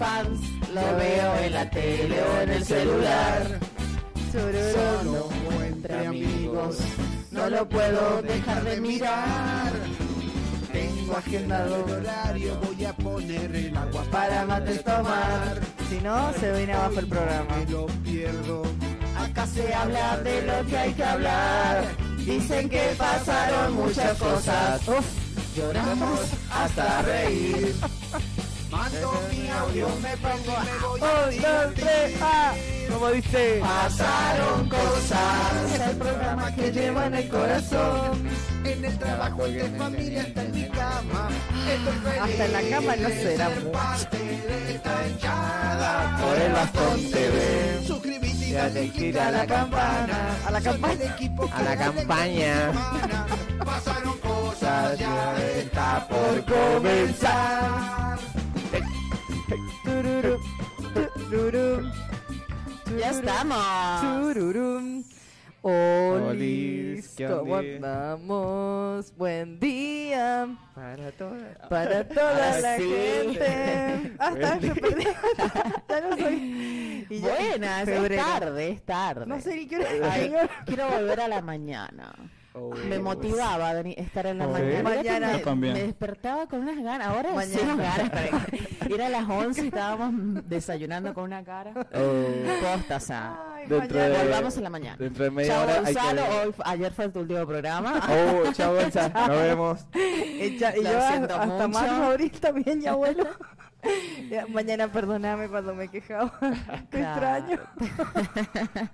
fans, lo veo en la tele o en el celular. Solo entre amigos, no lo puedo dejar de mirar. Tengo agendado el horario, voy a poner el agua para mates tomar. Si no, se viene abajo el programa. Me lo pierdo. Acá se habla de lo que hay que hablar. Dicen que pasaron muchas cosas. Uf, lloramos hasta reír. Audio, me pongo y me voy a Un, dos, tres, ah. Como dice. Pasaron cosas. Es el programa que lleva en el corazón. En el trabajo y en familia, hasta en mi cama. Estoy feliz Hasta en la cama no será mucho. parte de esta hinchada por el bastón TV. Suscríbete y dale click a la campana. A la equipo A la campaña. Pasaron cosas, ya está por comenzar. Tururú, Ya estamos. tururum. Olis, Olis, ¿qué ¿cómo andamos? Buen día Para todas. para toda Ahora la sí. gente. Ah, está, Buen yo perdí. ya no soy. y ya- Buenas, es tarde, es tarde. No sé ni qué hora Ay, quiero volver a la mañana. Oh. Me motivaba a venir- estar en la mañana. Mañana. Me- Yo también. Me, despertaba con unas ganas. Ahora Mañana. sí, ganas. para- Era las 11 y estábamos desayunando con una cara. Oh. Posta, o sea. Ay, Dentro mañana. de- Volvamos en la mañana. Dentro de media Chao hora hay que Gonzalo, ver. hoy, ayer fue tu último programa. Oh, chao. Nos vemos. Y yo siento hasta mucho. marzo, abril también, ya abuelo. Ya, mañana perdoname cuando me quejaba. Qué Claro. extraño.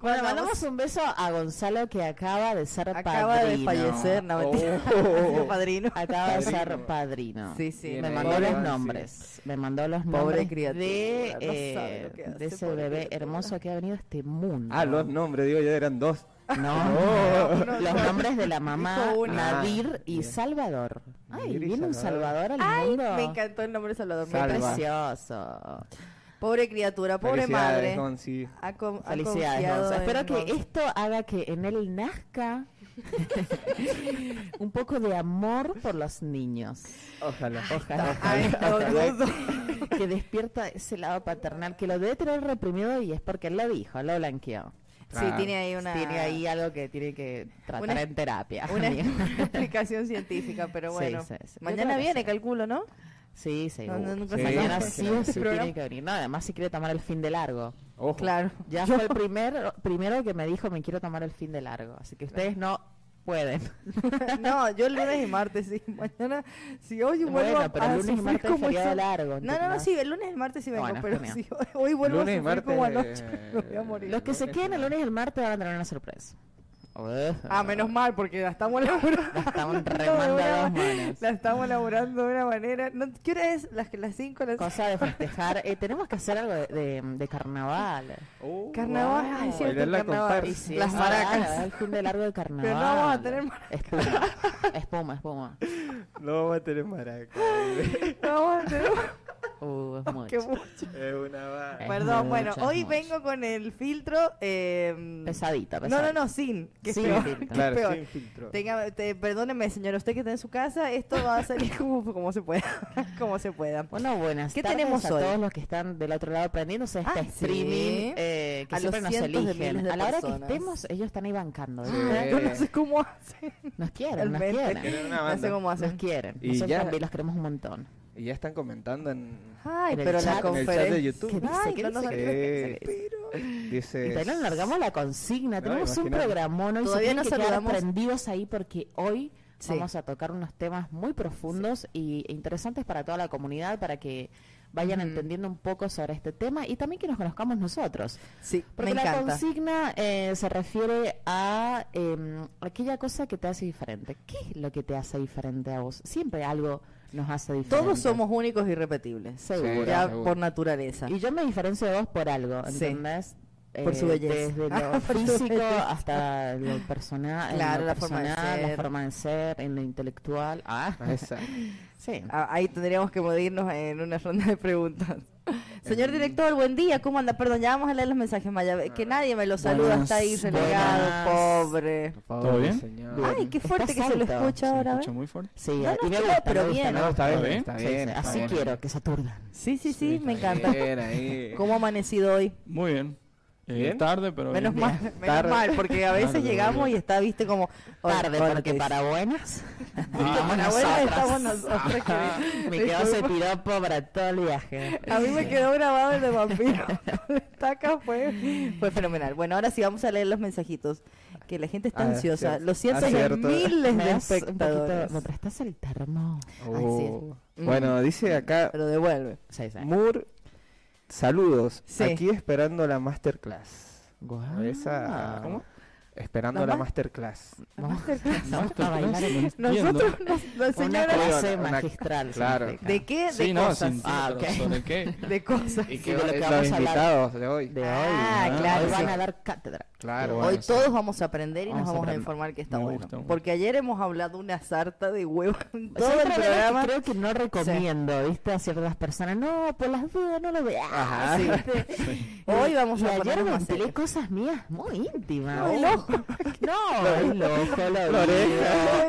Bueno, Bueno, mandamos un beso a Gonzalo que acaba de ser Acaba de padrino. fallecer, no. Oh. Sido padrino. Acaba de ser Padrino. padrino. Sí, sí. Me mandó Pobre los nombres. Me mandó los Pobre nombres criatura, de, eh, de ese pobre bebé criatura. hermoso que ha venido a este mundo. Ah, los nombres, digo, ya eran dos. No, no, los no. nombres de la mamá uno. Nadir y bien. Salvador. Ay, Nadir viene un Salvador. Al mundo. Me encantó el nombre de Salvador. Qué Salva. precioso. Pobre criatura, pobre madre. Gonzi. Ha Felicidades, confiado Gonza. en Espero que Gonza. esto haga que en él nazca un poco de amor por los niños. Ojalá. Ojalá. Ay, no dudo. que despierta ese lado paternal que lo debe tener reprimido y es porque él lo dijo, lo blanqueó. Sí, Ah. tiene ahí una, Tiene ahí algo que tiene que tratar Una- en terapia. una explicación científica, pero Sí, bueno. sí, sí. Yo Mañana que viene, sí. calculo, ¿no? Sí, sí. No, no, nunca Sí. Mañana sí o sí tiene que venir. No, además si quiere tomar el fin de largo. Ojo. Claro. Ya fue el primer, primero que me dijo me quiero tomar el fin de largo. Así que ustedes no pueden. no, yo el lunes y martes, sí. Mañana, si hoy vuelvo Bueno, pero a el lunes y martes como esa- largo, No, no, no, sí, el lunes y el martes sí vengo, Bueno, pero si hoy, hoy vuelvo Lunes y a sufrir como martes, anoche, me voy a morir. Los que se queden el lunes y el martes van a tener una sorpresa. Ah, menos mal, porque la estamos laburando. La estamos de remando una a dos ma- manos. La estamos laburando de una manera. No, ¿Qué hora es? Las, las 5, las Cosa de festejar. Eh, tenemos que hacer algo de, de- de carnaval. Oh, Carnaval, wow. ay, Bailar la carnaval. comparsa. Y sí, Las maracas. El fin de largo de carnaval. Pero no vamos a tener maracas. Espuma, espuma, espuma. No vamos a tener maraca. Vamos a tener- Uh, es mucho. Qué mucho. es una Es Perdón, mucho, bueno, es hoy mucho. vengo con el filtro. Eh, Pesadita, No, pesadita. no, no, sin. Que Sin peor, filtro. que Claro, peor. sin filtro. Tenga, te- perdóneme, señor, usted que está en su casa, esto va a salir como, como se pueda. como se pueda. Bueno, buenas ¿Qué tardes tenemos a hoy? todos los que están del otro lado prendiéndose este Ah, sí. streaming eh, que A siempre los nos eligen. de a la hora que estemos, ellos están ahí bancando. Sí. ¿viste? Yo no sé cómo hacen. Nos quieren, nos quieren. Quieren una No sé cómo Nos hacen. quieren. Y Nosotros ya- también los queremos un montón. Y ya están comentando en, Ay, En el pero chat, la en el en el chat de YouTube. ¿Qué dice? Ay, ¿Qué no nos dice? Eh, ¿Qué dice? ¿Qué dice? Dice. Y también largamos la consigna. No, Tenemos un imagínate. programón hoy. se Todavía tienen no que saludamos. prendidos ahí porque hoy Sí. vamos a tocar unos temas muy profundos y e interesantes para toda la comunidad para que vayan Ujú. entendiendo un poco sobre este tema y también que nos conozcamos nosotros. Sí, Porque me la encanta. consigna eh, se refiere a em, aquella cosa que te hace diferente. ¿Qué es lo que te hace diferente a vos? Siempre algo nos hace diferente. Todos somos únicos y irrepetibles. Seguro. Ya seguro. por naturaleza. Y yo me diferencio de vos por algo, Sí. ¿entendés? Por su eh, belleza. Desde Ah, lo por su físico hasta lo personal, Claro, lo la forma de ser. la forma de ser, en lo intelectual. Ah, Esa. sí. Ah, Ahí tendríamos que medirnos en una ronda de preguntas. Señor Em. director, buen día, ¿cómo anda? Perdón, ya vamos a leer los mensajes, Maya. Que nadie me lo saluda, Buenas, está ahí relegado, pobre. Pobre bien? señor. Ay, qué Está fuerte que se lo escucha Se ahora, escucha muy fuerte. Sí, No, no, y me gusta, pero bien. No, está bien, bien? está Sí, bien. sí, está así bien. quiero, que se aturdan. Sí, sí, sí, Está me encanta. bien, ahí. ¿Cómo ha amanecido hoy? Muy bien. ¿Bien? Tarde, pero Menos bien. mal, menos Tarde. mal, porque a veces Tarde, llegamos bien. y está, viste, como... Tarde, hola, porque ¿qué para buenas. Para buenas estamos nosotros. que- Me quedó ese piropo para todo el viaje. A mí me quedó grabado el de vampiro. Estaca fue, fue fenomenal. Bueno, ahora sí vamos a leer los mensajitos. Que la gente está Ah, ansiosa. cierto. Los cientos de Acierto. miles ¿Me de espectadores. ¿Me prestas el termo? Oh. Mm. Bueno, dice acá Pero devuelve. Sí, sí. Moore, saludos. Sí. Aquí esperando la masterclass. Esa, ¿Cómo? Esperando ¿La la ma- masterclass. Masterclass. Vamos a bailar en Nosotros, nos- la una señora, clase Una- magistral. claro. ¿de qué? De Sí, no, cosas. sin Ah, pero ok. ¿Sobre qué? De cosas. Y Sí, que de lo que los vamos a hablar. invitados de hoy. De hoy. Ah, ¿no? claro, Hoy sí. van a dar cátedra. Claro. Hoy bueno, sí. todos vamos a aprender y nos Vamos a vamos a aprender. informar que está Me bueno. gusta. Porque ayer hemos hablado una sarta de huevos en todo el que programa. creo que no recomiendo, ¿viste? A ciertas personas. No, por las dudas no lo veas. Ajá. Sí. Hoy vamos a ayer ventilé cosas mías muy íntimas. No, el ojo, la oreja.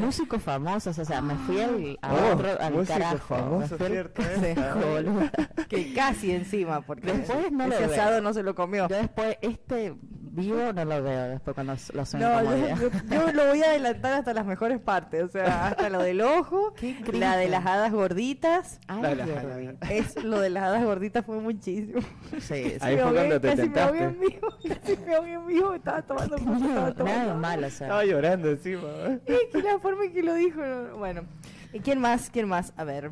Músicos famosos, o sea, me fui al, a Oh, otro, al carajo. famoso, cierto. Que casi encima, porque Después no lo asado no se lo comió. Yo después, este vivo no lo veo después cuando lo suben No, como yo, yo- yo lo voy a adelantar hasta las mejores partes, o sea, hasta lo del ojo, Qué la de las hadas gorditas. Ay, La- la- Jordi. Es lo de las hadas gorditas fue muchísimo. Sí, sí. Ahí me fue cuando te casi me tentaste. vivo, casi me ahogué en vivo, estaba tomando mucho, estaba Nada tomando. malo, o sea. Estaba llorando encima. ¿eh? Es que la forma en que lo dijo, no, bueno. ¿Y quién más? ¿Quién más? A ver.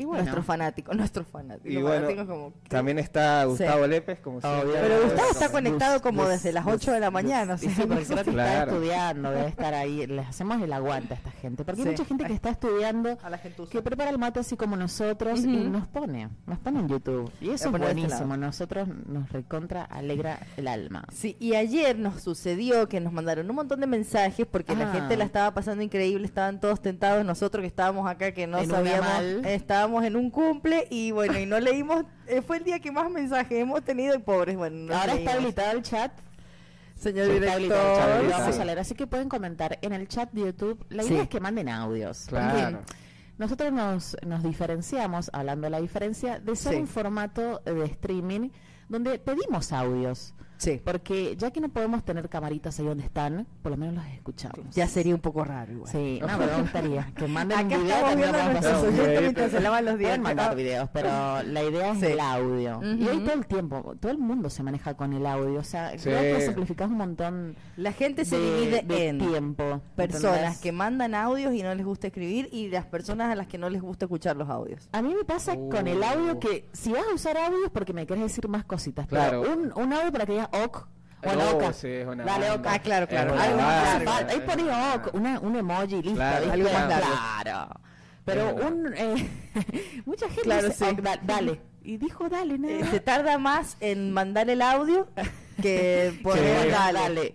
Y bueno, Nuestro fanático, nuestro fanático. Y bueno, fanático como... También está Gustavo Lépez, como Obvio. siempre. Pero Gustavo está conectado como desde las Gus- 8 de la mañana. o Sí, sea, sí, porque creo que está estudiando, debe estar ahí. Les hacemos el aguante a esta gente. Porque Sí. hay mucha gente que está estudiando, A la gente que prepara el mate así como nosotros y nos pone, nos pone en YouTube. Y eso es este buenísimo. Nosotros nos recontra alegra el alma. Sí, y ayer nos sucedió que nos mandaron un montón de mensajes porque la Ah. gente la estaba pasando increíble, estaban todos tentados, nosotros que estábamos acá que no En sabíamos, mal. Estábamos en un cumple y bueno, y no leímos, eh, fue el día que más mensajes hemos tenido y pobres, bueno, no Ahora está habilitado el chat. Señor Sí, está habilitado el chat, director, lo vamos a leer. Así que pueden comentar en el chat de YouTube. La Sí. idea es que manden audios. porque Claro. Nosotros nos, nos diferenciamos, hablando de la diferencia, de ser Sí. un formato de streaming donde pedimos audios. Sí, Porque ya que no podemos tener camaritas ahí donde están, por lo menos los escuchamos. ya sería un poco raro igual. Sí, no, pero me gustaría que manden un Acá video. viendo lo podemos nuestros un oyentes mientras se lavan los Pueden dientes. mandar videos, pero la idea es Sí. el audio. Y hoy todo el tiempo, todo el mundo se maneja con el audio. O sea, Sí. creo que simplificás un montón La gente se de, divide de en tiempo. personas ¿entendés? que mandan audios y no les gusta escribir y las personas a las que no les gusta escuchar los audios. A mí me pasa con el Uh. audio que si vas a usar audio es porque me querés decir más cositas. Claro. Pero un, un audio para que digas ok. Bueno, Oh, oca. sí, es una Dale, banda. oca. Ah, claro, claro. Largo. falta. Ahí pones ok, una, un emoji listo. Claro, algo. Claro. Pero un... eh, mucha gente Claro, dice, sí. da- dale. Y dijo dale, nada. Eh, se tarda más en mandar el audio que poner Sí. dale. Dale.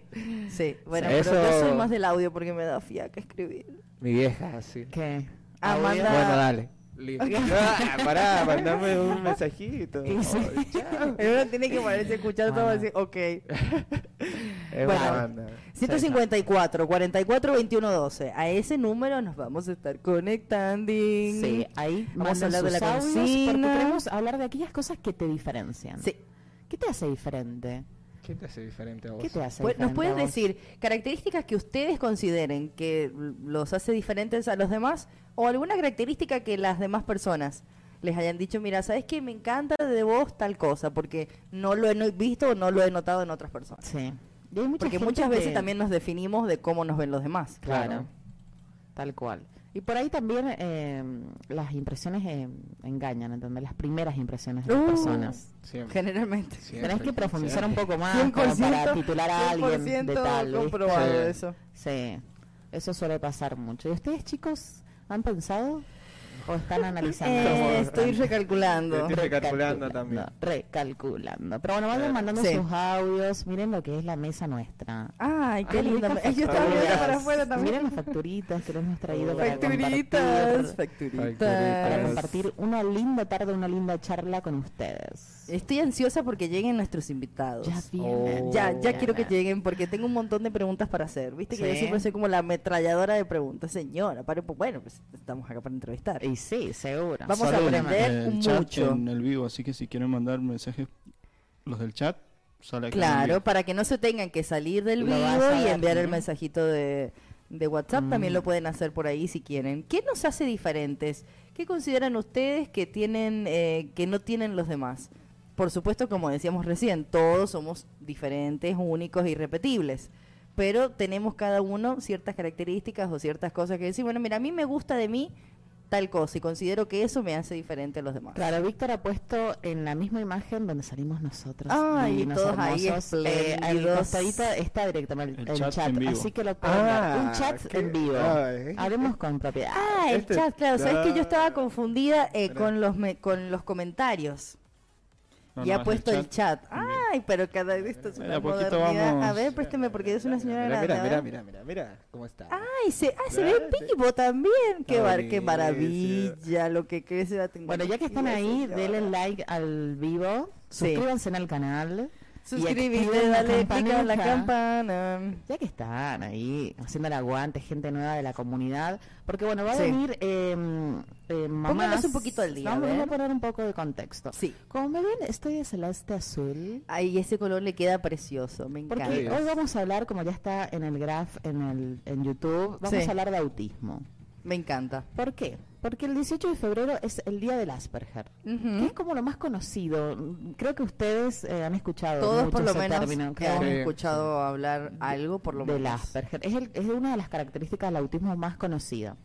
Sí, bueno, Eso- pero yo soy más del audio porque me da fiaca escribir. Mi vieja, así. ¿Qué? Ah, manda- Bueno, dale. Listo. Ah, pará, mandame un mensajito. Y sí. Ay, chao. Uno tiene que ponerse a escuchar todo Ah. así, ok. Es Bueno. una banda. 154, 44, 21, 12. A ese número nos vamos a estar conectando. Sí, ahí Vamos a hablar de la consigna. porque queremos hablar de aquellas cosas que te diferencian. Sí. ¿Qué te hace diferente? ¿Qué te hace diferente a vos? ¿Qué te hace Pues, ¿Nos diferente a vos? decir características que ustedes consideren que los hace diferentes a los demás o alguna característica que las demás personas les hayan dicho, mira, ¿sabes qué? Me encanta de vos tal cosa porque no lo he visto o no lo he notado en otras personas. Sí. Y hay mucha Porque muchas veces que- también nos definimos de cómo nos ven los demás. Claro. Claro. Tal cual. Y por ahí también eh, las impresiones eh, engañan, ¿entendés? Las primeras impresiones de las Uh. personas. Siempre. Generalmente. siempre, Tenés que profundizar un poco más como para titular a alguien de 100% tal. comprobado Sí. eso. Sí, eso suele pasar mucho. ¿Y ustedes, chicos, 俺本山 ¿O están analizando? Eh, estoy recalculando. Estoy recalculando también. Recalculando. Pero bueno, vayan Eh, mandando Sí. sus audios. Miren lo que es la mesa nuestra. Ay, qué Ay, lindo. ricas Yo estaba viendo facturas. para afuera también. Miren las facturitas que les hemos traído para Facturitas, compartir, facturitas. para compartir una linda tarde, una linda charla con ustedes. Estoy ansiosa porque lleguen nuestros invitados. Ya vienen. Ya, ya vienen. quiero que lleguen porque tengo un montón de preguntas para hacer. Viste que yo siempre soy como la ametralladora de preguntas. Señora, pare, pues bueno, pues estamos acá para entrevistar. Y sí, seguro. Vamos a aprender en el chat mucho. en el vivo, así que si quieren mandar mensajes, los del chat, sale acá en el Claro, vivo. para que no se tengan que salir del Lo vivo y enviar el mensajito de, de WhatsApp. También Mm. lo pueden hacer por ahí si quieren. ¿Qué nos hace diferentes? ¿Qué consideran ustedes que tienen eh, que no tienen los demás? Por supuesto, como decíamos recién, todos somos diferentes, únicos, irrepetibles. Pero tenemos cada uno ciertas características o ciertas cosas que decir, bueno, mira, a mí me gusta de mí tal cosa y considero que eso me hace diferente a los demás. Claro, Víctor ha puesto en la misma imagen donde salimos nosotros. Ay, divinos, todos ahí hermosos. Eh, al espléndidos. costadito está directamente el, El chat, chat en vivo. así que lo pueden ver. Un Ah, chat qué- en vivo. ay. Hablemos con propiedad. Ah, el Este- chat, claro. Sabes que yo estaba Ah. confundida eh, con los me- con los comentarios. No, y no, ha es puesto el chat. también. Ay, pero cada vez esto es una a modernidad. A vamos. ver, présteme porque yo soy una señora Mira, grande. mira, a mira, mira, mira, cómo está. Ay, se, ah, se ve vivo también. Qué, bar- qué maravilla lo que crece la tecnología. Bueno, ya que están ahí, denle like al vivo, Sí. suscríbanse en el canal. Suscríbete, dale clic en la campana. Ya que están ahí haciendo el aguante, gente nueva de la comunidad, porque bueno, va a Sí. venir eh, eh, mamás. Pónganos un poquito al día, Vamos, a poner un poco de contexto. Sí. Como me ven, estoy de celeste azul. Ay, ese color le queda precioso. Me encanta. Porque hoy vamos a hablar, como ya está en el graph en, el, en YouTube, vamos Sí. a hablar de autismo. Me encanta. ¿Por qué? Porque el 18 de febrero es el día del Asperger, que es como lo más conocido. Creo que ustedes eh, han escuchado Todos por lo ese menos término, hemos Sí, escuchado hablar algo por lo del menos. Asperger. Es, el- es una de las características del autismo más conocida.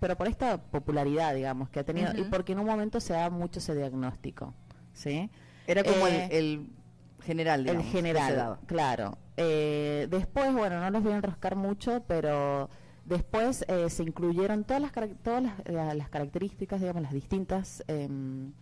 Pero por esta popularidad, digamos, que ha tenido, y porque en un momento se da mucho ese diagnóstico, ¿sí? Era como Eh, el, el general, digamos, el que general, claro. Eh, después, bueno, no los voy a enroscar mucho, pero después eh, se incluyeron todas las, todas las, la- las características, digamos, las distintas em,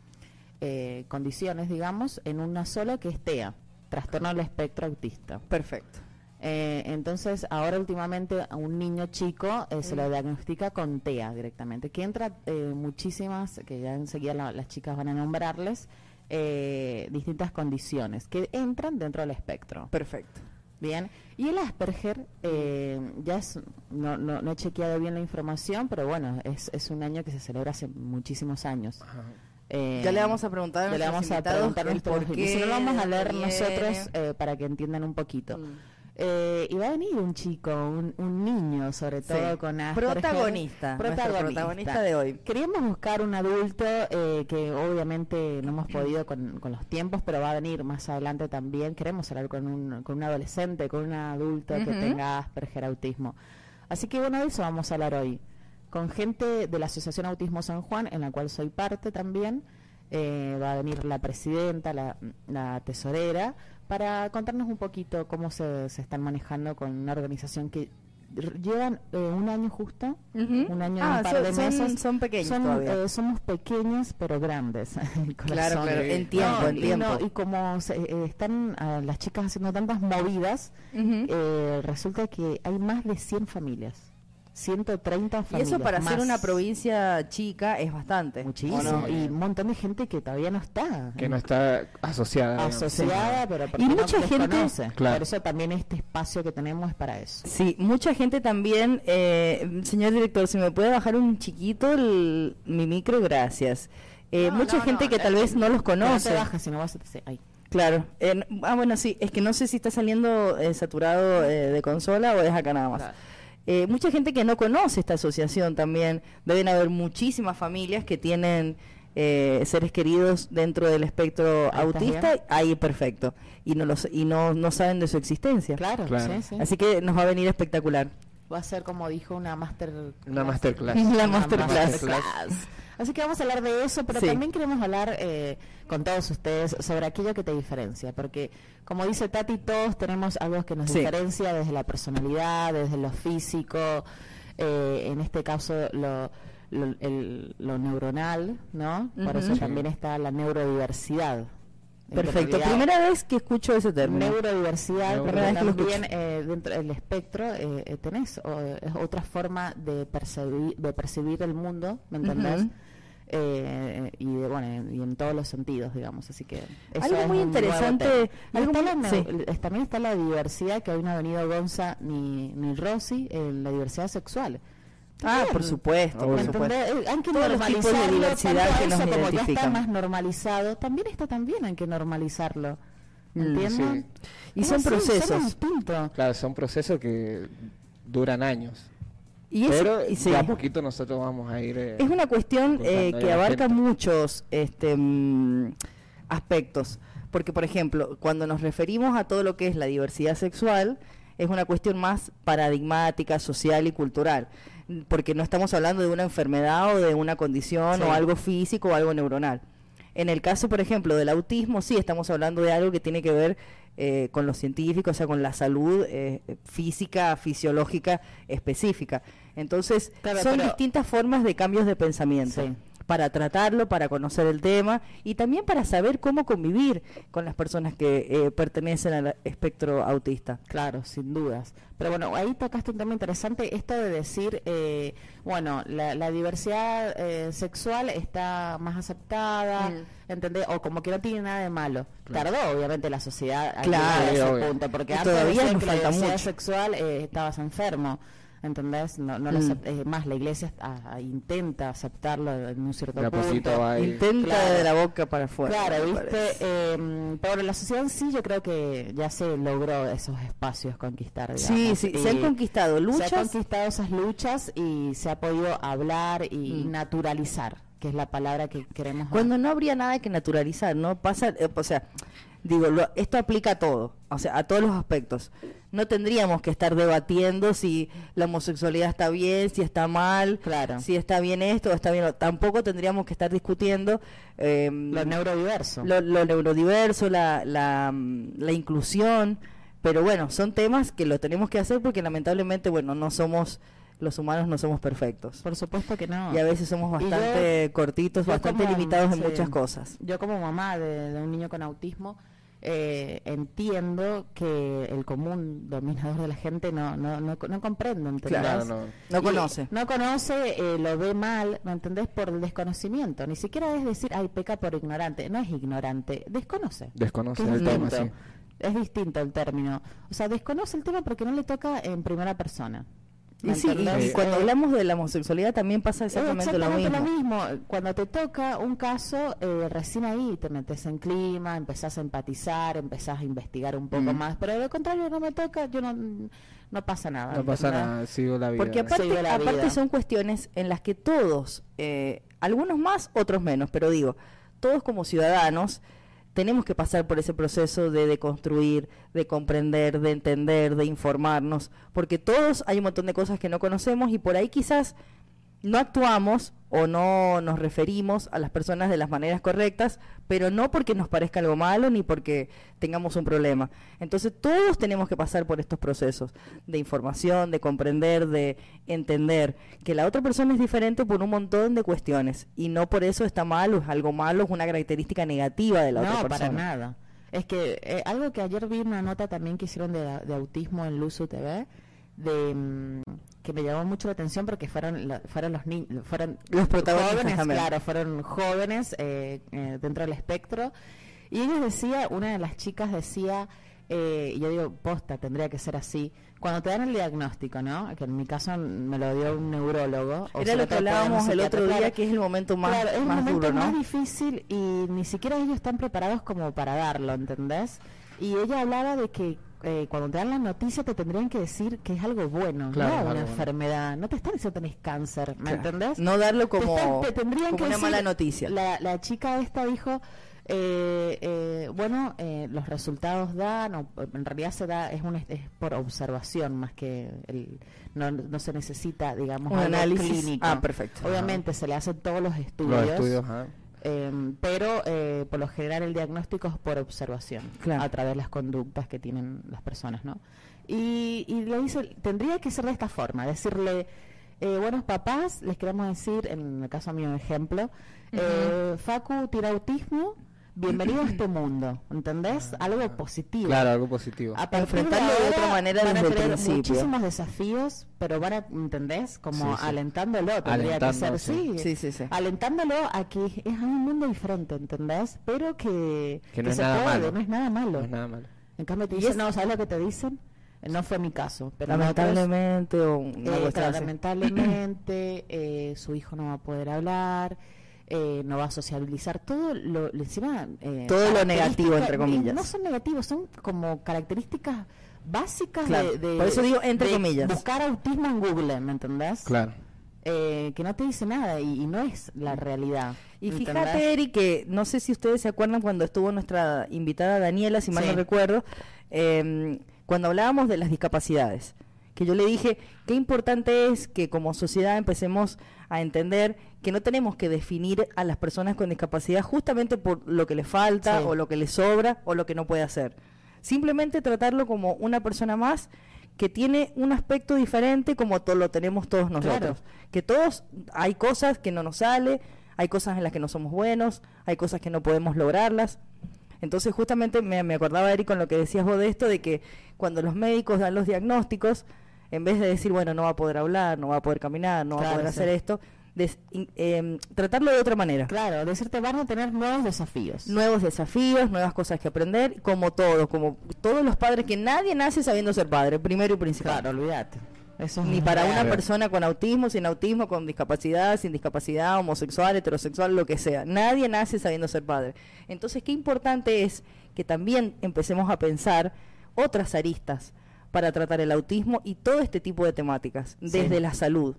eh, condiciones, digamos, en una sola que es TEA, trastorno del espectro autista. Perfecto. Eh, entonces, ahora últimamente a un niño chico eh, se lo diagnostica con TEA directamente, que entra eh, muchísimas, que ya enseguida la- las chicas van a nombrarles, eh, distintas condiciones que entran dentro del espectro. Perfecto. Bien, y el Asperger, eh, ya es, no, no, no he chequeado bien la información, pero bueno, es, es un año que se celebra hace muchísimos años. Eh, ya le vamos a preguntar a ya le vamos a preguntar por y si no lo vamos a leer nosotros eh, para que entiendan un poquito. Mm. Eh, y va a venir un chico, un, un niño sobre todo Sí. con Asperger. Protagonista, protagonista de hoy. Queríamos buscar un adulto eh, que obviamente no hemos podido con, con los tiempos, pero va a venir más adelante también. Queremos hablar con un, con un adolescente, con un adulto que tenga Asperger autismo. Así que bueno, de eso vamos a hablar hoy. Con gente de la Asociación Autismo San Juan, en la cual soy parte también. Eh, va a venir la presidenta, la, la tesorera, para contarnos un poquito cómo se, se están manejando con una organización que llevan eh, un año justo, un año y Ah, un par son- de meses. son pequeños Son, todavía. eh, somos pequeños pero grandes. el Claro, claro, en tiempo, No, en y tiempo. no, y como se- eh, están ah, las chicas haciendo tantas movidas, eh, resulta que hay más de 100 familias. 130 y familias. eso para ser una provincia chica es bastante. ¿o Muchísimo. Y un montón de gente que todavía no está. Que no está asociada. asociada, pero porque Y no mucha gente- conoce. Claro. Por eso también este espacio que tenemos es para eso. Sí, mucha gente también, eh, señor director, si me puede bajar un chiquito el- mi micro, gracias. Eh, No, mucha no, gente no, que tal vez no los No conoce. te no vas a... sí, ahí. Claro. Eh, ah, bueno, sí, es que no sé si está saliendo eh, saturado eh, de consola o es acá nada más. Claro. Eh, mucha gente que no conoce esta asociación también. Deben haber muchísimas familias que tienen eh, seres queridos dentro del espectro Ahí autista. Ahí perfecto. Y no los, y no, no saben de su existencia. Claro, Claro. sí, sí. Así que nos va a venir espectacular. Va a ser como dijo una master Una masterclass. La Una masterclass. Así que vamos a hablar de eso, pero Sí. también queremos hablar eh, con todos ustedes sobre aquello que te diferencia, porque como dice Tati, todos tenemos algo que nos Sí. diferencia desde la personalidad, desde lo físico, eh, en este caso lo, lo, el- lo neuronal, ¿no? Por eso también está la neurodiversidad. Perfecto. Primera vez que escucho ese término. Neurodiversidad, Neuro- pero también eh, dentro del espectro eh, eh, tenés o, es otra forma de percibir, de percibir el mundo, ¿me entendés? Eh, y de, bueno y en todos los sentidos digamos así que eso Algo es muy interesante, tema. Y algo está muy- la sí. neu- es- también está la diversidad que hoy no ha venido Gonza ni, ni Rosy en la diversidad sexual Ah, por supuesto. Eh, Hay que Todos los tipos de diversidad que nos eso como ya está identifican. más normalizado, también está también hay que normalizarlo. Mm, ¿Entienden? sí. Y son así, procesos. Claro, son procesos que duran años. Y es, pero y sí. de a poquito nosotros vamos a ir... eh, Es una cuestión eh, que abarca muchos este, mm, aspectos. Porque, por ejemplo, cuando nos referimos a todo lo que es la diversidad sexual, es una cuestión más paradigmática, social y cultural. Porque no estamos hablando de una enfermedad o de una condición Sí. o algo físico o algo neuronal. En el caso, por ejemplo, del autismo, sí estamos hablando de algo que tiene que ver eh, con lo científico, o sea, con la salud eh, física, fisiológica específica. Entonces, Claro, son distintas formas de cambios de pensamiento Sí. Para tratarlo, para conocer el tema y también para saber cómo convivir con las personas que eh, pertenecen al espectro autista. Claro, sin dudas. Pero bueno, ahí tocaste un tema interesante, esto de decir, eh, bueno, la, la diversidad eh, sexual está más aceptada, Mm. ¿entendés? O como que no tiene nada de malo. Claro. Tardó, obviamente, la sociedad a Claro, a ese obvio. punto, porque antes todavía nos que la diversidad mucho. sexual eh, estabas enfermo. ¿Entendés? No, no lo Mm. acep- es más, la iglesia ah, ah, intenta aceptarlo en un cierto de a punto. va a Intenta Claro. de la boca para afuera. Claro, viste, eh, pero la sociedad en sí yo creo que ya se logró esos espacios conquistar. Sí, digamos, sí, y se han conquistado Se luchas. han conquistado esas luchas y se ha podido hablar y Mm. naturalizar, que es la palabra que queremos. Cuando no habría nada que naturalizar, ¿no? Pasa, eh, o sea, digo, lo- esto aplica a todo, o sea, a todos los aspectos. No tendríamos que estar debatiendo si la homosexualidad está bien, si está mal, Claro. si está bien esto o está bien. Tampoco tendríamos que estar discutiendo eh, lo neurodiverso. lo, lo neurodiverso, la, la, mm, la inclusión, pero bueno, son temas que lo tenemos que hacer porque lamentablemente, bueno, no somos, los humanos no somos perfectos. Por supuesto que no. Y a veces somos yo- bastante cortitos, yo bastante como- limitados en muchas cosas. Yo como mamá de, de un niño con autismo eh, entiendo que el común dominador de la gente no no no, no comprende, ¿entendés? Claro, no. No Y conoce. No conoce, eh, lo ve mal, ¿me entendés? Por el desconocimiento. Ni siquiera es decir, ay, peca por ignorante. No es ignorante, desconoce. Desconoce el tema, sí. Es distinto el término. O sea, desconoce el tema porque no le toca en primera persona. ¿Me Y sí, cuando hablamos de la homosexualidad también pasa exactamente, Exactamente lo mismo. Cuando te toca un caso, eh, recién ahí te metes en clima, empezás a empatizar, empezás a investigar un poco Mm. más. Pero de lo contrario, no me toca, yo no, no pasa nada. No pasa nada, sigo la vida. Porque aparte, aparte vida. son cuestiones en las que todos, eh, algunos más, otros menos, pero digo, todos como ciudadanos tenemos que pasar por ese proceso de deconstruir, de comprender, de entender, de informarnos, porque todos hay un montón de cosas que no conocemos y por ahí quizás no actuamos o no nos referimos a las personas de las maneras correctas, pero no porque nos parezca algo malo ni porque tengamos un problema. Entonces todos tenemos que pasar por estos procesos de información, de comprender, de entender que la otra persona es diferente por un montón de cuestiones y no por eso está mal o es algo malo, es una característica negativa de la no, otra para persona. nada. Es que eh, algo que ayer vi una nota también que hicieron de, de autismo en Luzu TV, de mm, que me llamó mucho la atención porque fueron fueron los niños, fueron Los protagonistas jóvenes, también. claro, fueron jóvenes eh, eh, dentro del espectro y ellos decía, una de las chicas decía, eh, y yo digo, posta, tendría que ser así. Cuando te dan el diagnóstico, ¿no? Que en mi caso me lo dio un neurólogo. o Era lo que hablábamos el otro día, claro. que es el momento más, Claro, es un más momento duro, ¿no? más difícil y ni siquiera ellos están preparados como para darlo, ¿entendés? Y ella hablaba de que eh, cuando te dan la noticia te tendrían que decir que es algo bueno, Claro, no una bueno. enfermedad. No te están diciendo tenés cáncer, ¿me Claro. entendés? No darlo Te como, están- te tendrían como que una decir- mala noticia. La, la chica esta dijo, eh, eh, bueno, eh, los resultados dan, o en realidad se da, es, un, es por observación más que el, no, no se necesita, digamos, Un algo análisis. clínico. Ah, perfecto. Obviamente se le hacen todos los estudios, Los estudios, ajá. Eh, pero eh, por lo general el diagnóstico es por observación, Claro. a través de las conductas que tienen las personas, ¿no? Y, y le dice, tendría que ser de esta forma, decirle, eh, buenos papás, les queremos decir, en el caso mío, ejemplo, eh, Facu tiene autismo, bienvenido a este mundo, ¿entendés? Algo positivo. Claro, algo positivo. A Enfrentarlo de otra manera van a desde el tener principio. muchísimos desafíos, pero van a, ¿entendés? Como Sí, sí. alentándolo, tendría que Alentando, ser, sí. sí. Sí, sí. Alentándolo a que es un mundo diferente, ¿entendés? Pero que, Que no es se nada puede, malo. no es nada malo. No es nada malo. En cambio te dicen, es- no, ¿sabes lo que te dicen? No fue mi caso, pero nosotros, Lamentablemente o una eh, lamentablemente eh, su hijo no va a poder hablar, eh, no va a sociabilizar, todo lo, encima... eh, Todo lo negativo, entre comillas. No son negativos, son como características básicas Claro, de, de- por eso digo entre de comillas. Buscar autismo en Google, ¿me entendés? Claro. Eh, que no te dice nada y, y no es la realidad. Y ¿entendés? fíjate, Eri, que no sé si ustedes se acuerdan cuando estuvo nuestra invitada Daniela, si mal Sí. no recuerdo, eh, cuando hablábamos de las discapacidades, que yo le dije qué importante es que como sociedad empecemos a entender que no tenemos que definir a las personas con discapacidad justamente por lo que les falta Sí. o lo que les sobra o lo que no puede hacer. Simplemente tratarlo como una persona más que tiene un aspecto diferente como to- lo tenemos todos nosotros. Que todos hay cosas que no nos sale, hay cosas en las que no somos buenos, hay cosas que no podemos lograrlas. Entonces justamente me, me acordaba, Eric, con lo que decías vos de esto, de que cuando los médicos dan los diagnósticos, en vez de decir, bueno, no va a poder hablar, no va a poder caminar, no va a poder sí. hacer esto, des- em, tratarlo de otra manera. Claro, decirte van a tener nuevos desafíos. Nuevos desafíos, nuevas cosas que aprender, como todos, como todos los padres, que nadie nace sabiendo ser padre, primero y principal. Claro, olvídate. Eso es Ni para una persona con autismo, sin autismo, con discapacidad, sin discapacidad, homosexual, heterosexual, lo que sea. Nadie nace sabiendo ser padre. Entonces, qué importante es que también empecemos a pensar otras aristas para tratar el autismo y todo este tipo de temáticas, Sí. desde la salud,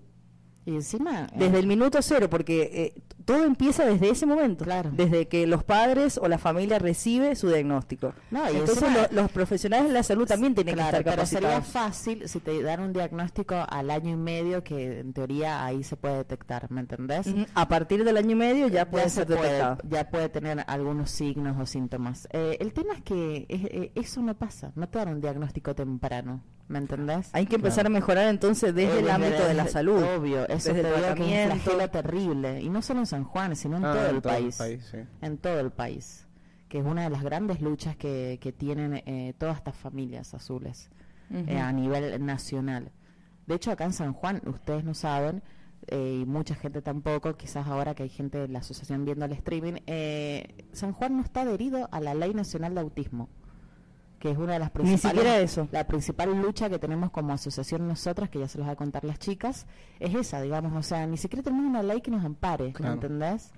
Y encima... eh, desde el minuto cero, porque eh, todo empieza desde ese momento, Claro. desde que los padres o la familia recibe su diagnóstico. No, y Entonces encima- lo- los profesionales de la salud también tienen Claro, que estar pero sería capacitados. fácil si te dan un diagnóstico al año y medio que en teoría ahí se puede detectar, ¿me entendés? A partir del año y medio ya puede se ser detectado. ya puede tener algunos signos o síntomas. Eh, el tema es que eh, eso no pasa, no te dan un diagnóstico temprano, ¿me entendés? Hay que empezar a mejorar entonces desde Eh, el ámbito de la desde- salud. Obvio, eso desde te el terrible. Y no solo en San Juan, sino en Ah, todo en el todo el país. sí. En todo el país. Que es una de las grandes luchas que, que tienen eh, todas estas familias azules eh, a nivel nacional. De hecho, acá en San Juan, ustedes no saben, eh, y mucha gente tampoco, quizás ahora que hay gente de la asociación viendo el streaming, eh, San Juan no está adherido a la Ley Nacional de Autismo, que es una de las Ni principales... siquiera eso. La principal lucha que tenemos como asociación nosotras, que ya se los va a contar las chicas, es esa, digamos, o sea, ni siquiera tenemos una ley que nos ampare, Claro. ¿me entendés?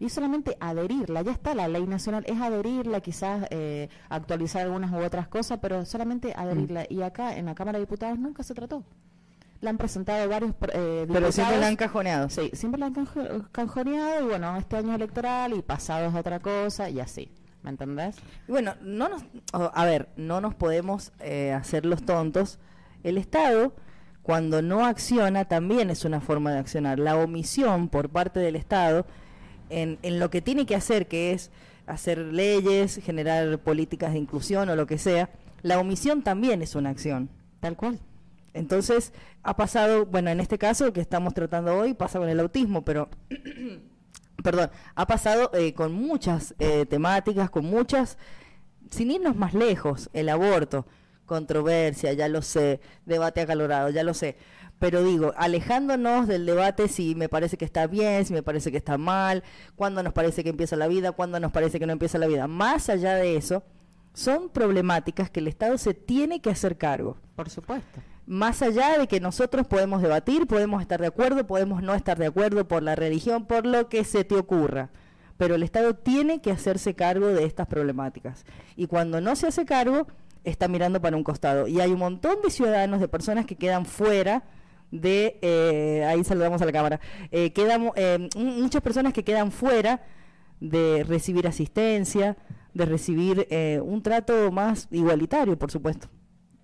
Y solamente adherirla, ya está la ley nacional, es adherirla, quizás eh, actualizar algunas u otras cosas, pero solamente adherirla. Mm. Y acá en la Cámara de Diputados nunca se trató. La han presentado varios eh, Pero siempre diputados. la han cajoneado. Sí, siempre la han canjoneado y bueno, este año electoral y pasado es otra cosa y así, ¿me entendés? Y Bueno, no nos, a ver, no nos podemos eh, hacer los tontos. El Estado, cuando no acciona, también es una forma de accionar. La omisión por parte del Estado en, en lo que tiene que hacer, que es hacer leyes, generar políticas de inclusión o lo que sea, la omisión también es una acción. Tal cual. Entonces, ha pasado, bueno, en este caso que estamos tratando hoy, pasa con el autismo, pero, perdón, ha pasado eh, con muchas eh, temáticas, con muchas, sin irnos más lejos, el aborto, controversia, ya lo sé, debate acalorado, ya lo sé. Pero digo, alejándonos del debate si me parece que está bien, si me parece que está mal, cuándo nos parece que empieza la vida, cuándo nos parece que no empieza la vida. Más allá de eso, son problemáticas que el Estado se tiene que hacer cargo Por supuesto. Más allá de que nosotros podemos debatir, podemos estar de acuerdo, podemos no estar de acuerdo por la religión, por lo que se te ocurra. Pero el Estado tiene que hacerse cargo de estas problemáticas. Y cuando no se hace cargo, está mirando para un costado. Y hay un montón de ciudadanos, de personas que quedan fuera de... eh, ahí saludamos a la cámara. eh, quedan, eh, muchas personas que quedan fuera de recibir asistencia, de recibir eh, un trato más igualitario, por supuesto.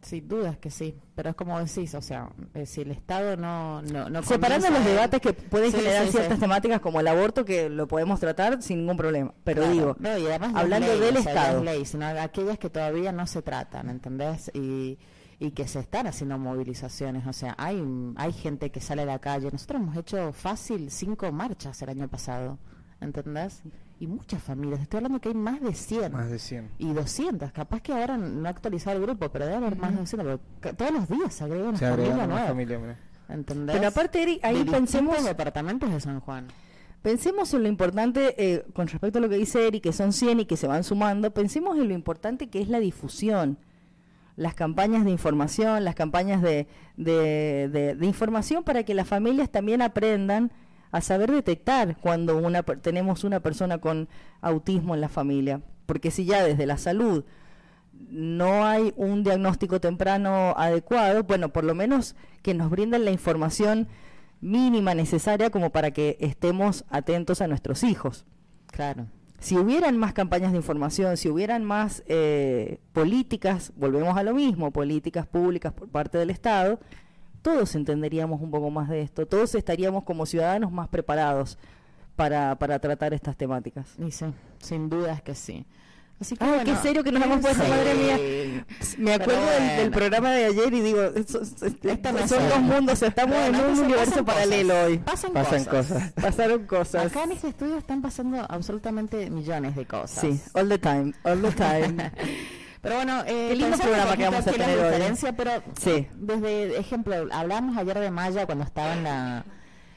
Sin dudas que sí, pero es como decís, o sea, eh, si el Estado no... no, no Separando los a- debates que pueden Sí, generar sí, ciertas sí. temáticas como el aborto, que lo podemos tratar sin ningún problema. Pero Claro, digo, no, y además hablando leyes, del o sea, las Estado. leyes, sino aquellas que todavía no se tratan, ¿entendés? Y, y que se están haciendo movilizaciones. O sea, hay, hay gente que sale a la calle. Nosotros hemos hecho fácil cinco marchas el año pasado, ¿entendés? Y muchas familias. Estoy hablando que hay más de 100. Más de 100. Y 200. Capaz que ahora no ha actualizado el grupo, pero debe haber más de 200. Pero todos los días se agrega una Se familia nueva. familia, mira. ¿Entendés? Pero aparte, Eric, ahí De pensemos, departamentos de San Juan. pensemos en lo importante, eh, con respecto a lo que dice Eric, que son 100 y que se van sumando, pensemos en lo importante que es la difusión. Las campañas de información, las campañas de, de, de- de información para que las familias también aprendan a saber detectar cuando una, tenemos una persona con autismo en la familia. Porque si ya desde la salud no hay un diagnóstico temprano adecuado, bueno, por lo menos que nos brinden la información mínima necesaria como para que estemos atentos a nuestros hijos. Claro. Si hubieran más campañas de información, si hubieran más eh, políticas, volvemos a lo mismo, políticas públicas por parte del Estado, todos entenderíamos un poco más de esto, todos estaríamos como ciudadanos más preparados para, para tratar estas temáticas. Y sí, sin dudas que sí. Así que Ay, bueno, qué serio que nos hemos puesto, sí. madre mía. Me acuerdo del, programa de ayer y digo, no son dos mundos, estamos en no, un pasan- universo pasan paralelo cosas, hoy. Pasan, Pasan cosas. cosas. Pasaron cosas. Acá en este estudio están pasando absolutamente millones de cosas. Sí, all the time, all the time. Pero bueno, eh, Qué lindo programa que vamos a tener la hoy. diferencia, pero Sí. desde ejemplo, hablamos ayer de Maya cuando estaba en la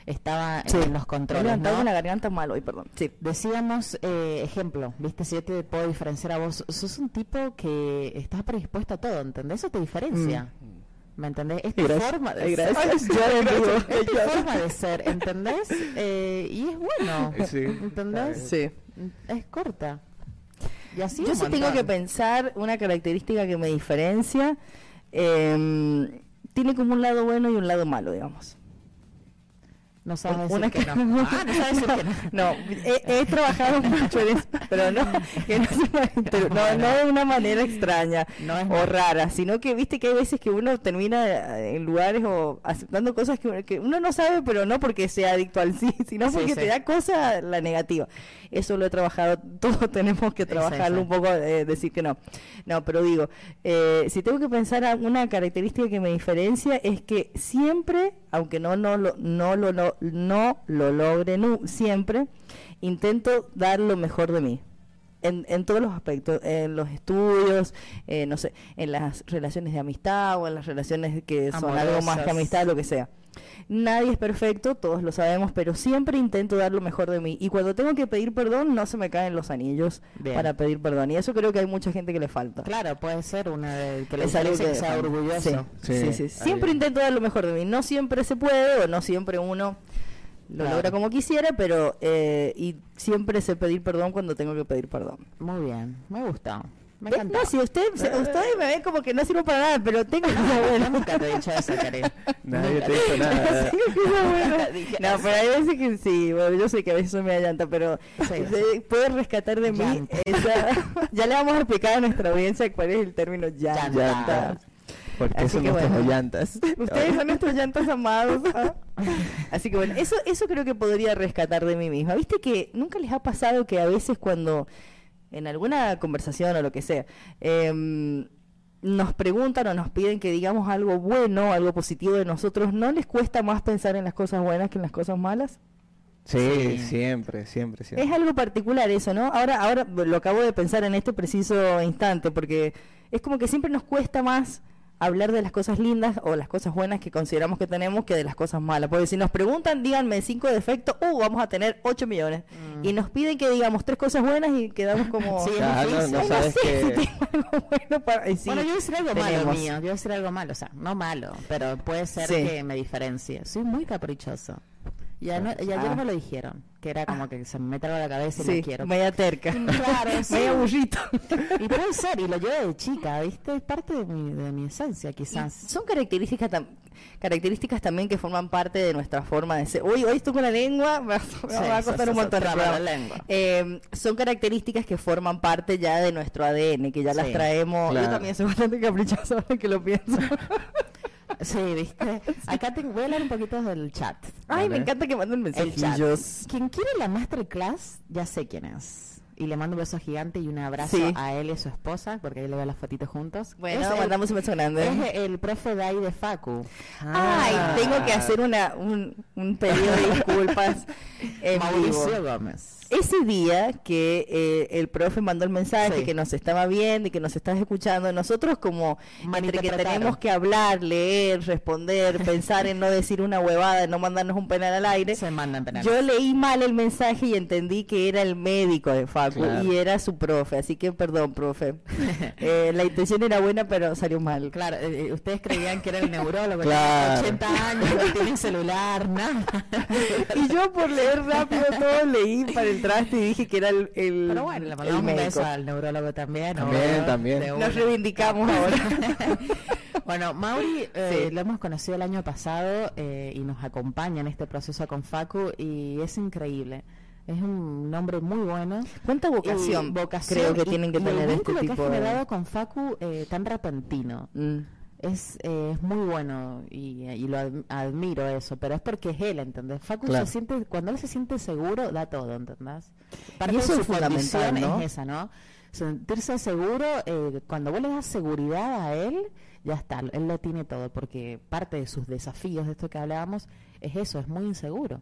estaba Sí. en los Me controles, levantado ¿no? la garganta mal hoy, perdón. Sí. Decíamos, eh, ejemplo, viste, si yo te puedo diferenciar a vos, sos un tipo que estás predispuesto a todo, ¿entendés? Eso te diferencia. ¿Me entendés? Es tu Gracias. forma de Ay, ser. gracias. En vivo. Es tu forma de ser, ¿entendés? Eh, y es bueno, Sí. ¿entendés? Sí. Es corta. Y así Yo sí tengo que pensar una característica que me diferencia. eh, tiene como un lado bueno y un lado malo, digamos. No sabes decir Una que no. Ah, no sabes decir que no. No, he, he trabajado mucho en eso, pero no, que no, se no, no de una manera extraña No es o rara, sino que viste que hay veces que uno termina eh, en lugares o aceptando cosas que, uno- que uno no sabe, pero no porque sea adicto al sí, sino porque sí. te da cosa la negativa. Eso lo he trabajado, todos tenemos que trabajarlo un poco, eh, decir que no. No, pero digo, eh, si tengo que pensar una característica que me diferencia es que siempre, aunque no, no, lo, no, lo, no, no lo logre siempre, intento dar lo mejor de mí. En, en todos los aspectos, en los estudios, eh, no sé, en las relaciones de amistad o en las relaciones que son algo más que amistad, lo que sea. Nadie es perfecto, todos lo sabemos, pero siempre intento dar lo mejor de mí. Y cuando tengo que pedir perdón, no se me caen los anillos Bien. para pedir perdón. Y eso creo que hay mucha gente que le falta. Claro, puede ser una de que le Es algo que que- sea orgulloso. Sí, sí, Sí. Siempre intento dar lo mejor de mí. No siempre se puede o no siempre uno lo Claro. logra como quisiera, pero eh, y siempre sé pedir perdón cuando tengo que pedir perdón. Muy bien, me gusta. Me encanta. No, si usted, se- ustedes me ven como que no sirvo para nada, pero tengo que nunca te he dicho eso, Karin. Nadie te hizo nada. No, pero hay veces que sí, bueno, yo sé que a veces soy media llanta, pero Sí. de- puede rescatar de mí esa... ya le vamos a explicar a nuestra audiencia cuál es el término llanta. Llanta. Porque Así son que nuestras bueno. llantas. Ustedes son nuestros llantas amados. ¿ah? Así que bueno, eso, eso creo que podría rescatar de mí misma. ¿Viste que nunca les ha pasado que a veces cuando en alguna conversación o lo que sea, em, nos preguntan o nos piden que digamos algo bueno, algo positivo de nosotros, ¿no les cuesta más pensar en las cosas buenas que en las cosas malas? Sí, Sí. siempre, siempre, siempre. Es algo particular eso, ¿no? Ahora, ahora lo acabo de pensar en este preciso instante, porque es como que siempre nos cuesta más hablar de las cosas lindas o las cosas buenas que consideramos que tenemos que de las cosas malas. Porque si nos preguntan, díganme cinco defectos, uh, vamos a tener 8 millones. Y nos piden que digamos tres cosas buenas y quedamos como... Sí, no, no sabes que... algo bueno para... sí, bueno, yo voy a decir algo malo mío, yo voy a decir algo malo, o sea, no malo, pero puede ser Sí. que me diferencie. Soy muy caprichoso. Y, ano- y ayer Ah. me lo dijeron, que era como que se me mete algo a la cabeza y Sí, no quiero. media terca. Claro, sí. media burrito. Y puede ser, y lo llevo de chica, ¿viste? Es parte de mi, de mi esencia, quizás. Son características tam- características también que forman parte de nuestra forma de ser. Uy, hoy estoy con la lengua, me va, me Sí, va a costar un montón. programa. lengua. Eh, son características que forman parte ya de nuestro ADN, que ya las traemos. Yo también soy bastante caprichosa ahora que lo pienso. Sí, ¿viste? Acá te, voy a hablar un poquito del chat. Ay, me encanta que manden El chat. mensajillos. Quien quiere la masterclass, ya sé quién es. y le mando un beso gigante y un abrazo Sí. a él y a su esposa, porque ahí le veo las fotitos juntos. Bueno, Es el- mandamos un beso grande. Es el profe Dai de Facu. Ay, tengo que hacer una, un, un pedido de disculpas Mauricio vivo. Gómez. Ese día que eh, el profe mandó el mensaje Sí. que nos estaba viendo y que nos estás escuchando, nosotros como entre que tenemos que hablar, leer, responder, pensar en no decir una huevada, en no mandarnos un penal al aire, Se mandan penales. yo leí mal el mensaje y entendí que era el médico de Facu Claro. y era su profe, así que perdón, profe. Eh, la intención era buena, pero salió mal. Claro, eh, eh, ustedes creían que era el neurólogo, Claro. tiene 80 años, no tiene celular, nada. Y yo por leer rápido todo leí para el traste y dije que era el, el, Pero bueno, le mandamos un beso al neurólogo también. También, también. de. Nos reivindicamos ahora. Bueno, Mauri eh, Sí. lo hemos conocido el año pasado eh, y nos acompaña en este proceso con Facu y es increíble. Es un hombre muy bueno. ¿Cuánta vocación, Y vocación creo que y- tienen que y tener el este tipo que ha de... generado con Facu eh, tan repentino. Mm. Es, eh, es muy bueno y, y lo ad- admiro eso, pero es porque es él, ¿entendés? Facu Claro. se siente, cuando él se siente seguro, da todo, ¿entendés? Y eso de es fundamental, es esa, ¿no? Sentirse seguro, eh, cuando vos le das seguridad a él, ya está, él lo tiene todo, porque parte de sus desafíos de esto que hablábamos es eso, es muy inseguro.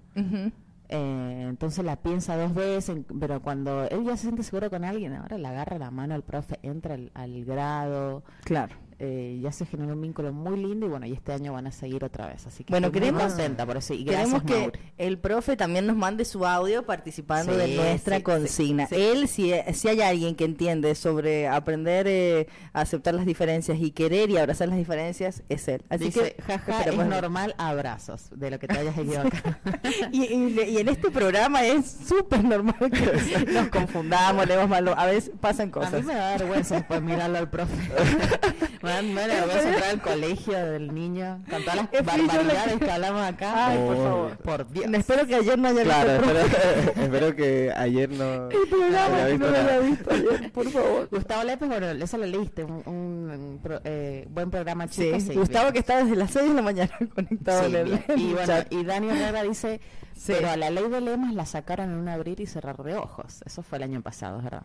Eh, entonces la piensa dos veces, en- pero cuando él ya se siente seguro con alguien, ahora le agarra la mano al profe, entra al, al grado, Claro. Eh, ya se generó un vínculo muy lindo y bueno, y este año van a seguir otra vez. Así que Bueno, estoy muy queremos- contenta por eso. Y gracias, que Mauri. el profe también nos mande su audio participando Sí, de nuestra sí, consigna. sí. Él, si, si hay alguien que entiende sobre aprender eh, a aceptar las diferencias y querer y abrazar las diferencias, es él. Así Dice, que jaja, es normal, abrazos, de lo que te hayas equivocado. y, y- y en este programa es súper normal que nos confundamos, leemos mal. A veces pasan a mí cosas. me da vergüenza después mirarlo al profe. me da vergüenza entrar al colegio del niño con todas las Es barbaridades que hablamos acá. Ay, por favor. Por Dios. Espero que ayer no haya Claro, visto el espero, espero que ayer no. el programa, haya visto no lo nada. haya visto ayer, por favor. Gustavo López, bueno, eso lo leíste, un, un- un pro- eh, buen programa Sí, chico. sí, Gustavo bien. que está desde las 6 de la mañana conectado Sí, y bueno, y Dani Herrera dice, Sí. pero a la ley de lemas la sacaron en un abrir y cerrar de ojos. Eso fue el año pasado, ¿verdad?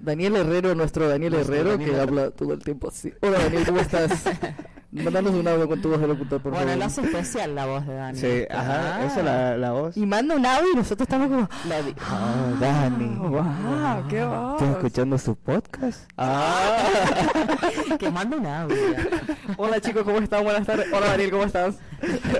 Daniel Herrero, nuestro Daniel Nuestro Herrero, Daniel que Herrero. habla todo el tiempo así. Hola Daniel, ¿cómo estás? Mandanos un audio con tu voz de locutor, por bueno, favor. lo hace especial la voz de Dani. Sí, ajá, Ah. esa es la, la voz. Y manda un audio y nosotros estamos como... Di- Ah, Dani. ¡Wow! ¡Qué voz! ¿Estás escuchando su podcast? Ah. que manda un audio. Hola chicos, ¿cómo están? Buenas tardes. Hola Daniel, ¿cómo estás?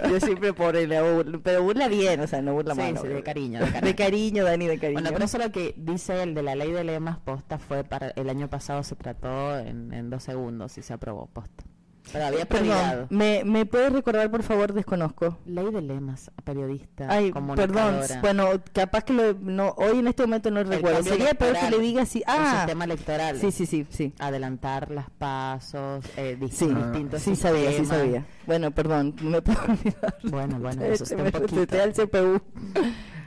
Yo siempre por el... Pero burla bien, o sea, no burla Sí, mal. sí, de cariño, de cariño. De cariño, Dani, de cariño. Bueno, pero eso lo que dice el de la ley de lemas posta fue para el año pasado se trató en, en dos segundos y se aprobó posta. Pero había Perdón, prioridad. ¿me, ¿me puedes recordar, por favor? Desconozco. Ley de lemas, periodista, Ay, perdón, bueno, capaz que lo, no, hoy en este momento no recuerdo. Sería peor que le diga así, el ah, sistema electoral. sí, sí, sí, sí. Adelantar las pasos, eh, dis- Sí, distintos sí sabía, sí sistemas. sabía. Bueno, perdón, me puedo olvidar. Bueno, bueno, eso está me un poquito. reseteé al CPU.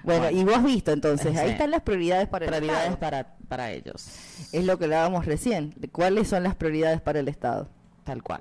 Bueno, Bueno. y vos has visto entonces, ahí están las prioridades para el Prioridades Estado. para, para ellos, Es lo que hablábamos recién. ¿Cuáles son las prioridades para el Estado? tal cual.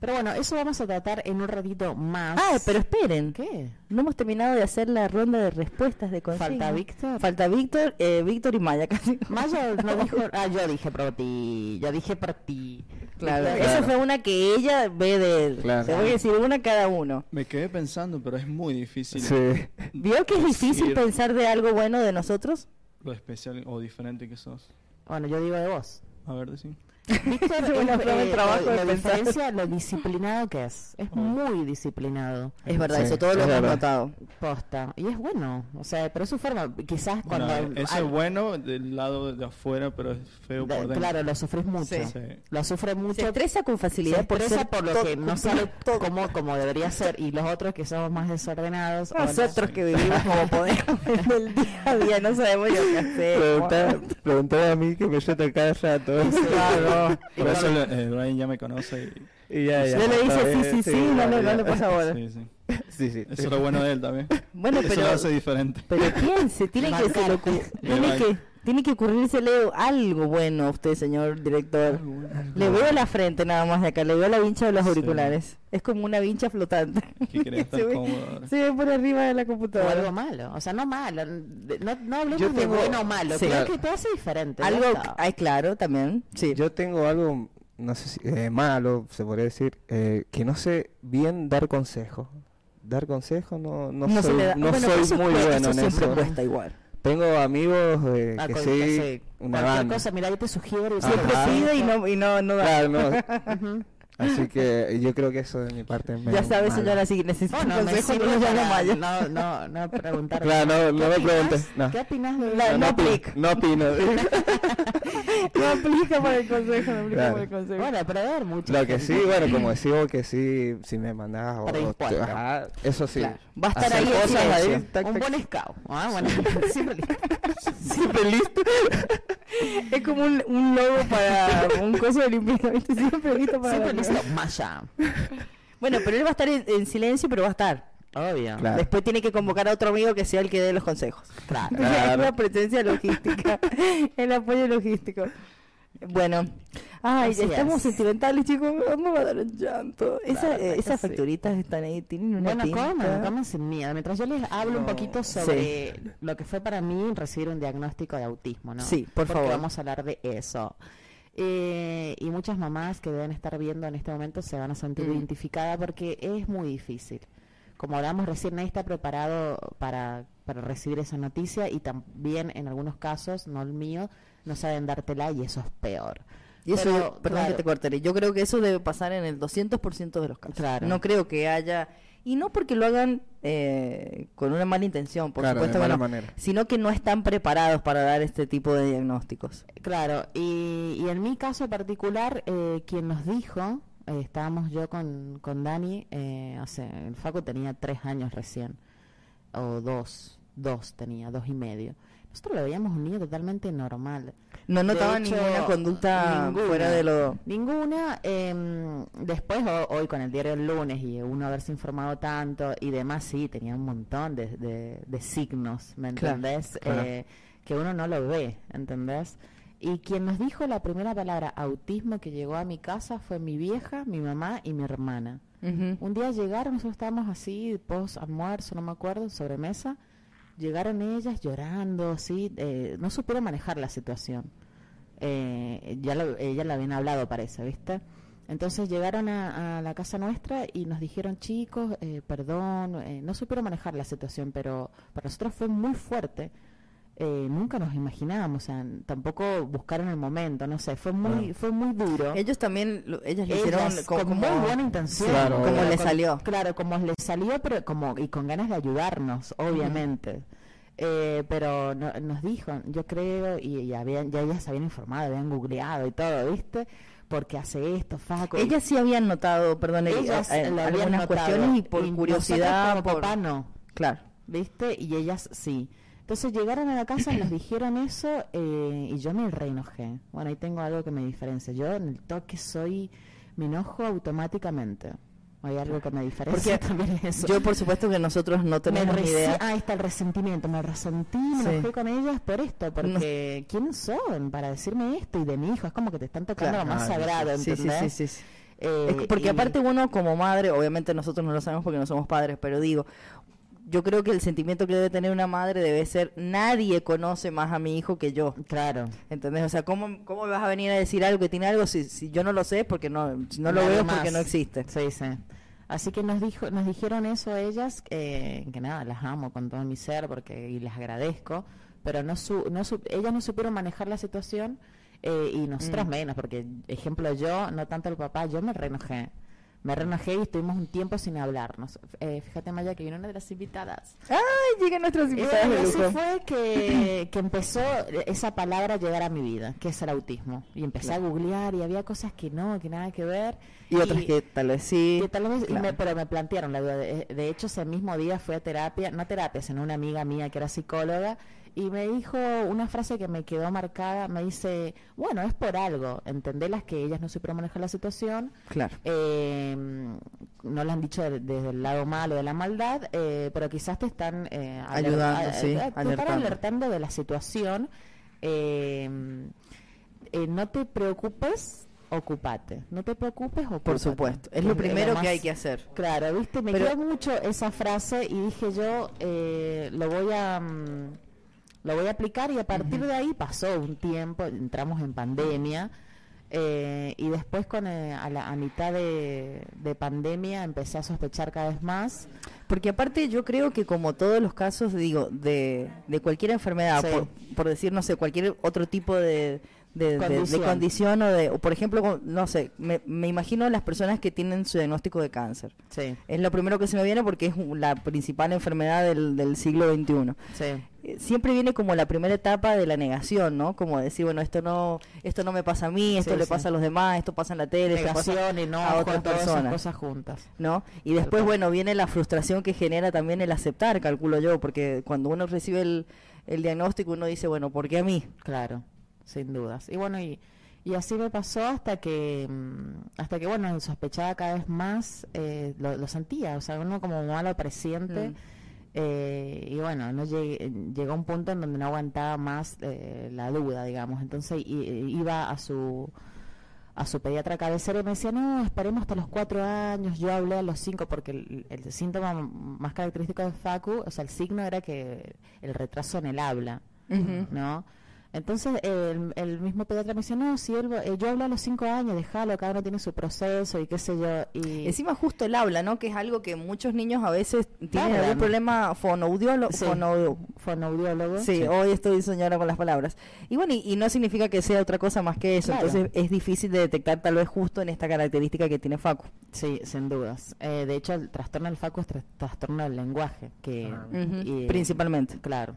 Pero bueno, eso vamos a tratar en un ratito más. Ah, pero esperen. ¿Qué? No hemos terminado de hacer la ronda de respuestas de consigna. ¿Falta Víctor? Falta Víctor, eh, Víctor y Maya casi. Maya no dijo, ah, yo dije por ti, yo dije por ti. Claro, Víctor, esa fue una que ella ve de él. Claro. Te voy a decir una cada uno. Me quedé pensando, pero es muy difícil Sí. ¿Vio que es difícil Sí. pensar de algo bueno de nosotros? lo especial o diferente que sos. Bueno, yo digo de vos. A ver, decime. Víctor Bueno, es, eh, trabajo lo, de lo diferencia lo disciplinado que es. Es muy disciplinado. Es verdad, Sí, eso todo lo es hemos verdad. notado. Posta. Y es bueno. O sea, pero es su forma. Quizás Bueno, cuando. eso al- es bueno del lado de afuera, pero es feo de- por dentro. claro, lo sufres mucho. Sí. Sí. Lo sufre Se mucho. estresa con se facilidad por estresa ser por lo que no sale todo. como, como debería ser. Y los otros que somos más desordenados. o no- Nosotros que vivimos como podemos en el día a día, no sabemos lo que hacemos. Preguntar, preguntar a mí que me meto cada rato. Claro. Por eso le- eh, Brian ya me conoce y... Y ya, ya. Ya le dice sí, sí, sí, no le, no ya. le pasa bola. Sí, sí. Sí, sí. Eso es lo bueno de él también. Bueno, Eso pero, lo hace diferente. pero piense, tiene que, se le ocu- tiene que, tiene que ocurrírsele algo bueno a usted, señor director. Le veo la frente nada más de acá, le veo la vincha de los Sí. auriculares. Es como una vincha flotante. Que estar Se ve-. Se ve por arriba de la O algo computadora. malo, o sea, no malo, no, no hablemos Yo de tengo- bueno o malo, Sí. creo que te hace diferente. Algo, ay, claro, también. Sí. Yo tengo algo, no sé si eh, malo, se podría decir, eh, que no sé bien dar consejos. Dar consejos no, no, se soy, le da- no bueno, soy eso muy bueno eso en siempre eso. cuesta igual. Tengo amigos eh, Ah, que con- sí, sí, una Cualquier banda. cosa, mira, yo te sugiero. Siempre y no, y no, no da. Claro, no. Así que yo creo que eso de mi parte es Ya medio sabe, malo. señora, si un Bueno, me consejo, no para no, no, no preguntar. Claro, no- ¿Qué no me preguntes, no. ¿Qué opinas de La- no, no aplica. no opino. No aplica para el consejo, no aplica Claro. para el consejo. Bueno, pero mucha Lo que sí, bueno, como decimos que sí, si me mandás o, ajá, eso sí. Claro. Va a estar Hacer ahí cosas ahí, tac, Un tac, buen scout. Ah, bueno, siempre listo. siempre listo. Es como un, un logo para un coso de limpieza, ¿viste? Siempre listo para Siempre listo. Maya. Bueno, pero él va a estar en, en silencio, pero va a estar. Obvio. Claro. Después tiene que convocar a otro amigo que sea el que dé los consejos. Claro. Claro. la presencia logística, el apoyo logístico. Bueno, ay, Así estamos es. sentimentales, chicos. Me va a dar un llanto. Esa, eh, esas sí. facturitas están ahí, tienen una Bueno, tinta. coman, coman sin miedo. Mientras yo les hablo un poquito sobre lo que fue para mí recibir un diagnóstico de autismo, ¿no? Sí, por Porque favor. vamos a hablar de eso. Eh, y muchas mamás que deben estar viendo en este momento se van a sentir Mm. identificadas porque es muy difícil. Como hablamos recién, nadie está preparado para, para recibir esa noticia y también en algunos casos, no el mío, no saben dártela y eso es peor. Y eso, Pero, perdón claro. que te cortaré, yo creo que eso debe pasar en el 200% de los casos. Claro. No creo que haya, y no porque lo hagan eh, con una mala intención, por Claro, supuesto que mala no, manera. sino que no están preparados para dar este tipo de diagnósticos. Claro, y, y en mi caso particular, eh, quien nos dijo, eh, estábamos yo con, con Dani, eh, o sea, el Facu tenía tres años recién, o dos, dos tenía, dos y medio. Nosotros lo veíamos un niño totalmente normal. No hecho, ninguna conducta ninguna. fuera de lo... Ninguna. em, después, ho- hoy con el diario el lunes y uno haberse informado tanto y demás, sí, tenía un montón de, de- de signos, ¿me Claro, entendés? claro. Eh, que uno no lo ve, ¿entendés? Y quien nos dijo la primera palabra autismo que llegó a mi casa fue mi vieja, mi mamá y mi hermana. Un día llegaron, nosotros estábamos así, post almuerzo, no me acuerdo, sobremesa. Llegaron ellas llorando, así, eh, no supieron manejar la situación. Eh, ya lo, la habían hablado, parece, ¿viste? Entonces llegaron a, a la casa nuestra y nos dijeron, chicos, eh, perdón, eh, no supieron manejar la situación, pero para nosotros fue muy fuerte. Eh, nunca nos imaginábamos, o sea, tampoco buscaron el momento, no sé, fue muy, Ah. fue muy duro. Ellos también, lo- ellas lo hicieron co- con, como, muy buena intención. Claro, como obvio. le con- salió. Claro, como le salió, pero como y con ganas de ayudarnos, obviamente. Eh, pero no- nos dijo, yo creo, y, y habían, ya ellas se habían informado, habían googleado y todo, ¿viste? Porque hace esto, Faco. y- Ellas sí habían notado, perdón, ellas eh, lo habían algunas notado, cuestiones y por nosotros curiosidad, como por... papá no. Claro. ¿viste? Y ellas sí. Entonces llegaron a la casa y nos dijeron eso eh, y yo me reenojé. Bueno, ahí tengo algo que me diferencia. Yo en el toque soy, me enojo automáticamente. Hay algo que me diferencia Porque también eso. Yo, por supuesto que nosotros no tenemos ni idea. Ah, ahí está el resentimiento. Me resentí, me Sí. enojé con ellas por esto. Porque ¿quiénes son para decirme esto? Y de mi hijo. Es como que te están tocando Claro. lo más Ah, sagrado, Sí, sí, ¿entendés? sí, sí, sí. Eh, Es que- porque y- aparte uno como madre, obviamente nosotros no lo sabemos porque no somos padres, pero digo, yo creo que el sentimiento que debe tener una madre debe ser, nadie conoce más a mi hijo que yo. Claro. ¿Entendés? O sea, ¿cómo, cómo vas a venir a decir algo que tiene algo si, si yo no lo sé? Porque no, si no lo Nadie veo es más. porque no existe. Sí, sí. Así que nos dijo, nos dijeron eso a ellas, eh, que nada, las amo con todo mi ser porque y les agradezco, pero no su, no su- ellas no supieron manejar la situación eh, y nosotras Mm. menos, porque ejemplo yo, no tanto el papá, yo me reenojé. Me reenojé y estuvimos un tiempo sin hablarnos. Eh, fíjate Maya que vino una de las invitadas. ¡Ay! Llegan nuestros Y invitados bueno, de así lujo. fue que, que empezó esa palabra a llegar a mi vida, que es el autismo. Y empecé a googlear y había cosas que no, que nada que ver. Y otras que tal vez sí. que tal vez- y claro. me- pero me plantearon la duda. De, de hecho, ese mismo día fui a terapia, no terapia, sino una amiga mía que era psicóloga, y me dijo una frase que me quedó marcada. Me dice: Bueno, es por algo. Entendelas que ellas no supieron manejar la situación. Claro. eh, no lo han dicho de- desde el lado malo de la maldad, eh, pero quizás te están eh, Ayudando, a- sí, a- te están alertando. alertando de la situación. eh, eh, no te preocupes ocupate. No te preocupes, ocupate. Por supuesto, es lo primero que hay que hacer. Claro, viste, me Pero- quedó mucho esa frase y dije yo, eh, lo voy a... mm, lo voy a aplicar y a partir de ahí pasó un tiempo, entramos en pandemia eh, y después con eh, a, la, a mitad de, de pandemia empecé a sospechar cada vez más. Porque aparte yo creo que como todos los casos, digo, de, de cualquier enfermedad, Sí. por, por decir, no sé, cualquier otro tipo de, de, de- de Condición. o de, o por ejemplo, no sé, me, me imagino las personas que tienen su diagnóstico de cáncer. Sí, Es lo primero que se me viene porque es la principal enfermedad del, del siglo XXI. sí. Eh, Siempre viene como la primera etapa de la negación, ¿no? Como decir, bueno, esto no, esto no me pasa a mí, esto Sí, le pasa a los demás, esto pasa en la tele, esto pasa Negación, enojo, a otras personas. cosas juntas. ¿no? Y después, bueno, viene la frustración que genera también el aceptar, calculo yo, porque cuando uno recibe el, el diagnóstico uno dice, bueno, ¿por qué a mí? Claro, sin dudas. Y bueno, y, y así me pasó hasta que, mm, hasta que bueno, sospechaba cada vez más, eh, lo, lo sentía, o sea, uno como malo presiente. Mm. eh, y bueno, no llegué- llegó un punto en donde no aguantaba más eh, la duda, digamos. Entonces i- iba a su a su pediatra cabecera y me decía, no, esperemos hasta los cuatro años. Yo hablé a los cinco porque el, el síntoma más característico de Facu, o sea, el signo era que el retraso en el habla. ¿no? Entonces el, el mismo pediatra me dice, no, si él, eh, yo hablo a los cinco años, déjalo, cada uno tiene su proceso y qué sé yo. Y Encima justo el habla, ¿no? Que es algo que muchos niños a veces tienen Hablan. algún problema fonoaudiólogo. Sí. fono- fonoaudiólogo. Sí, hoy estoy señora con las palabras. Y bueno, y, y no significa que sea otra cosa más que eso. Claro. Entonces es difícil de detectar tal vez justo en esta característica que tiene Facu. Sí, sin dudas. Eh, de hecho, el trastorno del Facu es tra- trastorno del lenguaje, que y- Principalmente. Claro.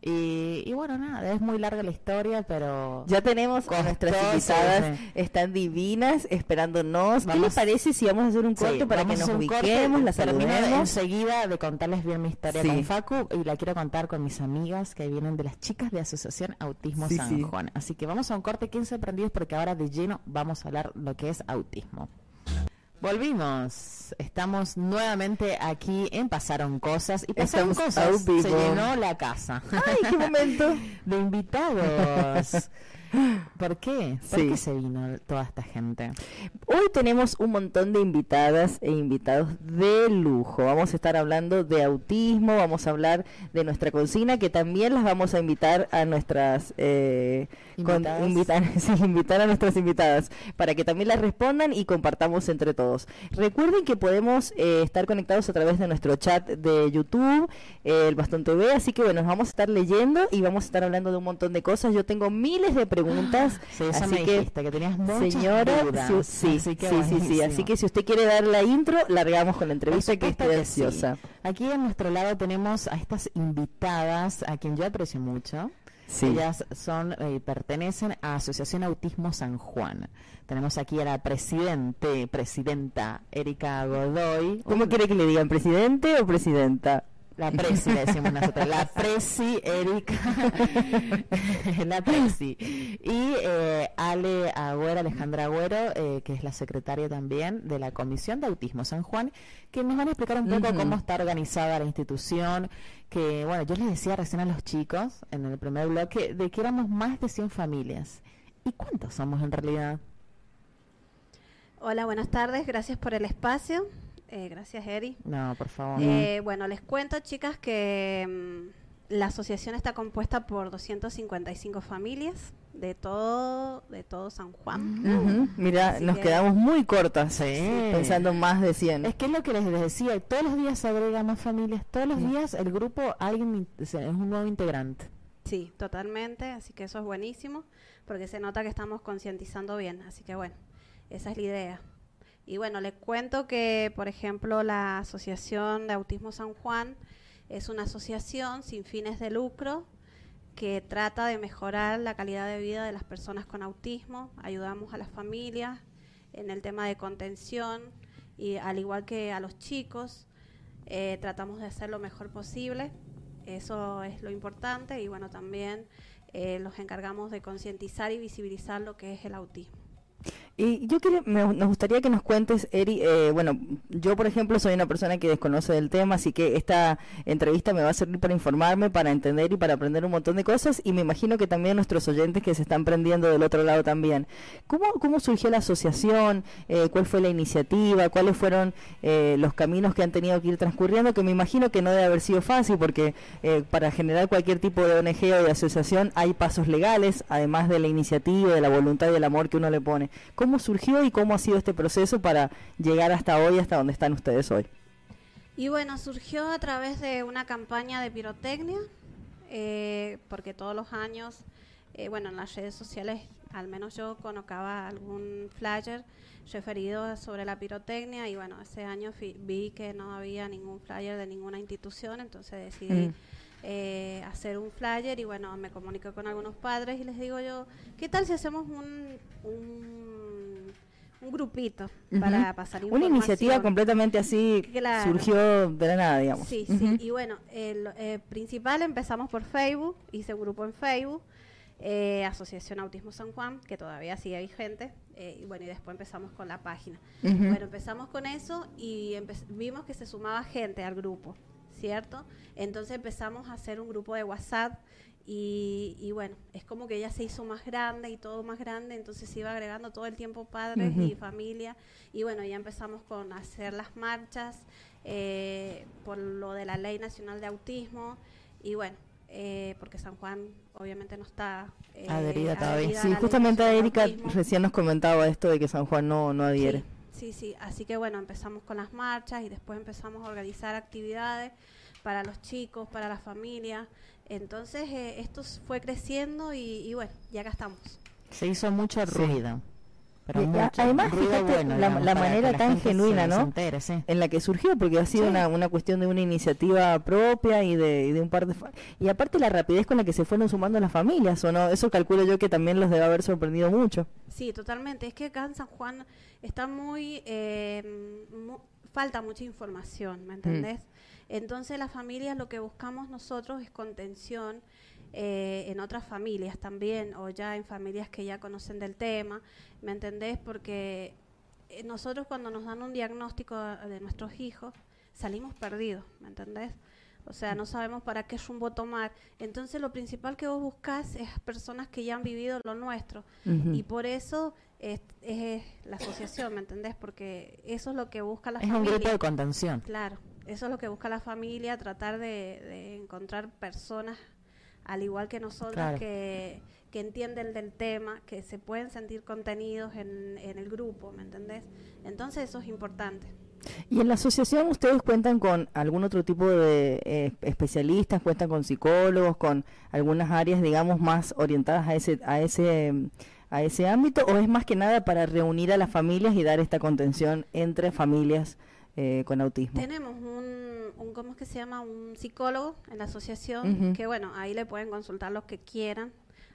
Y, y bueno, nada, es muy larga la historia, pero Ya tenemos a nuestras Costoso, invitadas, sí. están divinas, esperándonos. ¿Qué les parece si vamos a hacer un Sí, corte para que nos ubiquemos, la Termino saludemos? enseguida de contarles bien mi historia Sí. con Facu y la quiero contar con mis amigas que vienen de las chicas de Asociación Autismo San. Juan. Así que vamos a un corte 15 prendidos porque ahora de lleno vamos a hablar lo que es autismo. Volvimos. Estamos nuevamente aquí en Pasaron Cosas y pasaron Estamos cosas. Se llenó la casa ¡Ay, qué momento! de invitados. ¿Por qué? ¿Por Sí. qué se vino toda esta gente? Hoy tenemos un montón de invitadas e invitados de lujo. Vamos a estar hablando de autismo, vamos a hablar de nuestra consigna, que también las vamos a invitar a nuestras eh, con- Invitadas. invitar, sí, invitar a nuestras invitadas para que también las respondan y compartamos entre todos. Recuerden que podemos eh, estar conectados a través de nuestro chat de YouTube, eh, el Bastón TV, así que bueno, nos vamos a estar leyendo y vamos a estar hablando de un montón de cosas. Yo tengo miles de preguntas, Sí, eso así me que dijiste, que tenías muchas Señora, dudas. sí, sí, sí. Así que si usted quiere dar la intro, largamos con la entrevista que estoy sí. ansiosa. Aquí a nuestro lado tenemos a estas invitadas, a quien yo aprecio mucho. Sí. Ellas son eh, pertenecen a Asociación Autismo San Juan. Tenemos aquí a la presidente, presidenta Erika Godoy. ¿Cómo quiere que le digan, presidente o presidenta? La presi, le decimos nosotros. La presi, Erika. la presi. Y eh, Ale Agüero, Alejandra Agüero, eh, que es la secretaria también de la Comisión de Autismo San Juan, que nos van a explicar un poco cómo está organizada la institución. Que, bueno, yo les decía recién a los chicos en el primer bloque de que éramos más de 100 familias. ¿Y cuántos somos en realidad? Hola, buenas tardes. Gracias por el espacio. Eh, gracias, Eri. No, por favor. Eh, bueno, les cuento, chicas, que mm, la asociación está compuesta por 255 familias de todo, de todo San Juan. Ujú. Mira, Así nos que- quedamos muy cortas, Sí. pensando en más de 100. Es que es lo que les decía, todos los días se agrega más familias, todos los días el grupo, alguien es un nuevo integrante. Sí, totalmente. Así que eso es buenísimo, porque se nota que estamos concientizando bien. Así que bueno, esa es la idea. Y bueno, les cuento que, por ejemplo, la Asociación de Autismo San Juan es una asociación sin fines de lucro que trata de mejorar la calidad de vida de las personas con autismo. Ayudamos a las familias en el tema de contención y al igual que a los chicos, eh, tratamos de hacer lo mejor posible. Eso es lo importante y bueno, también eh, los encargamos de concientizar y visibilizar lo que es el autismo. Y yo quería, me, nos gustaría que nos cuentes, Eri, eh, bueno, yo por ejemplo soy una persona que desconoce del tema, así que esta entrevista me va a servir para informarme, para entender y para aprender un montón de cosas y me imagino que también nuestros oyentes que se están prendiendo del otro lado también. ¿Cómo, cómo surgió la asociación? Eh, ¿Cuál fue la iniciativa? ¿Cuáles fueron eh, los caminos que han tenido que ir transcurriendo? Que me imagino que no debe haber sido fácil porque para generar cualquier tipo de ONG o de asociación hay pasos legales, además de la iniciativa, de la voluntad y del amor que uno le pone. ¿Cómo surgió y cómo ha sido este proceso para llegar hasta hoy, hasta donde están ustedes hoy? Y bueno, surgió a través de una campaña de pirotecnia, eh, porque todos los años, eh, bueno, en las redes sociales, al menos yo colocaba algún flyer referido sobre la pirotecnia y bueno, ese año vi que no había ningún flyer de ninguna institución, entonces decidí... Mm. Eh, hacer un flyer y bueno, me comunico con algunos padres y les digo yo, ¿qué tal si hacemos un, un, grupito para pasar Una iniciativa completamente así surgió de la nada, digamos. Sí, sí, y bueno, el eh, principal empezamos por Facebook, hice un grupo en Facebook. Eh, Asociación Autismo San Juan, que todavía sigue vigente, y bueno, y después empezamos con la página. Bueno, empezamos con eso y vimos que se sumaba gente al grupo. ¿cierto? Entonces empezamos a hacer un grupo de WhatsApp y, bueno, es como que ya se hizo más grande y todo más grande, entonces se iba agregando todo el tiempo padres y familia y bueno, ya empezamos con hacer las marchas eh, por lo de la Ley Nacional de Autismo y bueno, eh, porque San Juan obviamente no está eh, adherida todavía. Sí, justamente Erika recién nos comentaba esto de que San Juan no, no adhiere. Sí, sí, así que bueno, empezamos con las marchas y después empezamos a organizar actividades para los chicos, para la familia. Entonces eh, esto fue creciendo y, bueno, ya acá estamos. Se hizo mucho ruido. además, fíjate la, manera tan genuina, ¿no? En la que surgió, porque ha sido una, una, cuestión de una iniciativa propia y de, de un par de... Y aparte la rapidez con la que se fueron sumando las familias, ¿o no? Eso calculo yo que también los debe haber sorprendido mucho. Sí, totalmente. Es que acá en San Juan está muy, eh, falta mucha información, ¿me mm. Entonces las familias lo que buscamos nosotros es contención eh, en otras familias también, o ya en familias que ya conocen del tema, ¿me entendés? Porque eh, nosotros cuando nos dan un diagnóstico de nuestros hijos, salimos perdidos, ¿me entendés? O sea, no sabemos para qué rumbo tomar. Entonces, lo principal que vos buscas es personas que ya han vivido lo nuestro. Y por eso es, la asociación, ¿me entendés? Porque eso es lo que busca la familia. Es un grupo de contención. Claro, eso es lo que busca la familia, tratar de, encontrar personas al igual que nosotros que, que, entienden del tema, que se pueden sentir contenidos en, en el grupo, ¿me entendés? Entonces eso es importante. ¿Y en la asociación ustedes cuentan con algún otro tipo de eh, especialistas, cuentan con psicólogos, con algunas áreas, digamos, más orientadas a ese, a ese, a ese ámbito, o es más que nada para reunir a las familias y dar esta contención entre familias eh, con autismo? Tenemos un, un, ¿cómo es que se llama? Un psicólogo en la asociación, que bueno, ahí le pueden consultar los que quieran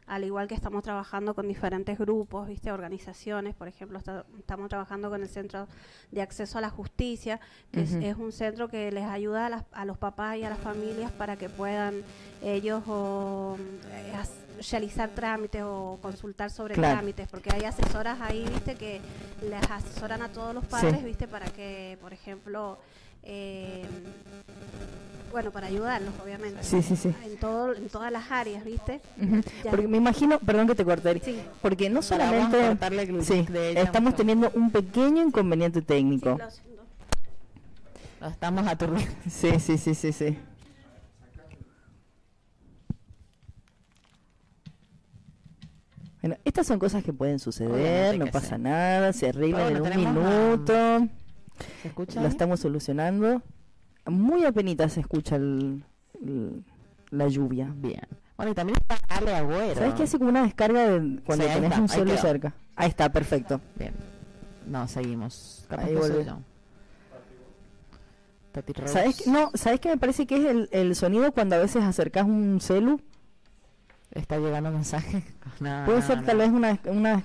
al igual que estamos trabajando con diferentes grupos, viste, organizaciones, por ejemplo, estamos trabajando con el Centro de Acceso a la Justicia, que es, un centro que les ayuda a, los papás y a las familias para que puedan ellos eh, realizar trámites o consultar sobre trámites, porque hay asesoras ahí, viste, que les asesoran a todos los padres, viste, para que, por ejemplo, eh, bueno, para ayudarlos, obviamente. Sí, sí, sí. En, todo, en todas las áreas, ¿viste? Porque me imagino, perdón que te corté, porque no solamente sí, estamos teniendo un pequeño inconveniente técnico. lo, estamos aturdiendo. Sí, sí, sí, sí, sí. Bueno, estas son cosas que pueden suceder, no pasa nada, se arreglan en un minuto. ¿Se escucha? Lo estamos solucionando muy apenas se escucha el, la lluvia. Bien. Bueno, y también está Ale Agüero. ¿Sabes que hace como una descarga de cuando tenés un cielo cerca? Ahí está, perfecto. Bien. No, seguimos. Ahí ¿Sabes que, no, ¿Sabes que me parece que es el, el sonido cuando a veces acercas un celu? Está llegando mensaje. Puede ser tal vez una, una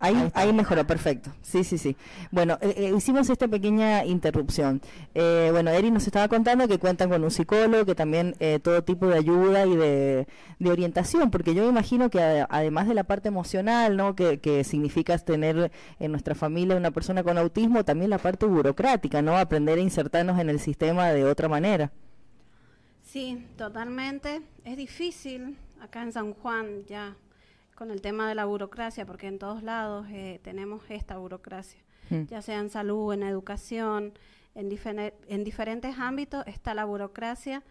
Ahí, ahí, mejoró, perfecto. Sí, sí, sí. Bueno, eh, eh, hicimos esta pequeña interrupción. Eh, bueno, Eri nos estaba contando que cuentan con un psicólogo, que también todo tipo de ayuda y de, orientación, porque yo me imagino que además de la parte emocional, ¿no? Que, que, significa tener en nuestra familia una persona con autismo, también la parte burocrática, ¿no? Aprender a insertarnos en el sistema de otra manera. Sí, totalmente. Es difícil acá en San Juan ya con el tema de la burocracia, porque en todos lados eh, tenemos esta burocracia, hmm. ya sea en salud, en educación, en, en diferentes ámbitos está la burocracia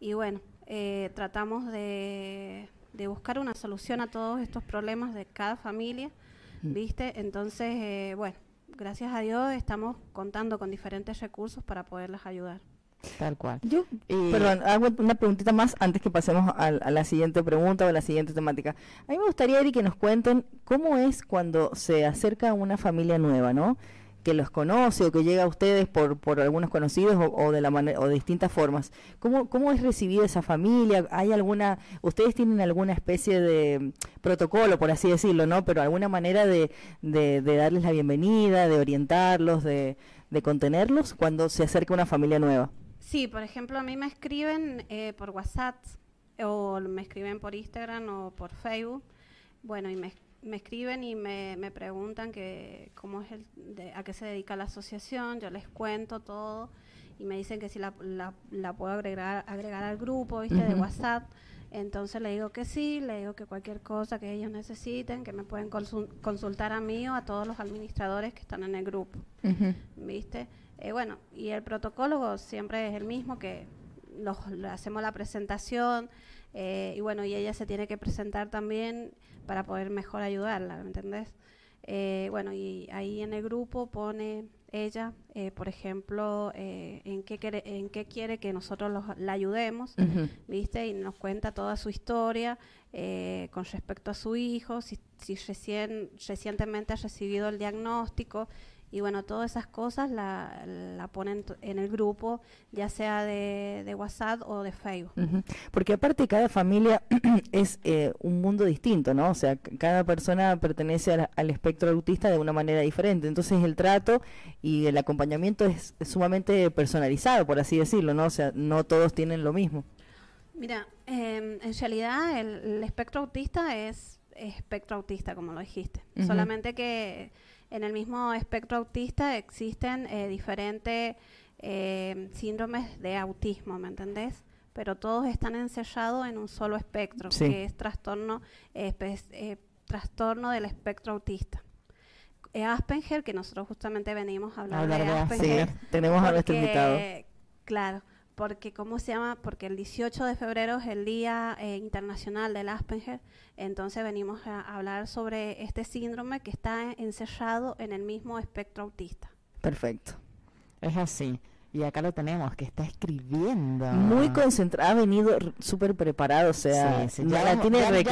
y bueno, eh, tratamos de, buscar una solución a todos estos problemas de cada familia, hmm. ¿viste? Entonces, eh, bueno, gracias a Dios estamos contando con diferentes recursos para poderlas ayudar. Tal cual. Yo, perdón, hago una preguntita más antes que pasemos a, la siguiente pregunta o a la siguiente temática. A mí me gustaría, Eri, que nos cuenten cómo es cuando se acerca una familia nueva, ¿no? que los conoce o que llega a ustedes por, por algunos conocidos o, de la manera o de distintas formas. ¿Cómo, ¿Cómo es recibida esa familia? ¿Hay alguna, ustedes tienen alguna especie de protocolo, por así decirlo, ¿no? Pero alguna manera de, de, de darles la bienvenida, de orientarlos, de, de contenerlos cuando se acerca una familia nueva. Sí, por ejemplo, a mí me escriben eh, por WhatsApp o me escriben por Instagram o por Facebook. Bueno, y me, me escriben y me, me, preguntan que cómo es el, a qué se dedica la asociación. Yo les cuento todo y me dicen que si la, la, puedo agregar, agregar al grupo, ¿viste? De WhatsApp. Entonces le digo que sí, le digo que cualquier cosa que ellos necesiten, que me pueden consultar a mí o a todos los administradores que están en el grupo. ¿Viste? Eh, bueno, y el protocolo siempre es el mismo, que los, hacemos la presentación eh, y bueno, y ella se tiene que presentar también para poder mejor ayudarla, ¿me entendés? Eh, bueno, y ahí en el grupo pone ella, por ejemplo, en, qué quiere, en qué quiere que nosotros la ayudemos, ¿viste? Y nos cuenta toda su historia con respecto a su hijo, si, si recién, recientemente ha recibido el diagnóstico, y bueno, todas esas cosas la, la ponen en el grupo, ya sea de, de WhatsApp o de Facebook. Porque aparte cada familia es eh, un mundo distinto, ¿no? O sea, cada persona pertenece al, espectro autista de una manera diferente. Entonces el trato y el acompañamiento es, sumamente personalizado, por así decirlo, ¿no? O sea, no todos tienen lo mismo. Mira, em, en realidad el, espectro autista es espectro autista, como lo dijiste. Solamente que en el mismo espectro autista existen eh, diferentes eh, síndromes de autismo, ¿me entendés? Pero todos están encerrados en un solo espectro, que es trastorno, eh, trastorno del espectro autista. Asperger, que nosotros justamente venimos a hablar, de, Asperger. Sí, tenemos a nuestro invitado. Claro, porque ¿cómo se llama? Porque el 18 de febrero es el Día eh, Internacional del Asperger, entonces venimos a, hablar sobre este síndrome que está encerrado en el mismo espectro autista. Perfecto. Es así. Y acá lo tenemos, que está escribiendo. Muy concentrado, ha venido súper preparado, o sea, sí, ya la tiene re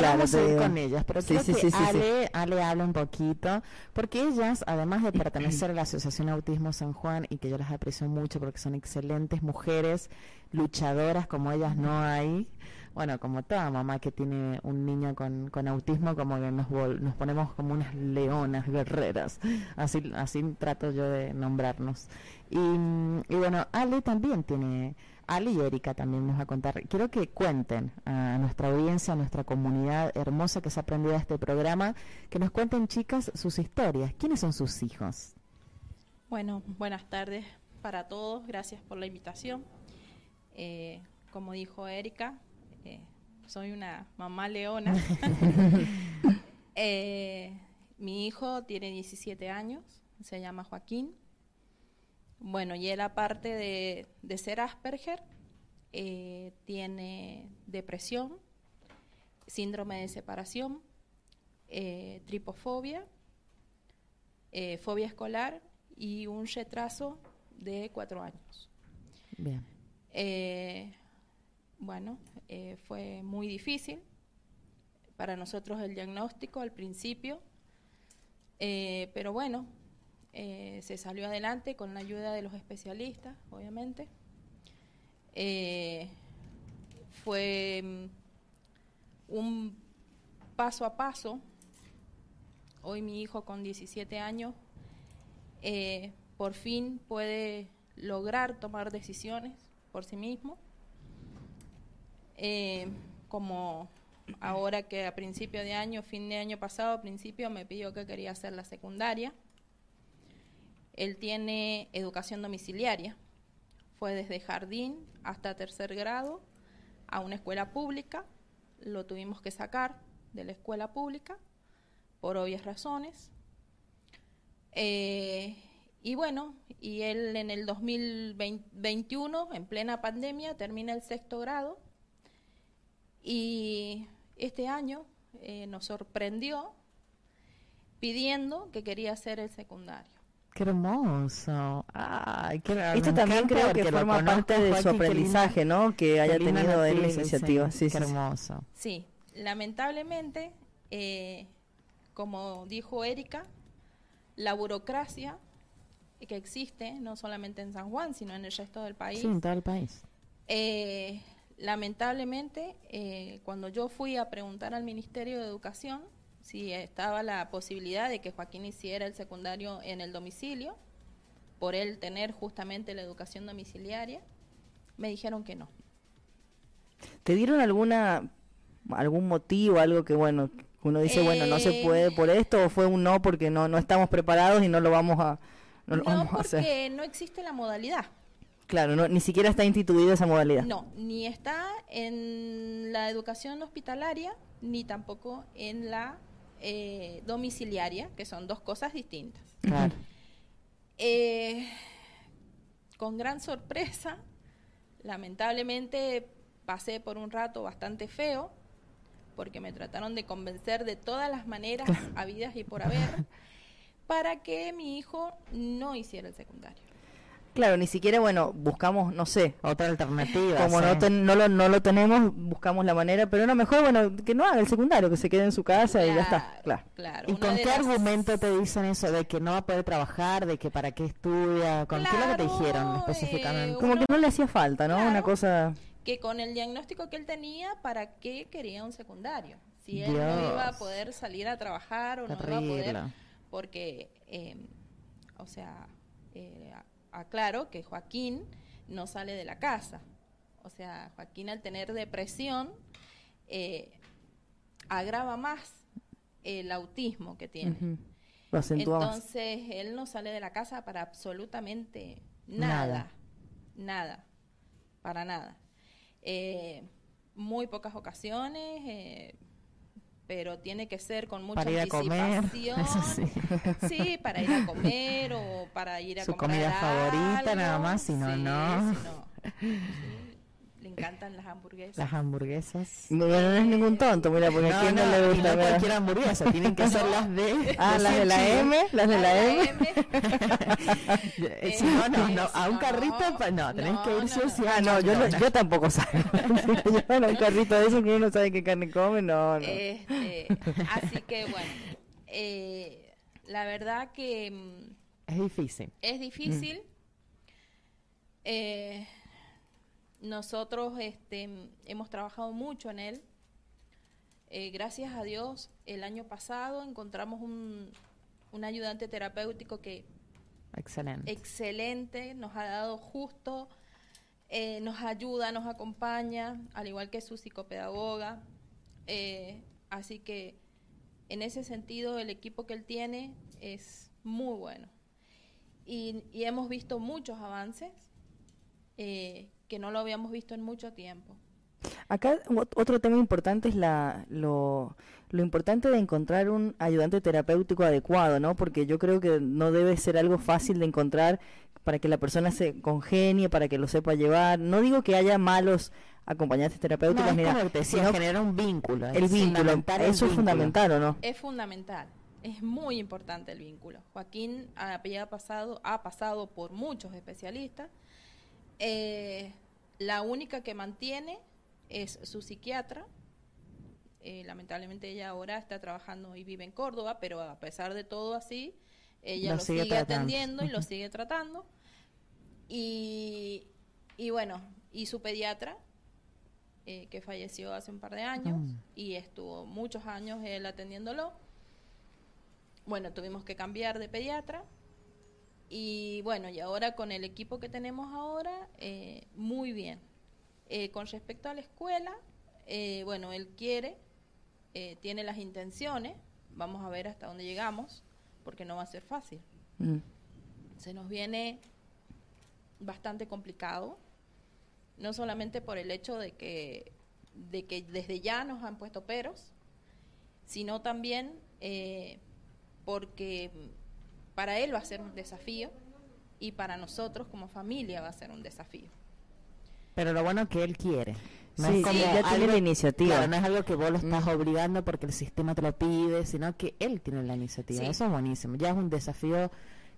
con ellas, pero sí, creo que Ale, Ale habla un poquito, porque ellas, además de pertenecer a la Asociación Autismo San Juan, y que yo las aprecio mucho porque son excelentes mujeres, luchadoras como ellas no hay, bueno, como toda mamá que tiene un niño con, con autismo, como que nos, nos ponemos como unas leonas guerreras. Así, así trato yo de nombrarnos. Y, y bueno, Ale también tiene, Ale y Erika también nos va a contar. Quiero que cuenten a nuestra audiencia, a nuestra comunidad hermosa que se ha aprendido este programa, que nos cuenten, chicas, sus historias. ¿Quiénes son sus hijos? Bueno, buenas tardes para todos. Gracias por la invitación. Eh, como dijo Erika, eh, soy una mamá leona. Eh, mi hijo tiene 17 años, se llama Joaquín. Bueno, y él aparte de, de ser Asperger, eh, tiene depresión, síndrome de separación, tripofobia, fobia escolar y un retraso de cuatro años. Bien. Bueno, eh, fue muy difícil para nosotros el diagnóstico al principio, eh, pero bueno, eh, se salió adelante con la ayuda de los especialistas, obviamente. fue mm, un paso a paso, hoy mi hijo con 17 años por fin puede lograr tomar decisiones por sí mismo. Eh, como ahora que a principio de año, fin de año pasado, principio me pidió que quería hacer la secundaria. Él tiene educación domiciliaria. Fue desde jardín hasta tercer grado a una escuela pública. Lo tuvimos que sacar de la escuela pública por obvias razones. Eh, y bueno, y él en el 2021, en plena pandemia, termina el sexto grado. Y este año eh, nos sorprendió pidiendo que quería hacer el secundario. Qué hermoso. Ay, qué, Esto también creo que forma parte de su aprendizaje, ¿no? Que haya tenido él la iniciativa. Sí, qué hermoso. Sí, lamentablemente, eh, como dijo Erika, la burocracia que existe, no solamente en San Juan, sino en el resto del país. Sí, en todo el país. Eh, lamentablemente, eh, cuando yo fui a preguntar al Ministerio de Educación si estaba la posibilidad de que Joaquín hiciera el secundario en el domicilio, por él tener justamente la educación domiciliaria, me dijeron que no. ¿Te dieron alguna algún motivo, algo que bueno, uno dice, bueno, no se puede Eh, por esto o fue un no porque no no estamos preparados y no lo vamos a no, lo No, vamos a hacer? porque no existe la modalidad. Claro, no, ni siquiera está instituida esa modalidad. No, ni está en la educación hospitalaria, ni tampoco en la eh, domiciliaria, que son dos cosas distintas. Claro. Eh, con gran sorpresa, lamentablemente pasé por un rato bastante feo, porque me trataron de convencer de todas las maneras habidas y por haber, para que mi hijo no hiciera el secundario. Claro, ni siquiera, bueno, buscamos, no sé, Otra alternativa. como sí. no, ten- no, lo, no lo tenemos, buscamos la manera, pero no, mejor, bueno, que no haga el secundario, que se quede en su casa y ya está. Claro. claro. ¿Y Una con qué las- argumento te dicen eso? ¿De que no va a poder trabajar? ¿De que para qué estudia? ¿Con qué es lo que te dijeron eh, específicamente? Como Uno- que no le hacía falta, ¿no? Claro. Una cosa... que con el diagnóstico que él tenía, ¿para qué quería un secundario? Si él no iba a poder salir a trabajar o no iba a poder, porque, eh, o sea, eh, aclaro que Joaquín no sale de la casa. O sea, Joaquín al tener depresión eh, agrava más el autismo que tiene. Lo. Entonces, él no sale de la casa para absolutamente nada. Nada. Para nada. Eh, muy pocas ocasiones, eh, pero tiene que ser con mucha Para ir a comer, anticipación. eso sí. Sí, para ir a comer o para ir a Su comprar comida favorita, nada algo. más, si no, Sí, no. si no. Sí, encantan las hamburguesas. Las hamburguesas. Bueno, no es ningún tonto, mira, porque a quién no, le y gusta. no cualquier hamburguesa, tienen que ser las de... Ah, las de la 100 M, las de la M. Eh, Si no, no, no, a un No, carrito, no, tenés no, que ir no, sí o sí no. a Ah, no, yo, no- yo tampoco salgo. yo un carrito de eso que uno no sabe qué carne come, no, no. Este, así que bueno, eh, la verdad que mm, Es difícil. es difícil. Eh, nosotros este, hemos trabajado mucho en él. Eh, gracias a Dios, el año pasado encontramos un, un ayudante terapéutico que Excelente. excelente, nos ha dado justo, eh, nos ayuda, nos acompaña, al igual que su psicopedagoga. Eh, así que en ese sentido el equipo que él tiene es muy bueno. Y, y hemos visto muchos avances eh, que no lo habíamos visto en mucho tiempo. Acá ot- otro tema importante es la, lo, lo importante de encontrar un ayudante terapéutico adecuado, ¿no? Porque yo creo que no debe ser algo fácil de encontrar para que la persona se congenie, para que lo sepa llevar. No digo que haya malos acompañantes No, terapéuticos es ni como te sino generar un vínculo. el es vínculo. el Eso es vínculo. fundamental, ¿o no? Es fundamental, es muy importante el vínculo. Joaquín había pasado, ha pasado por muchos especialistas. Eh, la única que mantiene es su psiquiatra. Eh, lamentablemente ella ahora está trabajando y vive en Córdoba, pero a pesar de todo así, ella Lo lo, sigue atendiendo y lo sigue tratando. Y, y bueno, y su pediatra, eh, que falleció hace un par de años Mm. y estuvo muchos años él atendiéndolo. bueno, tuvimos que cambiar de pediatra. Y bueno, y ahora con el equipo que tenemos ahora, eh, muy bien. Eh, con respecto a la escuela, eh, bueno, él quiere, tiene las intenciones, vamos a ver hasta dónde llegamos, porque no va a ser fácil. Mm. Se nos viene bastante complicado, no solamente por el hecho de que, de que desde ya nos han puesto peros, sino también porque para él va a ser un desafío y para nosotros como familia va a ser un desafío. Pero lo bueno es que él quiere. No Sí, es como sí, ya tiene algo- la iniciativa. Claro, no es algo que vos lo estás Mm. obligando porque el sistema te lo pide, sino que él tiene la iniciativa. Sí. Eso es buenísimo. Ya es un desafío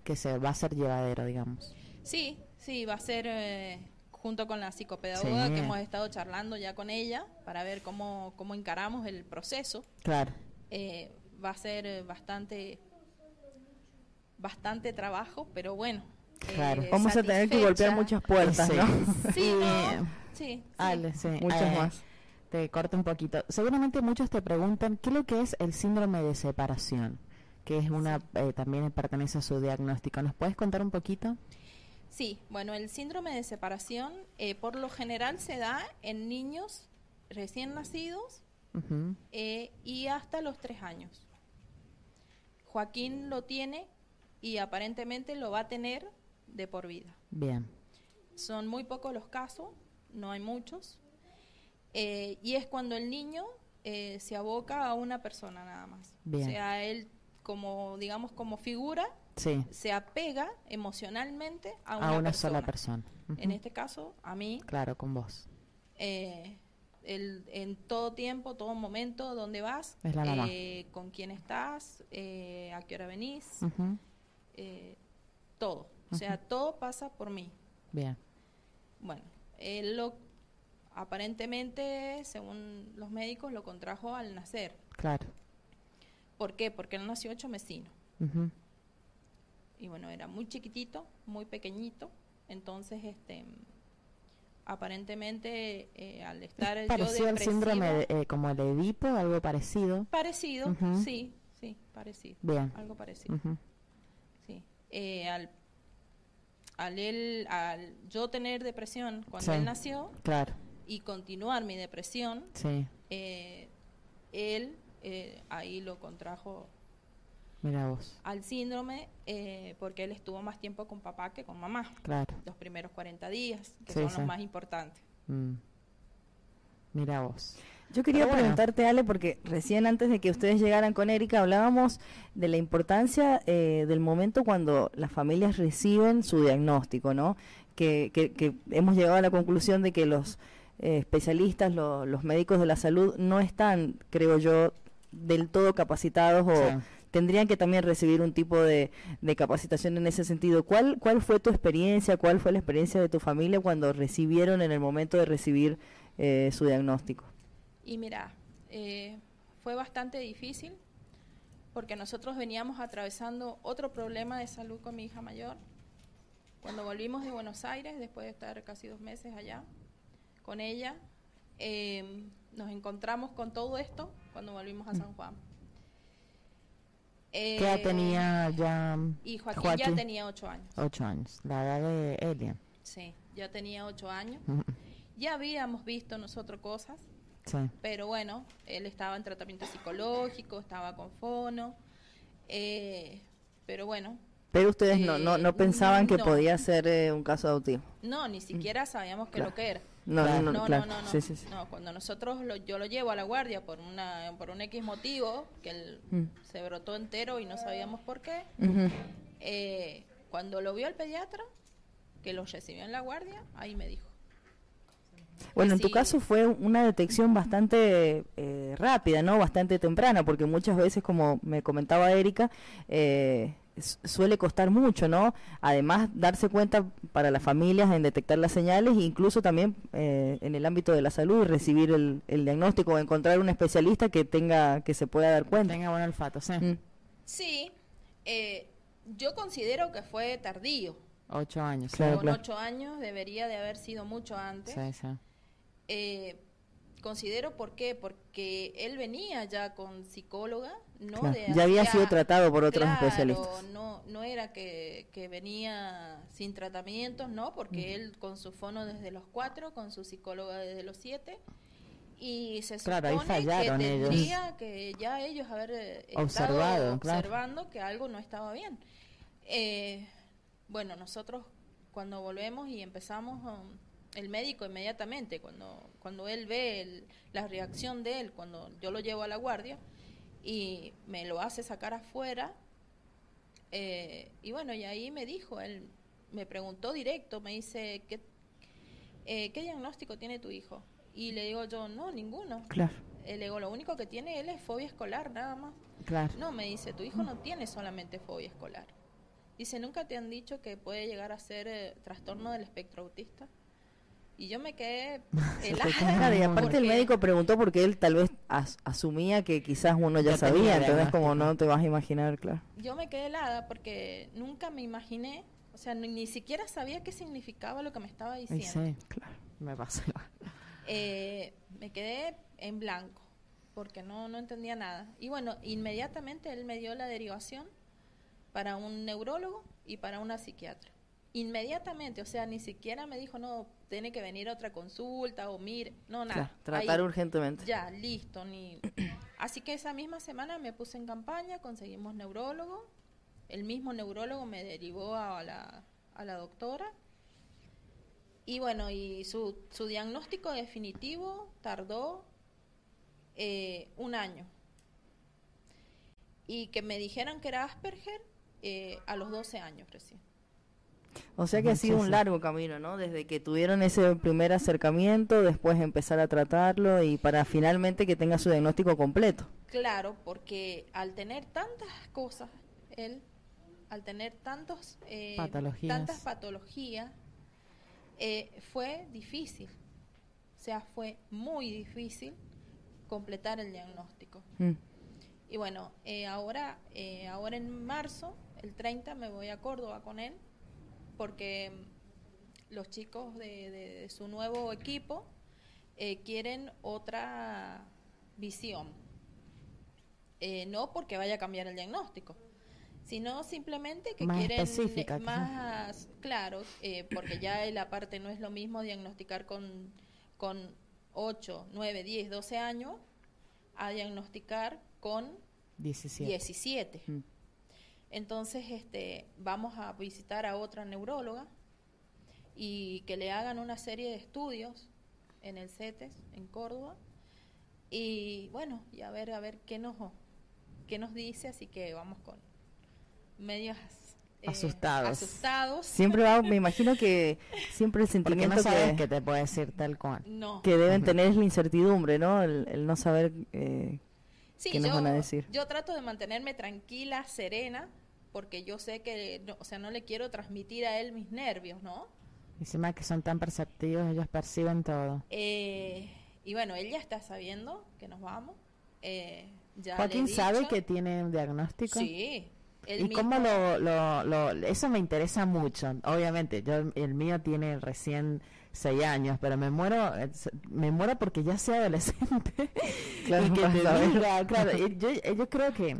que se va a hacer llevadero, digamos. Sí, sí, va a ser eh, junto con la psicopedagoga Sí. que hemos estado charlando ya con ella para ver cómo, cómo encaramos el proceso. Claro. Eh, va a ser bastante bastante trabajo, pero bueno. eh, Claro. Vamos a tener que golpear muchas puertas, Sí. ¿no? Sí, no, sí, sí. Ale, sí. Muchas Eh, más. Te corto un poquito. Seguramente muchos te preguntan qué es lo que es el síndrome de separación, que es una eh, también pertenece a su diagnóstico. ¿Nos puedes contar un poquito? Sí, bueno, el síndrome de separación eh, por lo general se da en niños recién nacidos Ujú. eh, y hasta los tres años. Joaquín lo tiene y aparentemente lo va a tener de por vida. Bien. Son muy pocos los casos, no hay muchos, eh, y es cuando el niño eh, se aboca a una persona nada más. Bien. O sea, él como, digamos, como figura, Sí. se apega emocionalmente a A una, una, persona. sola persona. En este caso, a mí, Claro, con vos. eh, el- en todo tiempo, todo momento, dónde vas, eh, con quién estás, eh, a qué hora venís, Ujú. Eh, todo. O sea, todo pasa por mí. Bien. Bueno, él lo aparentemente, según los médicos, lo contrajo al nacer. Claro. ¿Por qué? Porque él nació ocho mesino. Ujú. Y bueno, era muy chiquitito, muy pequeñito. Entonces, este aparentemente eh, al estar yo Parecido al síndrome de, eh, como el Edipo, algo parecido. parecido, sí, sí, parecido, Bien. algo parecido, sí. Eh, al al él, al yo tener depresión cuando Sí. él nació Claro. y continuar mi depresión, Sí. eh, él eh, ahí lo contrajo Mira vos. al síndrome eh, porque él estuvo más tiempo con papá que con mamá, Claro. los primeros 40 días, que Sí, son sí. los más importantes. Mm. Mira vos. Yo quería bueno. preguntarte, Ale, porque recién antes de que ustedes llegaran con Erika hablábamos de la importancia eh, del momento cuando las familias reciben su diagnóstico, ¿no? Que, que- que hemos llegado a la conclusión de que los eh, especialistas, lo- los médicos de la salud no están, creo yo, del todo capacitados o Sí. tendrían que también recibir un tipo de, de capacitación en ese sentido. ¿Cuál, ¿Cuál fue tu experiencia? ¿Cuál fue la experiencia de tu familia cuando recibieron en el momento de recibir eh, su diagnóstico? Y mira, eh, fue bastante difícil porque nosotros veníamos atravesando otro problema de salud con mi hija mayor. Cuando volvimos de Buenos Aires, después de estar casi dos meses allá con ella, eh, nos encontramos con todo esto cuando volvimos a San Juan. ¿Qué edad Eh, tenía ya? Y Joaquín, Joaquín? ya tenía ocho años. Ocho años. La edad de Elia. Sí, ya tenía ocho años. Ya habíamos visto nosotros cosas, Sí. pero bueno, él estaba en tratamiento psicológico, estaba con fono, eh, pero bueno, Pero ustedes no, no, no Eh, pensaban que podía ser eh, un caso de autismo. no, ni siquiera sabíamos qué Claro. lo que era. No, Claro. no, No, claro. no, no, no. Sí, sí, sí. No, cuando nosotros lo- yo lo llevo a la guardia por una por un X motivo, que él Mm. se brotó entero y no sabíamos por qué, eh, cuando lo vio el pediatra, que lo recibió en la guardia, ahí me dijo. Bueno, en tu Sí. caso fue una detección bastante eh, rápida, ¿no? Bastante temprana, porque muchas veces, como me comentaba Erika, eh, suele costar mucho, ¿no? Además, darse cuenta para las familias en detectar las señales, incluso también eh, en el ámbito de la salud, y recibir el, el diagnóstico o encontrar un especialista que tenga, que se pueda dar cuenta. Tenga buen olfato, sí. Mm. Sí, eh, yo considero que fue tardío. Ocho años. Claro, Con claro. ocho años debería de haber sido mucho antes. Sí, sí. Eh, considero por qué, porque él venía ya con psicóloga, no Claro, de ya había sido tratado por otros Claro, especialistas. No, no era que, que venía sin tratamientos, no, porque él con su fono desde los cuatro, con su psicóloga desde los siete. Y se Claro, ahí supone fallaron que ellos. que ya ellos haber eh, estado Observado, claro. observando que algo no estaba bien. Eh, bueno, nosotros cuando volvemos y empezamos, um, el médico inmediatamente, cuando, cuando él ve el- la reacción de él, cuando yo lo llevo a la guardia y me lo hace sacar afuera, eh, y bueno, y ahí me dijo, él me preguntó directo, me dice, ¿qué, eh, ¿qué diagnóstico tiene tu hijo? Y le digo yo, no, ninguno. Claro, Eh, Le digo, lo único que tiene él es fobia escolar, nada más. claro. No, me dice, tu hijo no tiene solamente fobia escolar. Dice, ¿nunca te han dicho que puede llegar a ser eh, trastorno del espectro autista? Y yo me quedé helada. Y aparte el médico preguntó porque él tal vez as- asumía que quizás uno ya, sabía, entonces como no te vas a imaginar, claro. Yo me quedé helada porque nunca me imaginé, o sea, ni, ni siquiera sabía qué significaba lo que me estaba Y diciendo. sí, claro, me pasa. Eh, me quedé en blanco porque no, no entendía nada. Y bueno, inmediatamente él me dio la derivación para un neurólogo y para una psiquiatra. Inmediatamente, o sea, ni siquiera me dijo, no, tiene que venir a otra consulta o mire, no, nada. Claro, tratar Ahí, urgentemente. Ya, listo. Ni... Así que esa misma semana me puse en campaña, conseguimos neurólogo. El mismo neurólogo me derivó a la, a la doctora. Y bueno, y su, su diagnóstico definitivo tardó eh, un año. Y que me dijeran que era Asperger eh, a los 12 años recién. O sea que ha sido un largo camino, ¿no? Desde que tuvieron ese primer acercamiento, después empezar a tratarlo y para finalmente que tenga su diagnóstico completo. Claro, porque al tener tantas cosas, él, al tener tantos, eh, Patologías. tantas patologías, eh, fue difícil. O sea, fue muy difícil completar el diagnóstico. Mm. Y bueno, eh, ahora, eh, ahora en marzo, el 30, me voy a Córdoba con él, porque los chicos de, de- de su nuevo equipo eh, quieren otra visión. Eh, no porque vaya a cambiar el diagnóstico, sino simplemente que Más quieren específica, más claro, eh, porque ya la parte no es lo mismo diagnosticar con, con 8, 9, 10, 12 años a diagnosticar con 17. 17. Mm. Entonces, este, vamos a visitar a otra neuróloga y que le hagan una serie de estudios en el CETES, en Córdoba. Y bueno, y a ver, a ver qué nos, qué nos dice, así que vamos con medios eh, Asustados. asustados. Siempre va, me imagino que siempre el sentimiento no sabes que, qué te puede decir tal cual. No. que deben tener es la incertidumbre, ¿no? El, el no saber eh, Sí, ¿Qué nos yo, van a decir? yo trato de mantenerme tranquila, serena, porque yo sé que, no- o sea, no le quiero transmitir a él mis nervios, ¿no? Encima que son tan perceptivos, ellos perciben todo. Eh, y bueno, él ya está sabiendo que nos vamos. Eh, ya Joaquín sabe que tiene un diagnóstico. Sí. ¿Y mismo- cómo lo, lo, lo- Eso me interesa mucho. Obviamente, yo el mío tiene recién seis años, pero me muero me muero porque ya sea adolescente. Claro, y que para te saber. diga, claro, y yo, yo creo que,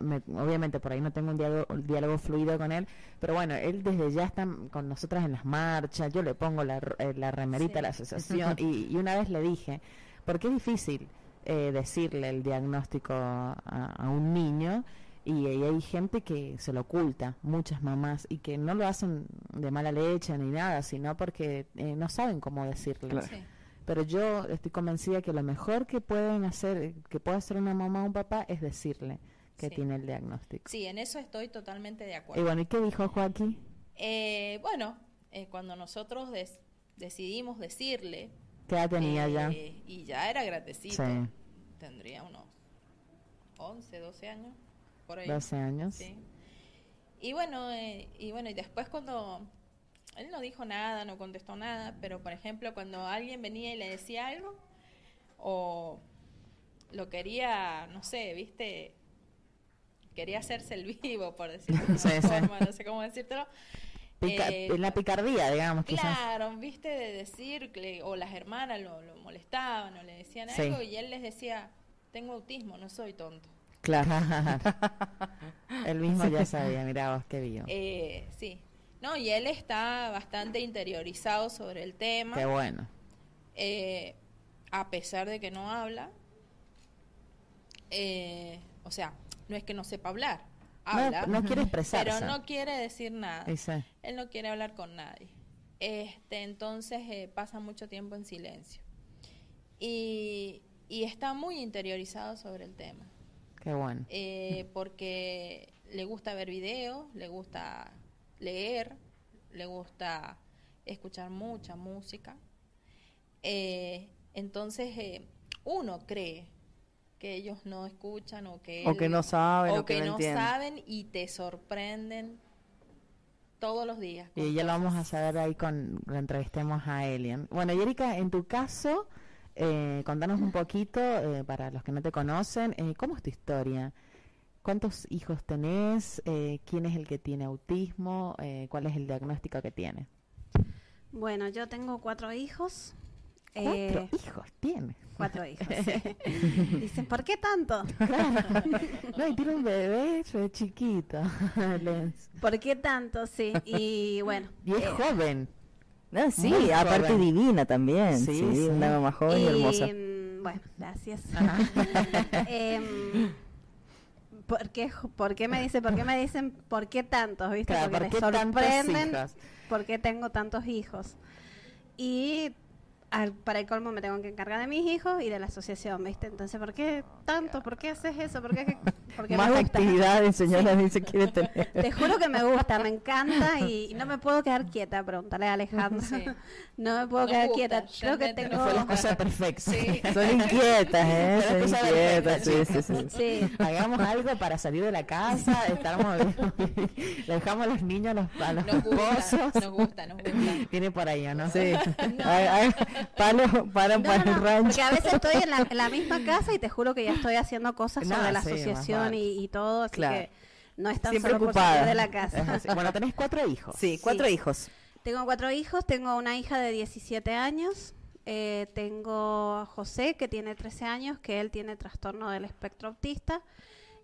me- obviamente por ahí no tengo un diálogo, un diálogo fluido con él, pero bueno, él desde ya está con nosotras en las marchas, yo le pongo la, r- eh, la remerita a la asociación y, y una vez le dije, porque es difícil eh, decirle el diagnóstico a, a un niño y, y hay gente que se lo oculta, muchas mamás, y que no lo hacen de mala leche ni nada, sino porque eh, no saben cómo decirle. Claro. Sí. Pero yo estoy convencida que lo mejor que pueden hacer, que puede hacer una mamá o un papá, es decirle que Sí. tiene el diagnóstico. Sí, en eso estoy totalmente de Y acuerdo. bueno, ¿y qué dijo Joaquín? Eh, bueno, eh, cuando nosotros des- decidimos decirle... ¿Qué edad tenía eh, ya? Y ya era grandecito. Sí. Tendría unos 11, 12 años. Por ahí. 12 años. Sí. Y bueno, eh, y bueno, y después cuando él no dijo nada, no contestó nada, pero por ejemplo, cuando alguien venía y le decía algo o lo quería, no sé, ¿viste? Quería hacerse el vivo, por decirlo de Sí, forma, no sé cómo decírtelo. Pica- Eh, en la picardía, digamos, quizás. Claro, viste, de decir, que- o las hermanas lo, lo molestaban o le decían Sí. algo y él les decía, tengo autismo, no soy tonto. Claro. Él mismo ya sabía, mirá vos, qué vivo. Eh, sí. No, y él está bastante interiorizado sobre el tema. Qué bueno. eh, a pesar de que no habla. eh, o sea, no es que no sepa hablar. Habla, No, no quiere expresarse. pero no quiere decir nada. Él no quiere hablar con nadie. Este, entonces eh, pasa mucho tiempo en silencio. Y, y está muy interiorizado sobre el tema. qué bueno. Eh, porque le gusta ver videos, le gusta leer, le gusta escuchar mucha música. Eh, entonces uno cree que ellos no escuchan o que, O que no saben, o o que que no saben y te sorprenden todos los días. Y ya lo vamos a saber ahí con la entrevistemos a Elian. Bueno, Erika, en tu caso, eh, contanos un poquito, eh, para los que no te conocen, eh, ¿cómo es tu historia? ¿Cuántos hijos tenés? Eh, ¿Quién es el que tiene autismo? Eh, ¿Cuál es el diagnóstico que tiene? Bueno, yo tengo cuatro hijos. Cuatro Eh, hijos tiene. cuatro hijos, sí. Dicen, ¿por qué tanto? No, y tiene un bebé re chiquito. ¿Por qué tanto? Sí. Y bueno. y es eh, joven. No, sí, Muy aparte joven. divina también. Sí, Sí, sí. una mamá joven y, y, hermosa. mm, Bueno, gracias. Em, ¿por, qué, ¿Por qué me dice, por qué me dicen, por qué tantos, viste? Claro, Porque ¿por qué tantos sorprenden por qué tengo tantos hijos. Y al- para el colmo me tengo que encargar de mis hijos y de la asociación, ¿viste? Entonces, ¿por qué tanto? ¿Por qué haces eso? ¿Por qué? Porque Más me gusta. actividades, señora, dice quiere tener. Te juro que me gusta, me encanta y, y no me puedo quedar quieta. Pregúntale a Alejandro. Sí. No me puedo quedar gusta, quieta. Creo que tengo. Fue la cosa perfecta. Sí. Son inquietas, ¿eh? Son inquietas, sí, sí, sí. Sí. Hagamos algo para salir de la casa, estamos, le dejamos a los niños a los, a los Nos gusta, nos gusta, nos gusta. Viene por ahí, ¿o ¿no? Sí. Ay, ay, palo, paran No, para no, el rancho. porque a veces estoy en la, en la misma casa y te juro que ya estoy haciendo cosas No, sobre la sí, asociación y, y todo, así Claro. que no es tan Siempre solo por ocupada. salir de la casa. Bueno, tenés cuatro hijos. Sí, cuatro Sí. hijos. Tengo cuatro hijos, tengo una hija de 17 años, eh, tengo a José que tiene 13 años, que él tiene trastorno del espectro autista.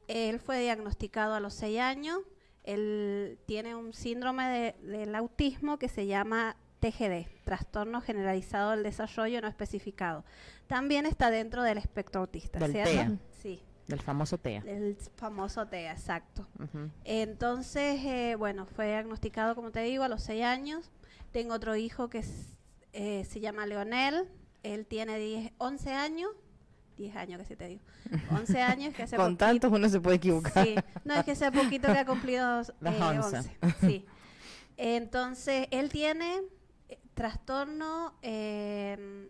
Él fue diagnosticado a los 6 años, él tiene un síndrome de- del autismo que se llama TGD, trastorno generalizado del desarrollo no especificado. También está dentro del espectro autista, Del ¿cierto? TEA. Sí, Del famoso TEA. el famoso TEA, exacto. Entonces, eh, bueno, fue diagnosticado, como te digo, a los 6 años. Tengo otro hijo que es- eh, se llama Leonel. Él tiene 10, 11 años. 10 años, que sí te digo. 11 años que hace Con tantos uno se puede equivocar. Sí, no, es que hace poquito que ha cumplido eh, 11. 11. Sí. Entonces, él tiene trastorno eh,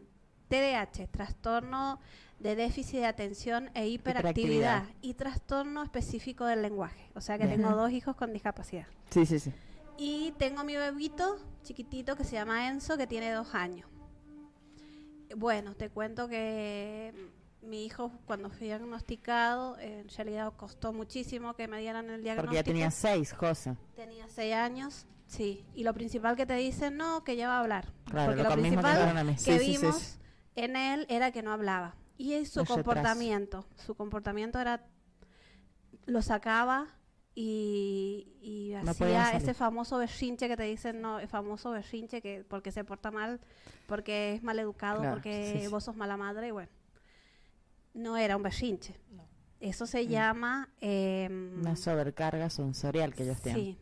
TDAH, trastorno de déficit de atención e hiperactividad, Hiperactividad. y trastorno específico del lenguaje. O sea que Bien. tengo dos hijos con discapacidad. Sí, sí, sí. Y tengo mi bebito chiquitito que se llama Enzo, que tiene dos años. Bueno, te cuento que mi hijo cuando fui diagnosticado, en realidad costó muchísimo que me dieran el diagnóstico. Porque ya tenía seis, José. Tenía seis años, sí. Y lo principal que te dicen, no, que ya va a hablar. Claro, Porque lo lo mismo que principal que Sí, sí, sí, vimos sí. en él era que no hablaba. Y su comportamiento. Su comportamiento era, lo sacaba y, y No podía hacía ese famoso berrinche que te dicen, no, el famoso berrinche que porque se porta mal, porque es mal educado, Claro, porque sí, sí. vos sos mala madre, y bueno. No era un berrinche. No. Eso se Mm. llama... em, Una sobrecarga sensorial que ellos tienen. Sí.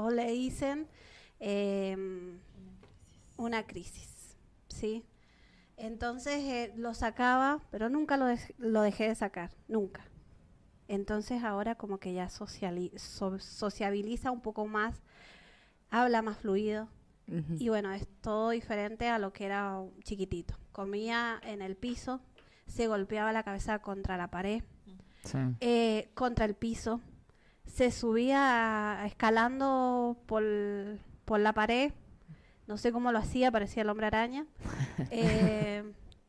O le dicen em, una crisis, ¿sí? Entonces eh, lo sacaba, pero nunca lo, dej- lo dejé de sacar, nunca. Entonces ahora como que ya so- sociabiliza un poco más, habla más fluido y bueno, es todo diferente a lo que era chiquitito. Comía en el piso, se golpeaba la cabeza contra la pared, Sí. eh, contra el piso, se subía escalando por, por la pared, no sé cómo lo hacía, parecía el hombre araña. Eh,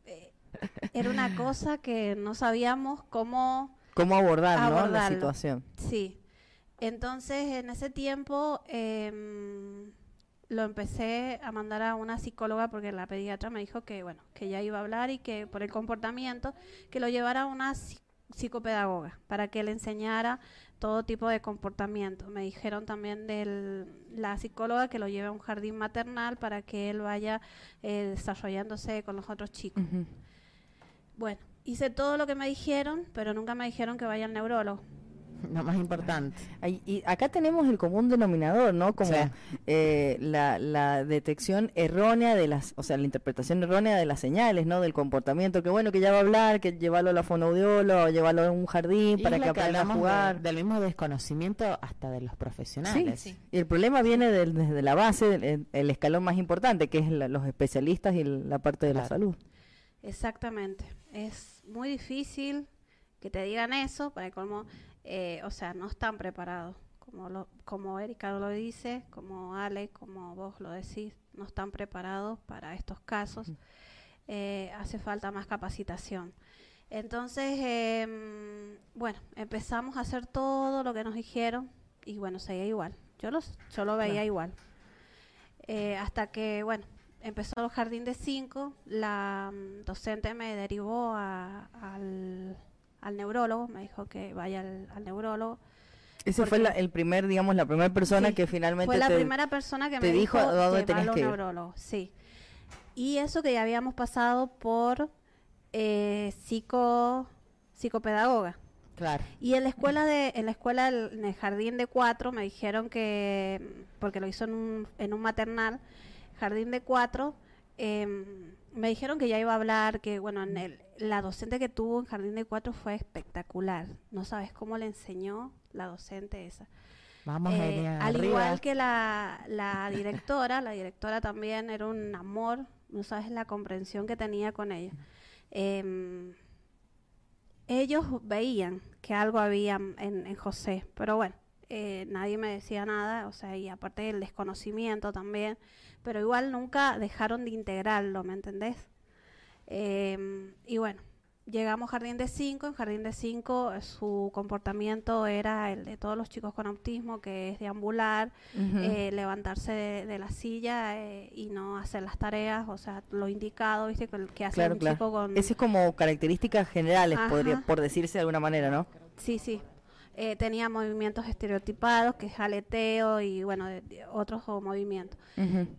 eh, era una cosa que no sabíamos cómo, ¿Cómo abordar, ¿no? la situación? sí. Entonces, en ese tiempo, em, lo empecé a mandar a una psicóloga porque la pediatra me dijo que, bueno, que ya iba a hablar y que por el comportamiento, que lo llevara a una psicopedagoga para que le enseñara todo tipo de comportamiento. Me dijeron también de la psicóloga que lo lleve a un jardín maternal para que él vaya eh, desarrollándose con los otros chicos. Bueno, hice todo lo que me dijeron, pero nunca me dijeron que vaya al neurólogo. Lo más importante. Y acá tenemos el común denominador, ¿no? Como eh, la, detección errónea de las, o sea, la interpretación errónea de las señales, ¿no? Del comportamiento, que bueno, que ya va a hablar, que llevarlo a la fonoaudióloga o llevarlo a un jardín para que aprenda a jugar. del mismo desconocimiento hasta de los profesionales. Sí, Y el problema viene desde la base, el, escalón más importante, que es los especialistas y la parte de la salud. Exactamente. Es muy difícil que te digan eso, para como eh, o sea, no están preparados. Como, lo, como Erika lo dice, como Ale, como vos lo decís, no están preparados para estos casos. Eh, hace falta más capacitación. Entonces, em, bueno, empezamos a hacer todo lo que nos dijeron y bueno, seguía igual. Yo, los, yo lo veía igual. Eh, hasta que, bueno, empezó el jardín de cinco, la mm, docente me derivó al al neurólogo, me dijo que vaya al, neurólogo. Ese fue el primer, digamos, la primera persona que finalmente fue la primera persona que me dijo, dónde que que neurólogo, sí. Y eso que ya habíamos pasado por eh, psico psicopedagoga. Claro. Y en la escuela de en la escuela en el jardín de cuatro me dijeron que porque lo hizo en un, en un maternal jardín de cuatro eh, me dijeron que ya iba a hablar, que bueno, en el, la docente que tuvo en Jardín de Cuatro fue espectacular. No sabes cómo le enseñó la docente esa. Vamos, eh, al igual que la, la directora, la directora también era un amor, no sabes la comprensión que tenía con ella. Em, ellos veían que algo había en, en José, pero bueno, eh, nadie me decía nada, o sea, y aparte del desconocimiento también, pero igual nunca dejaron de integrarlo, ¿me entendés? Em, y bueno, llegamos a Jardín de 5, en Jardín de 5 eh, su comportamiento era el de todos los chicos con autismo, que es deambular, eh, levantarse de, la silla y no hacer las tareas, o sea, lo indicado, ¿viste? Que, hace un chico con... Ese es como características generales, podría, por decirse de alguna manera, ¿no? Sí, sí, eh, tenía movimientos estereotipados, que es aleteo y bueno, otros movimientos.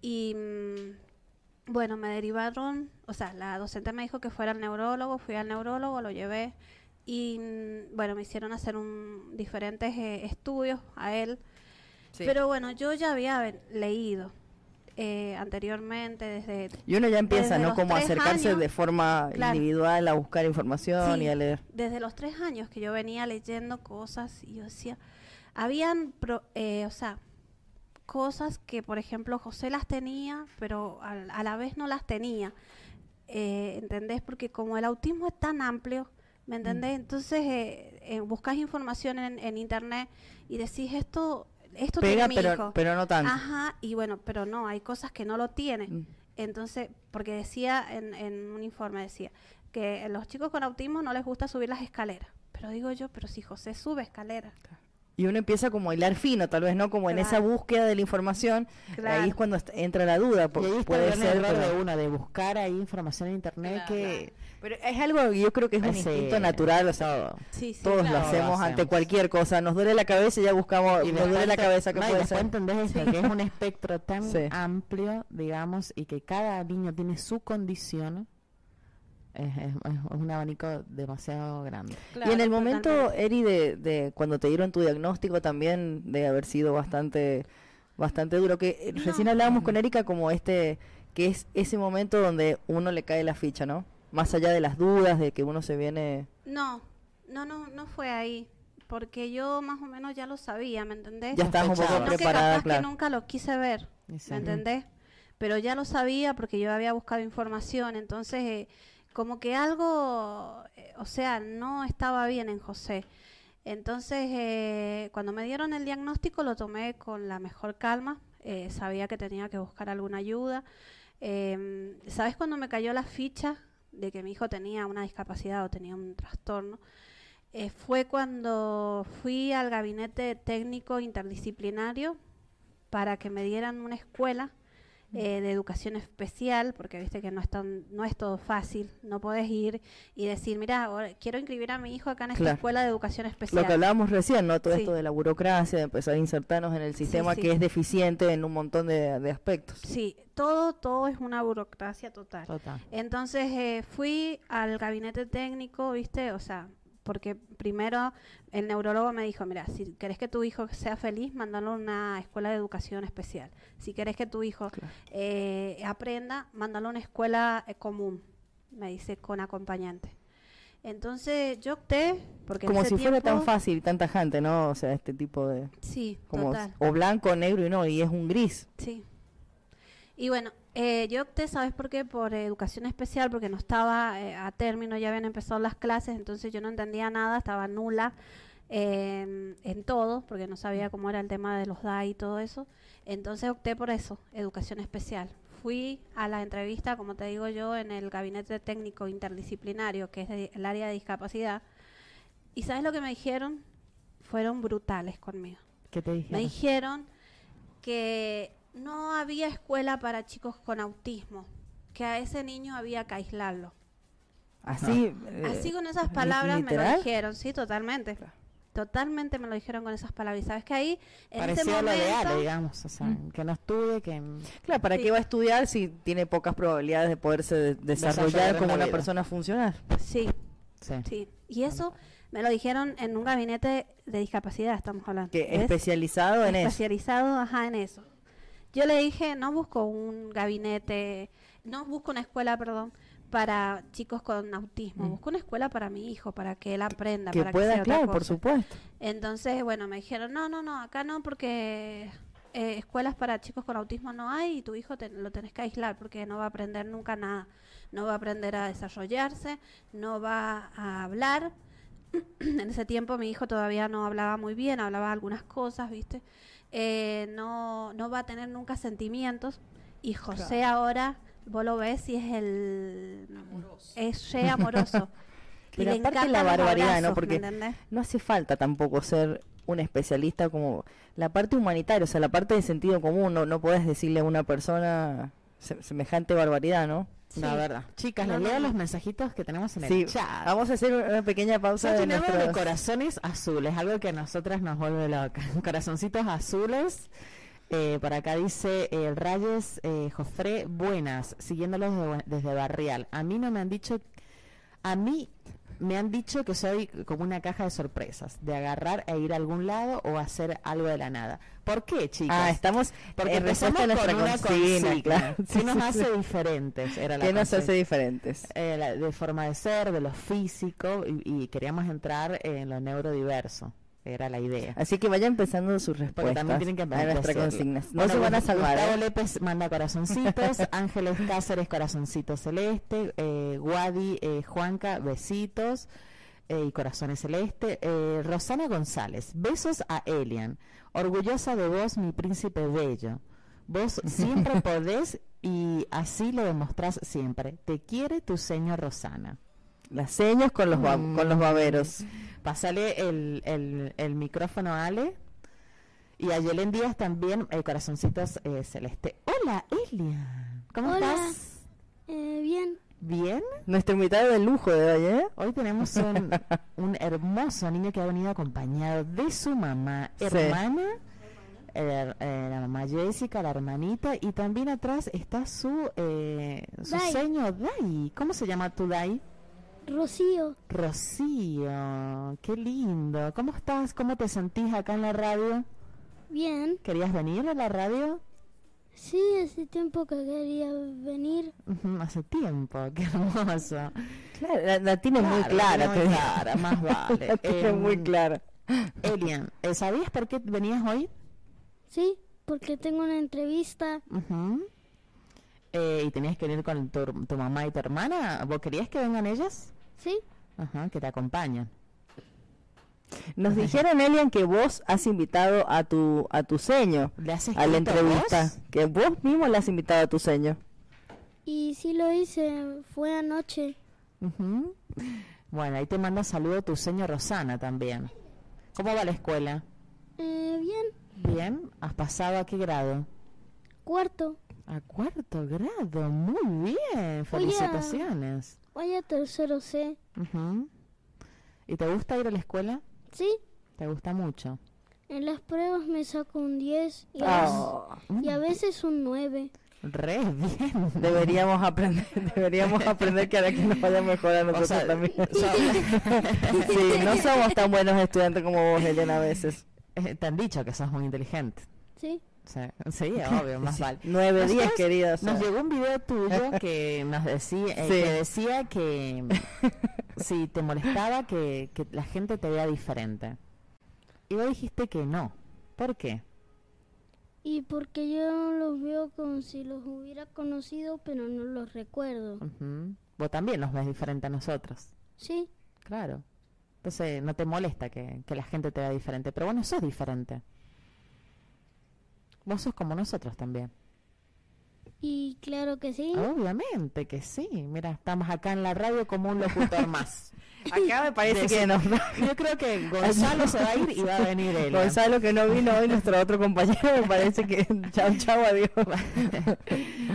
Y mm, bueno, me derivaron, o sea, la docente me dijo que fuera al neurólogo, fui al neurólogo, lo llevé y mm, bueno, me hicieron hacer un, diferentes eh, estudios a él. Pero bueno, yo ya había leído eh, anteriormente desde y uno ya empieza no como acercarse de forma individual a buscar información y a leer desde los tres años que yo venía leyendo cosas y yo decía habían eh, o sea cosas que por ejemplo José las tenía pero a, la vez no las tenía eh, ¿entendés? porque como el autismo es tan amplio ¿me entendés? Mm. entonces eh, buscas información en, en internet y decís esto esto Pega, tiene pero, mi hijo. pero no tanto. Ajá, y bueno, pero no, hay cosas que no lo tienen. Mm. Entonces, porque decía en, en un informe, decía que los chicos con autismo no les gusta subir las escaleras. Pero digo yo, pero si José sube escaleras. Y uno empieza como a hilar fino, tal vez no como en esa búsqueda de la información, ahí es cuando entra la duda, porque puede ser de una de buscar ahí información en internet que pero es algo que yo creo que es un instinto natural, o sea, todos lo hacemos ante cualquier cosa. Nos duele la cabeza y ya buscamos, y nos duele la cabeza, que puede ser? entendés que es un espectro tan amplio, digamos, y que cada niño tiene su condición. Es, un abanico demasiado grande. y en el momento, Eri, de, de cuando te dieron tu diagnóstico también de haber sido bastante bastante duro, que recién hablábamos con Erika como este, que es ese momento donde uno le cae la ficha, ¿no? Más allá de las dudas, de que uno se viene... No, no, no, no fue ahí. Porque yo más o menos ya lo sabía, ¿me entendés? Ya estabas un poco preparada, que nunca lo quise ver, ¿me entendés? Pero ya lo sabía porque yo había buscado información, entonces eh, como que algo, eh, o sea, no estaba bien en José. Entonces, eh, cuando me dieron el diagnóstico lo tomé con la mejor calma, sabía que tenía que buscar alguna ayuda. Em, ¿Sabes cuando me cayó la ficha de que mi hijo tenía una discapacidad o tenía un trastorno, eh, fue cuando fui al gabinete técnico interdisciplinario para que me dieran una escuela eh, de educación especial, porque viste que no es, tan, no es todo fácil, no podés ir y decir, mira, quiero inscribir a mi hijo acá en esta Claro. escuela de educación especial. Lo que hablábamos recién, ¿no? Todo Sí. esto de la burocracia, de empezar a insertarnos en el sistema sí. que es deficiente en un montón de, de aspectos. Sí, todo, todo es una burocracia total. Total. Entonces eh, fui al gabinete técnico, ¿viste? O sea, porque primero el neurólogo me dijo, mira, si querés que tu hijo sea feliz, mándalo a una escuela de educación especial. Si querés que tu hijo eh, aprenda, mándalo a una escuela eh, común, me dice, con acompañante. Entonces yo opté, porque en Como ese si fuera tan fácil y tan tajante, ¿no? O sea, este tipo de... Sí, Como, total. o blanco, negro y no, y es un gris. Sí. Y bueno, eh, yo opté, ¿sabes por qué? Por educación especial, porque no estaba eh, a término, ya habían empezado las clases, entonces yo no entendía nada, estaba nula eh, en todo, porque no sabía cómo era el tema de los DAI y todo eso. Entonces opté por eso, educación especial. Fui a la entrevista, como te digo yo, en el gabinete técnico interdisciplinario, que es de- el área de discapacidad. ¿Y sabes lo que me dijeron? Fueron brutales conmigo. ¿Qué te Me dijeron? dijeron que no había escuela para chicos con autismo, que a ese niño había que aislarlo. Así. eh, Así con esas palabras me lo dijeron, sí, totalmente. Totalmente me lo dijeron con esas palabras. Y sabes que ahí, en ese Parecido a lo momento, digamos. O sea, Mm. que no estudie, que... Claro, ¿para Sí. qué va a estudiar si tiene pocas probabilidades de poderse de- desarrollar como una vida. persona funcional? sí, Sí. sí. Y eso me lo dijeron en un gabinete de discapacidad, estamos hablando. Que especializado en eso. especializado ajá, en eso. Yo le dije, no busco un gabinete, no busco una escuela, perdón, para chicos con autismo, Mm. busco una escuela para mi hijo, para que él aprenda, Que para que pueda, sea otra claro, por cosa". supuesto. Entonces, bueno, me dijeron, no, no, no, acá no, porque eh, escuelas para chicos con autismo no hay y tu hijo te- lo tenés que aislar porque no va a aprender nunca nada, no va a aprender a desarrollarse, no va a hablar. en ese tiempo mi hijo todavía no hablaba muy bien, hablaba algunas cosas, ¿viste? Eh, no, no va a tener nunca sentimientos. Y José ahora, vos lo ves y es el... Es re amoroso. Y Pero le aparte la barbaridad, ¿no? abrazos, ¿me Porque no hace falta tampoco ser un especialista como la parte humanitaria, o sea, la parte de sentido común, no, no podés decirle a una persona se- semejante barbaridad, ¿no? La verdad. Chicas, No, les no, leo no. los mensajitos que tenemos en el Sí, chat. vamos a hacer una pequeña pausa de llenado de nuestros... corazones azules, algo que a nosotras nos vuelve locas. Corazoncitos azules. Eh, por acá dice el Rayes eh, Jofré, buenas, siguiéndolos de- desde Barrial. A mí no me han dicho, a mí me han dicho que soy como una caja de sorpresas, de agarrar e ir a algún lado o hacer algo de la nada. ¿Por qué, chicas? Ah, estamos Porque en respuesta a nuestra con una consigna, consigna. claro. ¿Qué Sí, nos sí, hace sí. diferentes? Era la ¿Qué nos hace diferentes? Eh, la- de forma de ser, de lo físico, y, y queríamos entrar en lo neurodiverso. Era la idea. Así que vaya empezando sus Porque respuestas también tienen que a nuestra decirlo. consigna. No Bueno, se van a salvar. Gustavo ¿eh? Lépez manda corazoncitos, Ángeles Cáceres corazoncito celeste, eh, Guadi eh, Juanca besitos eh, y corazones celeste, eh, Rosana González besos a Elian, orgullosa de vos mi príncipe bello, vos siempre podés y así lo demostrás siempre. Te quiere tu señor Rosana. Las señas con los, Mm. con los baberos. Pasale el, el, el micrófono a Ale. Y a Yelen Díaz también, eh, corazoncitos eh, celeste. Hola, Elia. ¿Cómo Hola. estás? Eh, bien, ¿Bien? Nuestro invitado de lujo de hoy, ¿eh? Hoy tenemos un, un hermoso niño que ha venido acompañado de su mamá, Sí. hermana, eh, eh, la mamá Jessica, la hermanita, y también atrás está su, eh, su Dai. seño Dai. ¿Cómo se llama tu Dai? Rocío. Rocío, qué lindo. ¿Cómo estás? ¿Cómo te sentís acá en la radio? Bien, ¿Querías venir a la radio? sí, hace tiempo que quería venir. Hace tiempo, qué hermoso. Claro, la, la tiene muy clara. te clara, más vale. La tiene Em, muy clara. Elian, eh, ¿sabías por qué venías hoy? Sí, porque tengo una entrevista. Eh, ¿Y tenías que venir con tu, tu mamá y tu hermana? ¿Vos querías que vengan ellas? Sí, Ajá, que te acompañan. Nos dijeron, Elian, que vos has invitado a tu a tu seño ¿Le has a la entrevista. vos? Que vos mismo le has invitado a tu seño. y sí lo hice, fue anoche. Ujú. Bueno, ahí te manda saludo tu señor Rosana también. ¿Cómo va la escuela? Eh, bien, Bien, ¿has pasado a qué grado? cuarto. A cuarto grado, muy bien, felicitaciones. Voy a tercero C. Ujú. ¿Y te gusta ir a la escuela? Sí, ¿Te gusta mucho? en las pruebas me saco un 10 y, a, Ah, veces- y a veces un 9. Re bien. deberíamos aprender, deberíamos aprender que ahora que nos vaya mejor a nosotros sea, también. so- sí, no somos tan buenos estudiantes como vos, Elena, a veces. Eh, Te han dicho que sos muy inteligente. Sí, O sea, sí, obvio, más vale. 9, 10, Nosotros querida. o sea. Nos llegó un video tuyo que nos decía, eh, Sí. que decía que si te molestaba que, que la gente te vea diferente. Y vos dijiste que no. ¿Por qué? y porque yo los veo como si los hubiera conocido, pero no los recuerdo. Ujú. Vos también nos ves diferente a nosotros. Sí, Claro. Entonces no te molesta que, que la gente te vea diferente. Pero bueno, sos diferente. Vos sos como nosotros también. y claro que sí. Obviamente que sí. Mira, estamos acá en la radio como un locutor más. Acá me parece que no. Yo creo que Gonzalo se va a ir y va a venir él. Gonzalo que no vino hoy, nuestro otro compañero, me parece que chau, chau, adiós.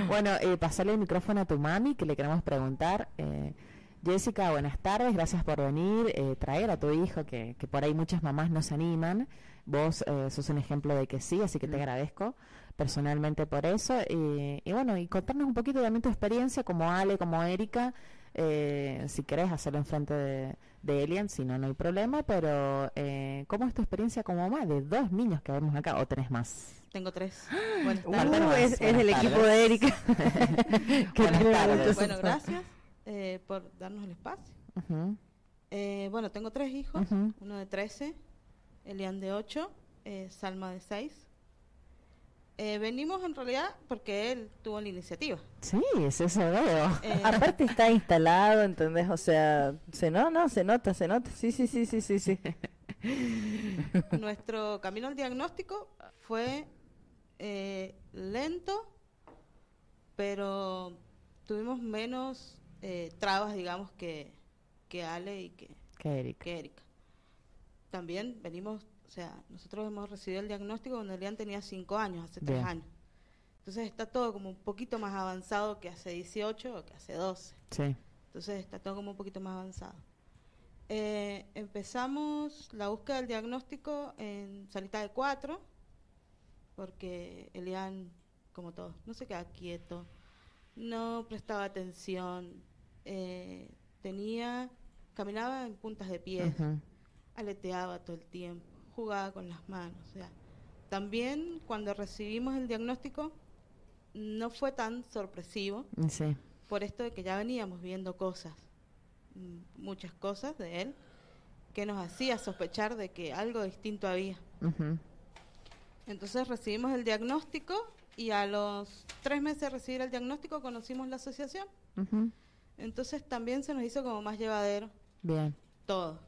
bueno, eh, pasarle el micrófono a tu mami que le queremos preguntar. Eh, Jessica, buenas tardes, gracias por venir, eh, traer a tu hijo, que, que por ahí muchas mamás no se animan. Vos eh, sos un ejemplo de que sí, así que te agradezco personalmente por eso. Y, y bueno, y contarnos un poquito también tu experiencia como Ale, como Erika. eh, si querés hacerlo enfrente de, de Elian, si no, no hay problema. Pero, eh, ¿cómo es tu experiencia como mamá de dos niños que vemos acá? ¿O tenés más? Tengo tres. Buenas Uh, tardes. más. es, es Buenas el equipo de Erika. Buenas tardes. Bueno, gracias eh, por darnos el espacio. Eh, bueno, tengo tres hijos, uno de 13, Elian de 8, eh, Salma de 6. Eh, venimos en realidad porque él tuvo la iniciativa. Sí, es eso veo. Eh, Aparte está instalado, ¿entendés? O sea, se no, no, se nota, se nota. Sí, sí, sí, sí, sí, sí. nuestro camino al diagnóstico fue eh, lento, pero tuvimos menos eh, trabas, digamos, que, que Ale y que, Que Erika. que Erika. También venimos, o sea, nosotros hemos recibido el diagnóstico cuando Elian tenía 5 años, hace 3 Bien. años. Entonces está todo como un poquito más avanzado que hace 18 o que hace 12. Sí. Entonces está todo como un poquito más avanzado. Eh, empezamos la búsqueda del diagnóstico en salita de 4, porque Elian, como todo, no se queda quieto, no prestaba atención, eh, tenía, caminaba en puntas de pies, Ujú. Aleteaba todo el tiempo, jugaba con las manos. O sea, también cuando recibimos el diagnóstico no fue tan sorpresivo Sí. por esto de que ya veníamos viendo cosas, muchas cosas de él, que nos hacía sospechar de que algo distinto había. Entonces recibimos el diagnóstico y a los tres meses de recibir el diagnóstico conocimos la asociación. Entonces también se nos hizo como más llevadero Bien. todo.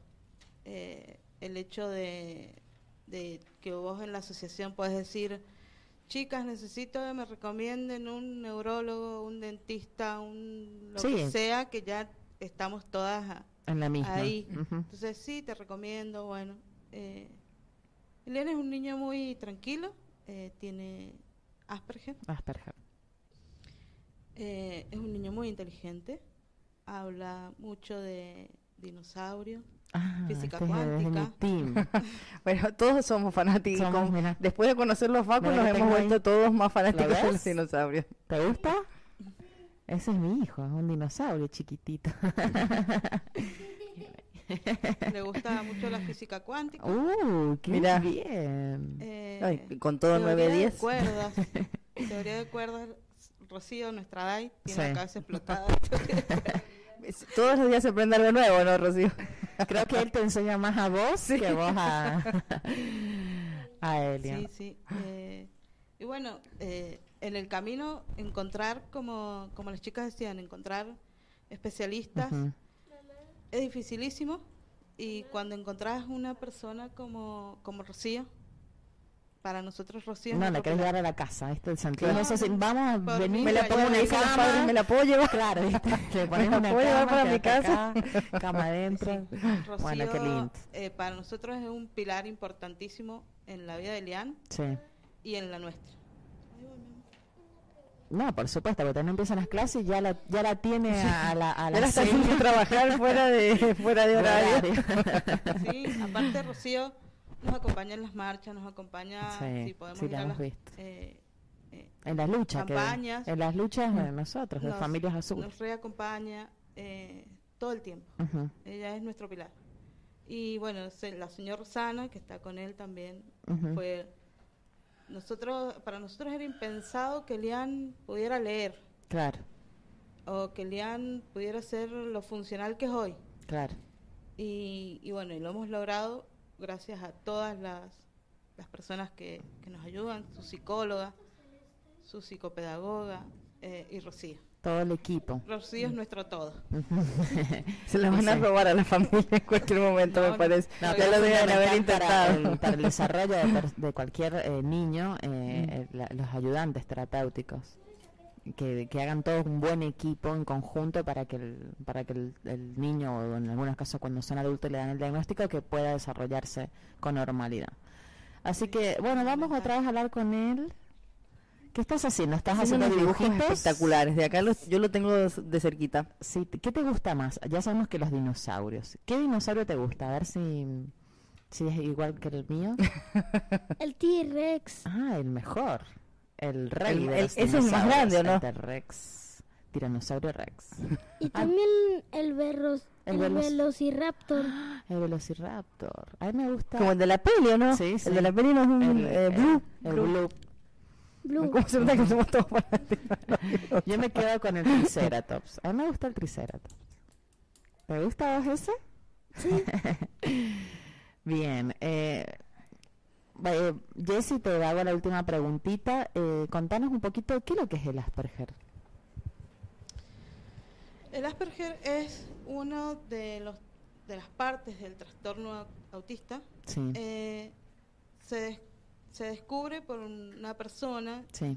Eh, el hecho de, de que vos en la asociación puedes decir, chicas, necesito que me recomienden un neurólogo, un dentista, un lo Sí. que sea, que ya estamos todas En la misma. ahí. Entonces sí, te recomiendo, bueno. Eh, Eliana es un niño muy tranquilo, eh, tiene Asperger, Asperger. eh, es un niño muy inteligente, habla mucho de dinosaurios, Ah, Física este cuántica. team. Bueno, todos somos fanáticos. Somos. Después de conocer los Mira nos hemos tengo ahí. vuelto todos más fanáticos de los dinosaurios. ¿Te gusta? Ese es mi hijo, es un dinosaurio chiquitito. le gusta mucho la física cuántica. uh, qué Mira. bien. eh, Ay, con todo teoría de 9-10. cuerdas, teoría de cuerdas, Rocío, nuestra DAI, tiene Sí. la cabeza explotada. Todos los días se aprende algo nuevo, ¿no, Rocío? Creo que él te enseña más a vos que vos a, a Elian. Sí, sí. eh, y bueno, eh, en el camino encontrar, como, como las chicas decían, encontrar especialistas es dificilísimo. Y cuando encontrás una persona como, como Rocío, para nosotros Rocío... No, la querés llevar a la casa, Claro. es así, vamos, Por mí, Me la pongo, una me dicen los cama. padres, me la puedo llevar. Claro, ¿viste? Le pones la una puedo llevar cama, para mi casa. acá, cama adentro. Rocío, Bueno, qué lindo. eh, para nosotros es un pilar importantísimo en la vida de Elian Sí. y en la nuestra. No, por supuesto, porque también empiezan las clases y ya la, ya la tiene a la, a la está trabajar fuera de, fuera de. Horario. Sí, aparte Rocío nos acompaña en las marchas, nos acompaña Sí, si podemos sí, ir la a las, visto. eh, eh, En las luchas. que- en las luchas de nosotros, de nos- Familias Azul. Nos reacompaña eh, todo el tiempo. Ella es nuestro pilar. Y bueno, se- la señora Rosana, que está con él también, fue... Nosotros, para nosotros era impensado que Lian pudiera leer Claro, o que Lian pudiera ser lo funcional que es hoy. claro. Y, y bueno, y lo hemos logrado gracias a todas las, las personas que, que nos ayudan, su psicóloga, su psicopedagoga eh, y Rocío. Todo el equipo. Rocío es nuestro todo. Se la van a robar a la familia en cualquier momento, No, me parece. No, ya lo deben haber para intentado. el, para el desarrollo de, per- de cualquier eh, niño, eh, eh, la- los ayudantes terapéuticos. Que, que hagan todos un buen equipo en conjunto para que el, para que el, el niño, o en algunos casos cuando son adultos le dan el diagnóstico, que pueda desarrollarse con normalidad. Así que, bueno, vamos otra vez a hablar con él. ¿Qué estás haciendo? ¿Estás Haciendo haciendo unos dibujos dibujitos? espectaculares. De acá los- yo lo tengo de de cerquita. Sí, ¿Qué te gusta más? Ya sabemos que los dinosaurios. ¿Qué dinosaurio te gusta? A ver si, si es igual que el mío. El T-Rex. Ah, el mejor. El rey El- de el- los ese es el más grande, ¿o no? el T-Rex. Tiranosaurio Rex. Y también el, verros, El el, veloc- Velociraptor. El Velociraptor. A mí me gusta. Como el de la peli, ¿o no? Sí, sí. El de la peli no es un el, eh, blue. el blue. blue. Blue. ¿Cómo se nota que somos todos fanáticos? Yo me quedo con el Triceratops. A mí me gusta el Triceratops. ¿Te gusta vos ese? Sí. Bien. Eh, eh, Jessy, te hago la última preguntita. Eh, contanos un poquito qué es lo que es el Asperger. El Asperger es uno de los de las partes del trastorno au- autista. Sí. Eh, se, des- se descubre por una persona Sí.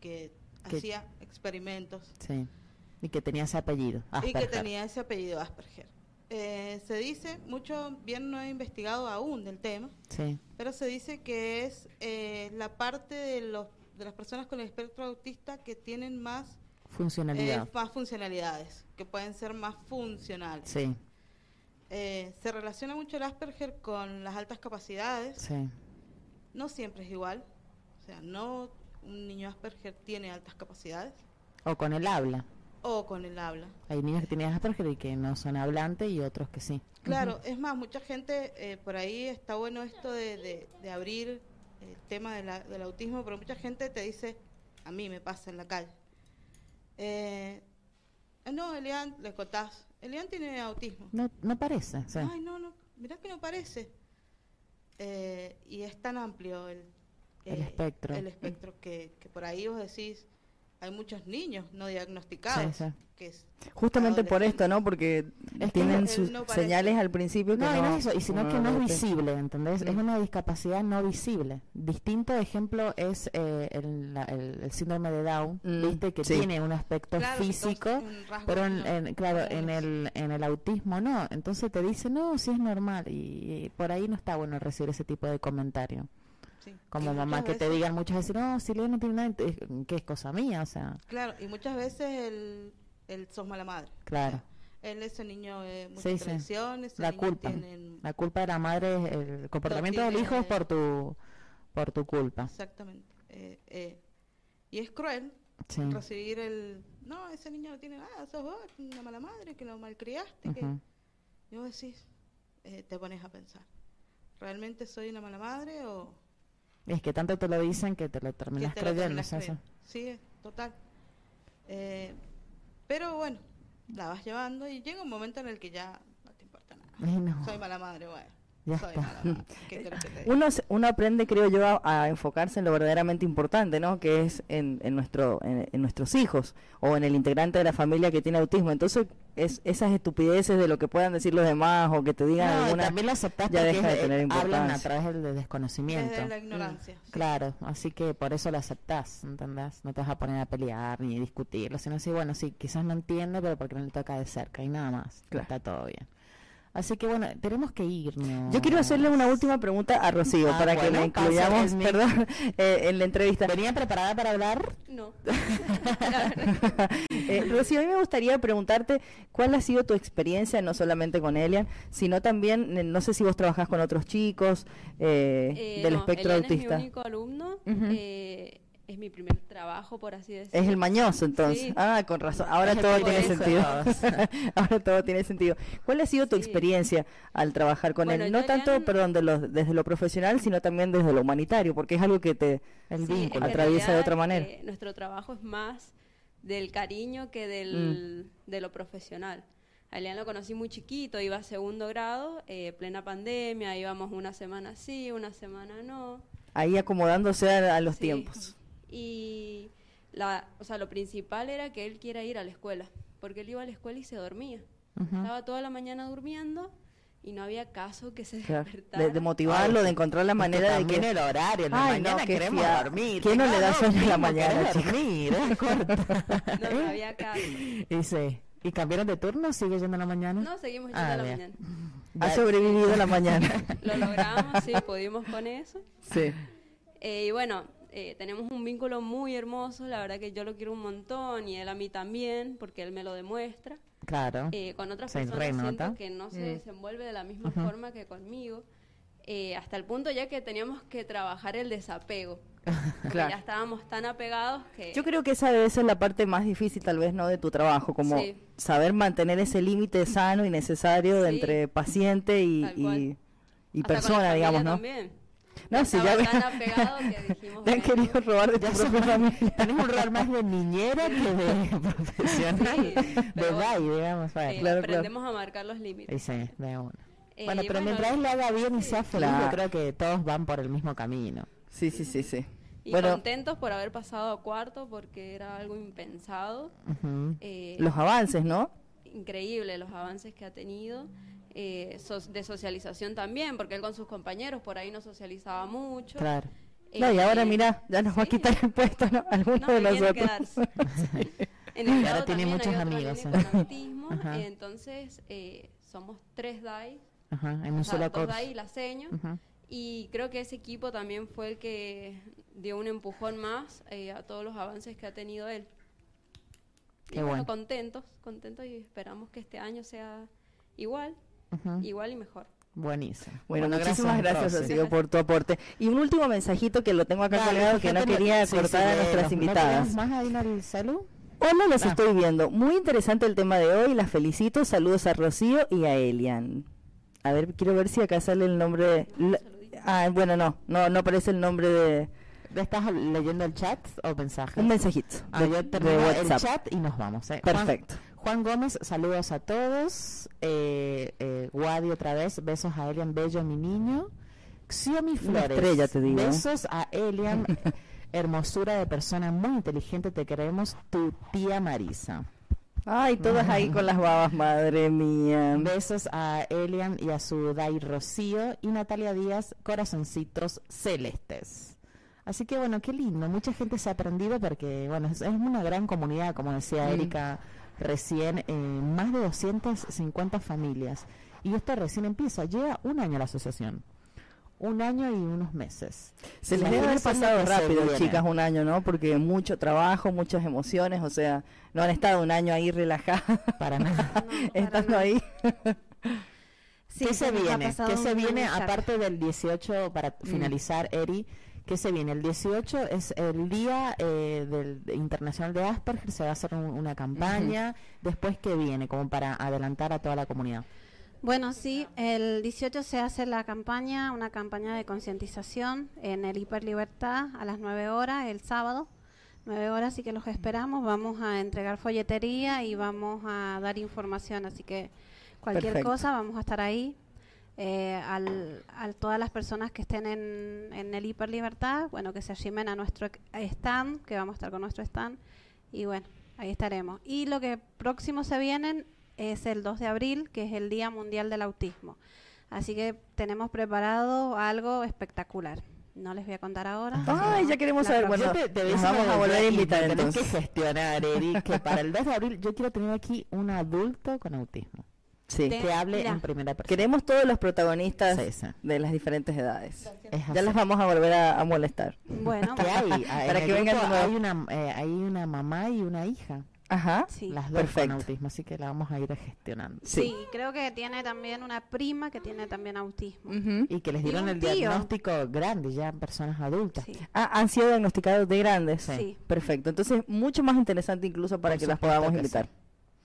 que, Que- hacía experimentos Sí. Y que tenía ese apellido. y que tenía ese apellido Asperger. Eh, se dice, mucho bien no he investigado aún del tema, Sí. pero se dice que es eh, la parte de, los, de las personas con el espectro autista que tienen más, Funcionalidad. eh, más funcionalidades, que pueden ser más funcionales. sí. Eh, se relaciona mucho el Asperger con las altas capacidades. Sí. No siempre es igual. O sea, no un niño Asperger tiene altas capacidades. O con el habla. O con el habla. Hay niños que tienen Asperger y que no son hablantes y otros que sí. Claro, es más, mucha gente, eh, por ahí está bueno esto de, de- de abrir el tema de la- del autismo, pero mucha gente te dice, a mí me pasa en la calle. Eh, no, Elian, le contás, Elian tiene autismo. No, no parece. sí. Ay, no, no, mirá que no parece. Eh, y es tan amplio el, El eh, espectro. el espectro que, que por ahí vos decís, hay muchos niños no diagnosticados. Sí, sí. Que es Justamente por esto, ¿no? Porque Es tienen él sus no señales al principio que No, no, y no es eso, y sino uno que no es visible, ¿entendés? Es Mm. una discapacidad no visible. Distinto ejemplo es eh, el, la- el- el síndrome de Down, Mm, viste, que sí. tiene un aspecto Claro, físico, pero en, no en- claro, en el, en el autismo no. Entonces te dice, no, sí es normal, y, y por ahí no está bueno recibir ese tipo de comentario. Sí. Como Y mamá que te digan muchas veces, no, si Leo no tiene nada, es- ¿qué es cosa mía? O sea, Claro, y muchas veces el, el sos mala madre. Claro. O sea, él, ese niño, eh, muchas Sí, la niño culpa. tienen- La culpa de la madre, es el comportamiento del hijo es por tu, por tu culpa. Exactamente. Eh, eh, y es cruel Sí. recibir el, no, ese niño no tiene nada, sos vos, una mala madre que lo malcriaste. que... Ujú. Y vos decís, eh, te pones a pensar, ¿realmente soy una mala madre o Es que tanto te lo dicen que te lo terminas te creyendo. Sí, total. Eh, pero bueno, la vas llevando y llega un momento en el que ya no te importa nada. Ay, no. Soy mala madre, bueno. Ya. Uno, uno aprende, creo yo, a, a enfocarse en lo verdaderamente importante, ¿no? Que es en, en nuestro, en, en nuestros hijos o en el integrante de la familia que tiene autismo. Entonces, es, esas estupideces de lo que puedan decir los demás o que te digan No, alguna... también lo ya deja de tener hablan a importancia. través del desconocimiento. Desde la ignorancia. sí. Claro, así que por eso lo aceptás, ¿entendés? No te vas a poner a pelear ni a discutirlo, sino así, bueno, sí, quizás no entiende, pero porque no le toca de cerca y nada más. Claro. Está todo bien. Así que bueno, tenemos que irnos. Yo quiero hacerle una última pregunta a Rocío Ah, para que la incluyamos, Esmi. perdón, eh, en la entrevista. ¿Venía preparada para hablar? No. Eh, Rocío, a mí me gustaría preguntarte cuál ha sido tu experiencia, no solamente con Elian, sino también, eh, no sé si vos trabajás con otros chicos eh, Eh, del no, espectro Elian autista. Es mi único alumno. Eh, es mi primer trabajo, por así decirlo. Es el mañoso, entonces. Sí. Ah, con razón. Ahora Es todo tiene eso. sentido. Ahora todo tiene sentido. ¿Cuál ha sido tu experiencia al trabajar con Bueno, él? No tanto, perdón, de los, desde lo profesional, sino también desde lo humanitario, porque es algo que te El Sí, en atraviesa de otra manera. eh, nuestro trabajo es más del cariño que del, de lo profesional. A Elian lo conocí muy chiquito, iba a segundo grado, eh, plena pandemia, íbamos una semana sí, una semana no. ahí acomodándose a, a los Sí. tiempos. Y la, o sea, lo principal era que él quiera ir a la escuela, porque él iba a la escuela y se dormía. Ujú. Estaba toda la mañana durmiendo y no había caso que se Claro. despertara. De, de motivarlo, de encontrar la que manera de que... el horario, en la Ay, no, mañana qué queremos fiado. dormir. ¿Quién no le da sueño en la mañana, dormir. No, no había caso. Y sí. ¿Y cambiaron de turno? ¿Sigue yendo en la mañana? No, seguimos yendo Ah, a la bien. mañana. Ha sobrevivido la mañana. Lo logramos, sí, pudimos con eso. Sí. Eh, y bueno, eh, tenemos un vínculo muy hermoso, la verdad que yo lo quiero un montón y él a mí también, porque él me lo demuestra. Claro. Eh, con otras Se personas renota. siento que no se Mm. desenvuelve de la misma Ujú. forma que conmigo, eh, hasta el punto ya que teníamos que trabajar el desapego. Claro. Ya estábamos tan apegados que... Yo creo que esa debe ser la parte más difícil tal vez no de tu trabajo, como Sí. saber mantener ese límite sano y necesario de Sí. entre paciente y, y, y persona, digamos, ¿no? también. No, si ya tan apegado que dijimos, te han bueno, querido robar de tu Ya propia familia. Tenés un rol más de niñera que de profesional. Sí, de DAI, digamos. eh, claro, aprendemos a marcar los límites. Y sí, de una. Eh, bueno, pero bueno, mientras él lo haga bien y sea feliz, Claro. yo creo que todos van por el mismo camino. Sí, sí, sí, sí. Y Bueno, contentos por haber pasado a cuarto porque era algo impensado. Ujú. Eh, los avances, ¿no? increíble los avances que ha tenido. Eh, de socialización también, porque él con sus compañeros por ahí no socializaba mucho. Claro. No, y ahora Eh, mira, ya nos va a sí. quitar el puesto, ¿no? Alguno No, de nosotros. quedarse. En el ahora tiene muchos amigos, sí. con Ajá. eh, entonces eh, somos tres DAI, Ajá, en un o sea, solo dos. DAI y la seño, y creo que ese equipo también fue el que dio un empujón más eh, a todos los avances que ha tenido él. Qué y bueno, bueno. contentos, contentos y esperamos que este año sea igual, Ujú. igual y mejor. Buenísimo. Bueno, muchísimas gracias. Rocío, por tu aporte. Y un último mensajito que lo tengo acá Dale, colgado que no quería sí, cortar sí, a nuestras. ¿No invitadas. tenemos más ahí en el celu? Hola, los Ah. estoy viendo. Muy interesante el tema de hoy. Las felicito. Saludos a Rocío y a Elian. A ver, quiero ver si acá sale el nombre. Ah, bueno, no, no, no aparece el nombre de ¿Estás leyendo el chat o mensajes? un mensajito Ah, de, yo de termino el WhatsApp. chat y nos vamos. ¿eh? Juan- Perfecto. Juan, Gómez, saludos a todos. Eh, eh, Guadi otra vez, besos a Elian Bello, mi niño. Xiomi Flores, estrella, te digo. besos a Elian, hermosura de persona muy inteligente, te queremos, tu tía Marisa. Ay, todas ahí con las babas, madre mía. Besos a Elian y a su Dai Rocío y Natalia Díaz, corazoncitos celestes. Así que bueno, qué lindo, mucha gente se ha aprendido porque bueno, es, es una gran comunidad, como decía Mm. Erika recién, eh, más de 250 familias. Y esto recién empieza, lleva un año la asociación. Un año y unos meses. Se les debe haber pasado rápido, chicas, un año, ¿no? Porque mucho trabajo, muchas emociones, o sea, no han estado un año ahí relajadas, Para nada. No, para estando nada. ahí. Sí, ¿Qué se viene? ¿Qué se viene aparte del 18 para Mm. finalizar, Eri? ¿Qué se viene? El 18 es el día eh, del de- internacional de Asperger, se va a hacer un- una campaña. Después, ¿qué viene? Como para adelantar a toda la comunidad. Bueno, sí, el 18 se hace la campaña, una campaña de concientización en el Hiperlibertad a las 9 horas el sábado. 9 horas, así que los esperamos. Vamos a entregar folletería y vamos a dar información, así que cualquier Perfecto. cosa vamos a estar ahí. Eh, al, a todas las personas que estén en, en el Hiperlibertad, bueno, que se arrimen a nuestro stand, que vamos a estar con nuestro stand. Y bueno, ahí estaremos. Y lo que próximo se vienen es el 2 de abril, que es el Día Mundial del Autismo. Así que tenemos preparado algo espectacular. No les voy a contar ahora. Ay, ya queremos saber. Bueno, te- nos vamos a volver a invitar entonces. que gestionar, Eri, que para el 2 de abril yo quiero tener aquí un adulto con autismo. Sí. Que hable Mira. en primera persona. Queremos todos los protagonistas Sí, sí. de las diferentes edades. Es Ya las vamos a volver a, a molestar. Bueno, ¿Qué hay? Ah, Para que vengan grupo hay una, eh, hay una mamá y una hija, Ajá. sí. las dos Perfecto. con autismo, así que la vamos a ir gestionando. Sí. Sí, creo que tiene también una prima que tiene también autismo. Ujú. Y que les dieron el tío. diagnóstico grande, ya en personas adultas. Sí. Ah, han sido diagnosticados de grandes. Sí. Perfecto. Entonces, mucho más interesante incluso para Por que las podamos que invitar.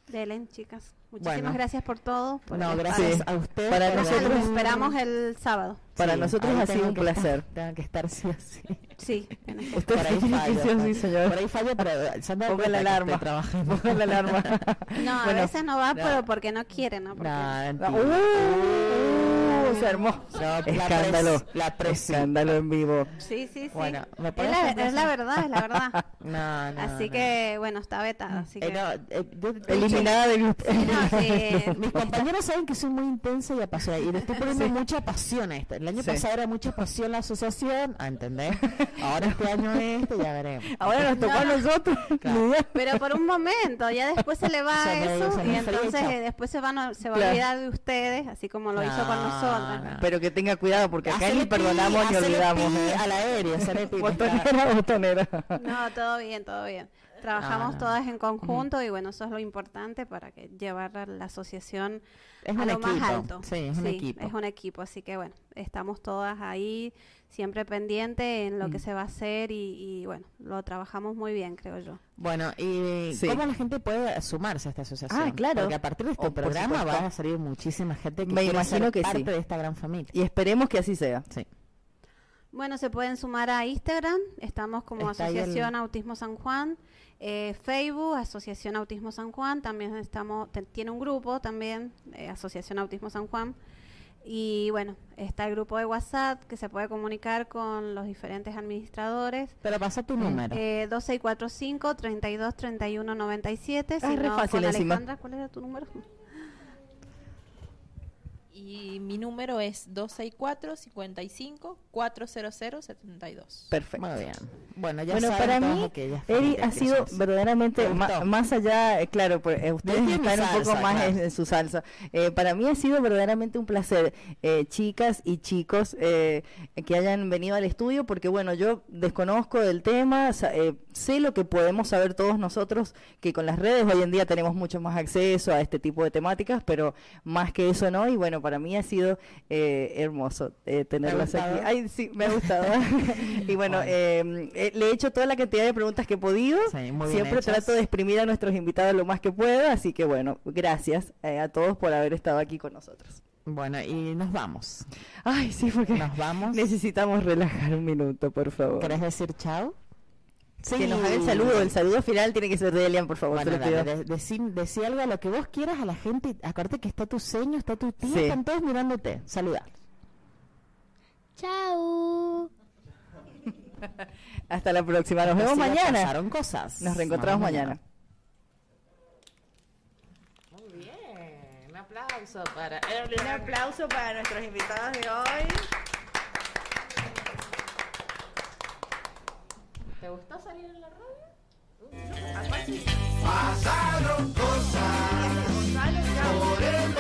Delen, chicas. Muchísimas Bueno. gracias por todo. por No, gracias a usted. Para por nosotros- darnos- esperamos el sábado. Para Sí, nosotros ha sido un placer. tengo que estar sí o sí. Sí, Usted Por ahí fallo, sí o sí, fallo. señor. Por ahí fallo, pero dado Ponga la alarma. trabajando. Ponga la alarma. No, a Bueno. veces no va, no. pero porque no quiere, ¿no? Porque No, Uh, mentira. se armó. No, la Escándalo. pres- la. Escándalo en vivo. Sí, sí, sí. Bueno, ¿me es, la, es la verdad, es la verdad. No, no, así no. que, bueno, está vetada. Así Eh, que... no, eh, Eliminada del grupo. Sí. Mis compañeros saben que soy muy intensa y apasionada y le estoy poniendo mucha pasión a esto. El año Sí. pasado era mucha pasión la asociación, ¿a entender? Ahora este año este, ya veremos. Ahora nos tocó a No, no. nosotros. Claro. Pero por un momento, ya después se le va eso y entonces eh, después se, van a- se va Claro. a olvidar de ustedes, así como lo hizo con No, nosotros. no. Pero que tenga cuidado porque acá ni perdonamos ni olvidamos. ¿eh? aéreo, hacele pi, Botonera, botonera. No, todo bien, todo bien. Trabajamos no. todas en conjunto y bueno, eso es lo importante para que llevar a la asociación Es a lo equipo. más alto. Sí, es un equipo. Es un equipo, así que bueno, estamos todas ahí siempre pendientes en lo que Mm. se va a hacer y, y, bueno, lo trabajamos muy bien, creo yo. Bueno, ¿y Sí. cómo la gente puede sumarse a esta asociación? Ah, claro. Porque a partir de este Oh, programa va a salir muchísima gente que Me ser que sí. parte de esta gran familia. Y esperemos que así sea. Sí. Bueno, se pueden sumar a Instagram, estamos como Está ahí el- Asociación Autismo San Juan, eh, Facebook, Asociación Autismo San Juan, también estamos, tiene un grupo también, eh, Asociación Autismo San Juan, y bueno, está el grupo de WhatsApp que se puede comunicar con los diferentes administradores. Pero pasa tu número. Eh, 2645 32 31 97. Ah, si re no, fácil con. Alejandra, ¿cuál era tu número? Y mi número es 264 55 400 72. Perfecto. Muy bien. Bueno, ya Bueno, saben para mí, Eri ha sido somos. verdaderamente ma- más allá, eh, claro, pues, eh, ustedes están un poco más en, claro. en su salsa. Eh, para mí ha sido verdaderamente un placer, eh, chicas y chicos, eh, que hayan venido al estudio, porque bueno, yo desconozco del tema, eh, sé lo que podemos saber todos nosotros, que con las redes hoy en día tenemos mucho más acceso a este tipo de temáticas, pero más que eso no, y bueno, para mí ha sido eh, hermoso eh, tenerlas aquí. Ay, sí, me ha gustado. y bueno, Bueno. eh, le he hecho toda la cantidad de preguntas que he podido. Sí, Siempre hechas. trato de exprimir a nuestros invitados lo más que puedo, así que bueno, gracias a todos por haber estado aquí con nosotros. Bueno, y nos vamos. Ay, sí, porque Nos vamos. necesitamos relajar un minuto, por favor. ¿Querés decir chao? Que nos haga el saludo, el saludo final tiene que ser de Elian, por favor. Bueno, dale, de- decí, decí algo a lo que vos quieras a la gente. Acuérdate que está tu seño, está tu tía, Sí. están todos mirándote. Saluda. Chao. Hasta la próxima. Nos vemos mañana. Pasaron cosas. Nos reencontramos mañana. Muy bien. Un aplauso para Un aplauso para nuestros invitados de hoy. ¿Te gustó salir en la radio? Pasaron cosas por el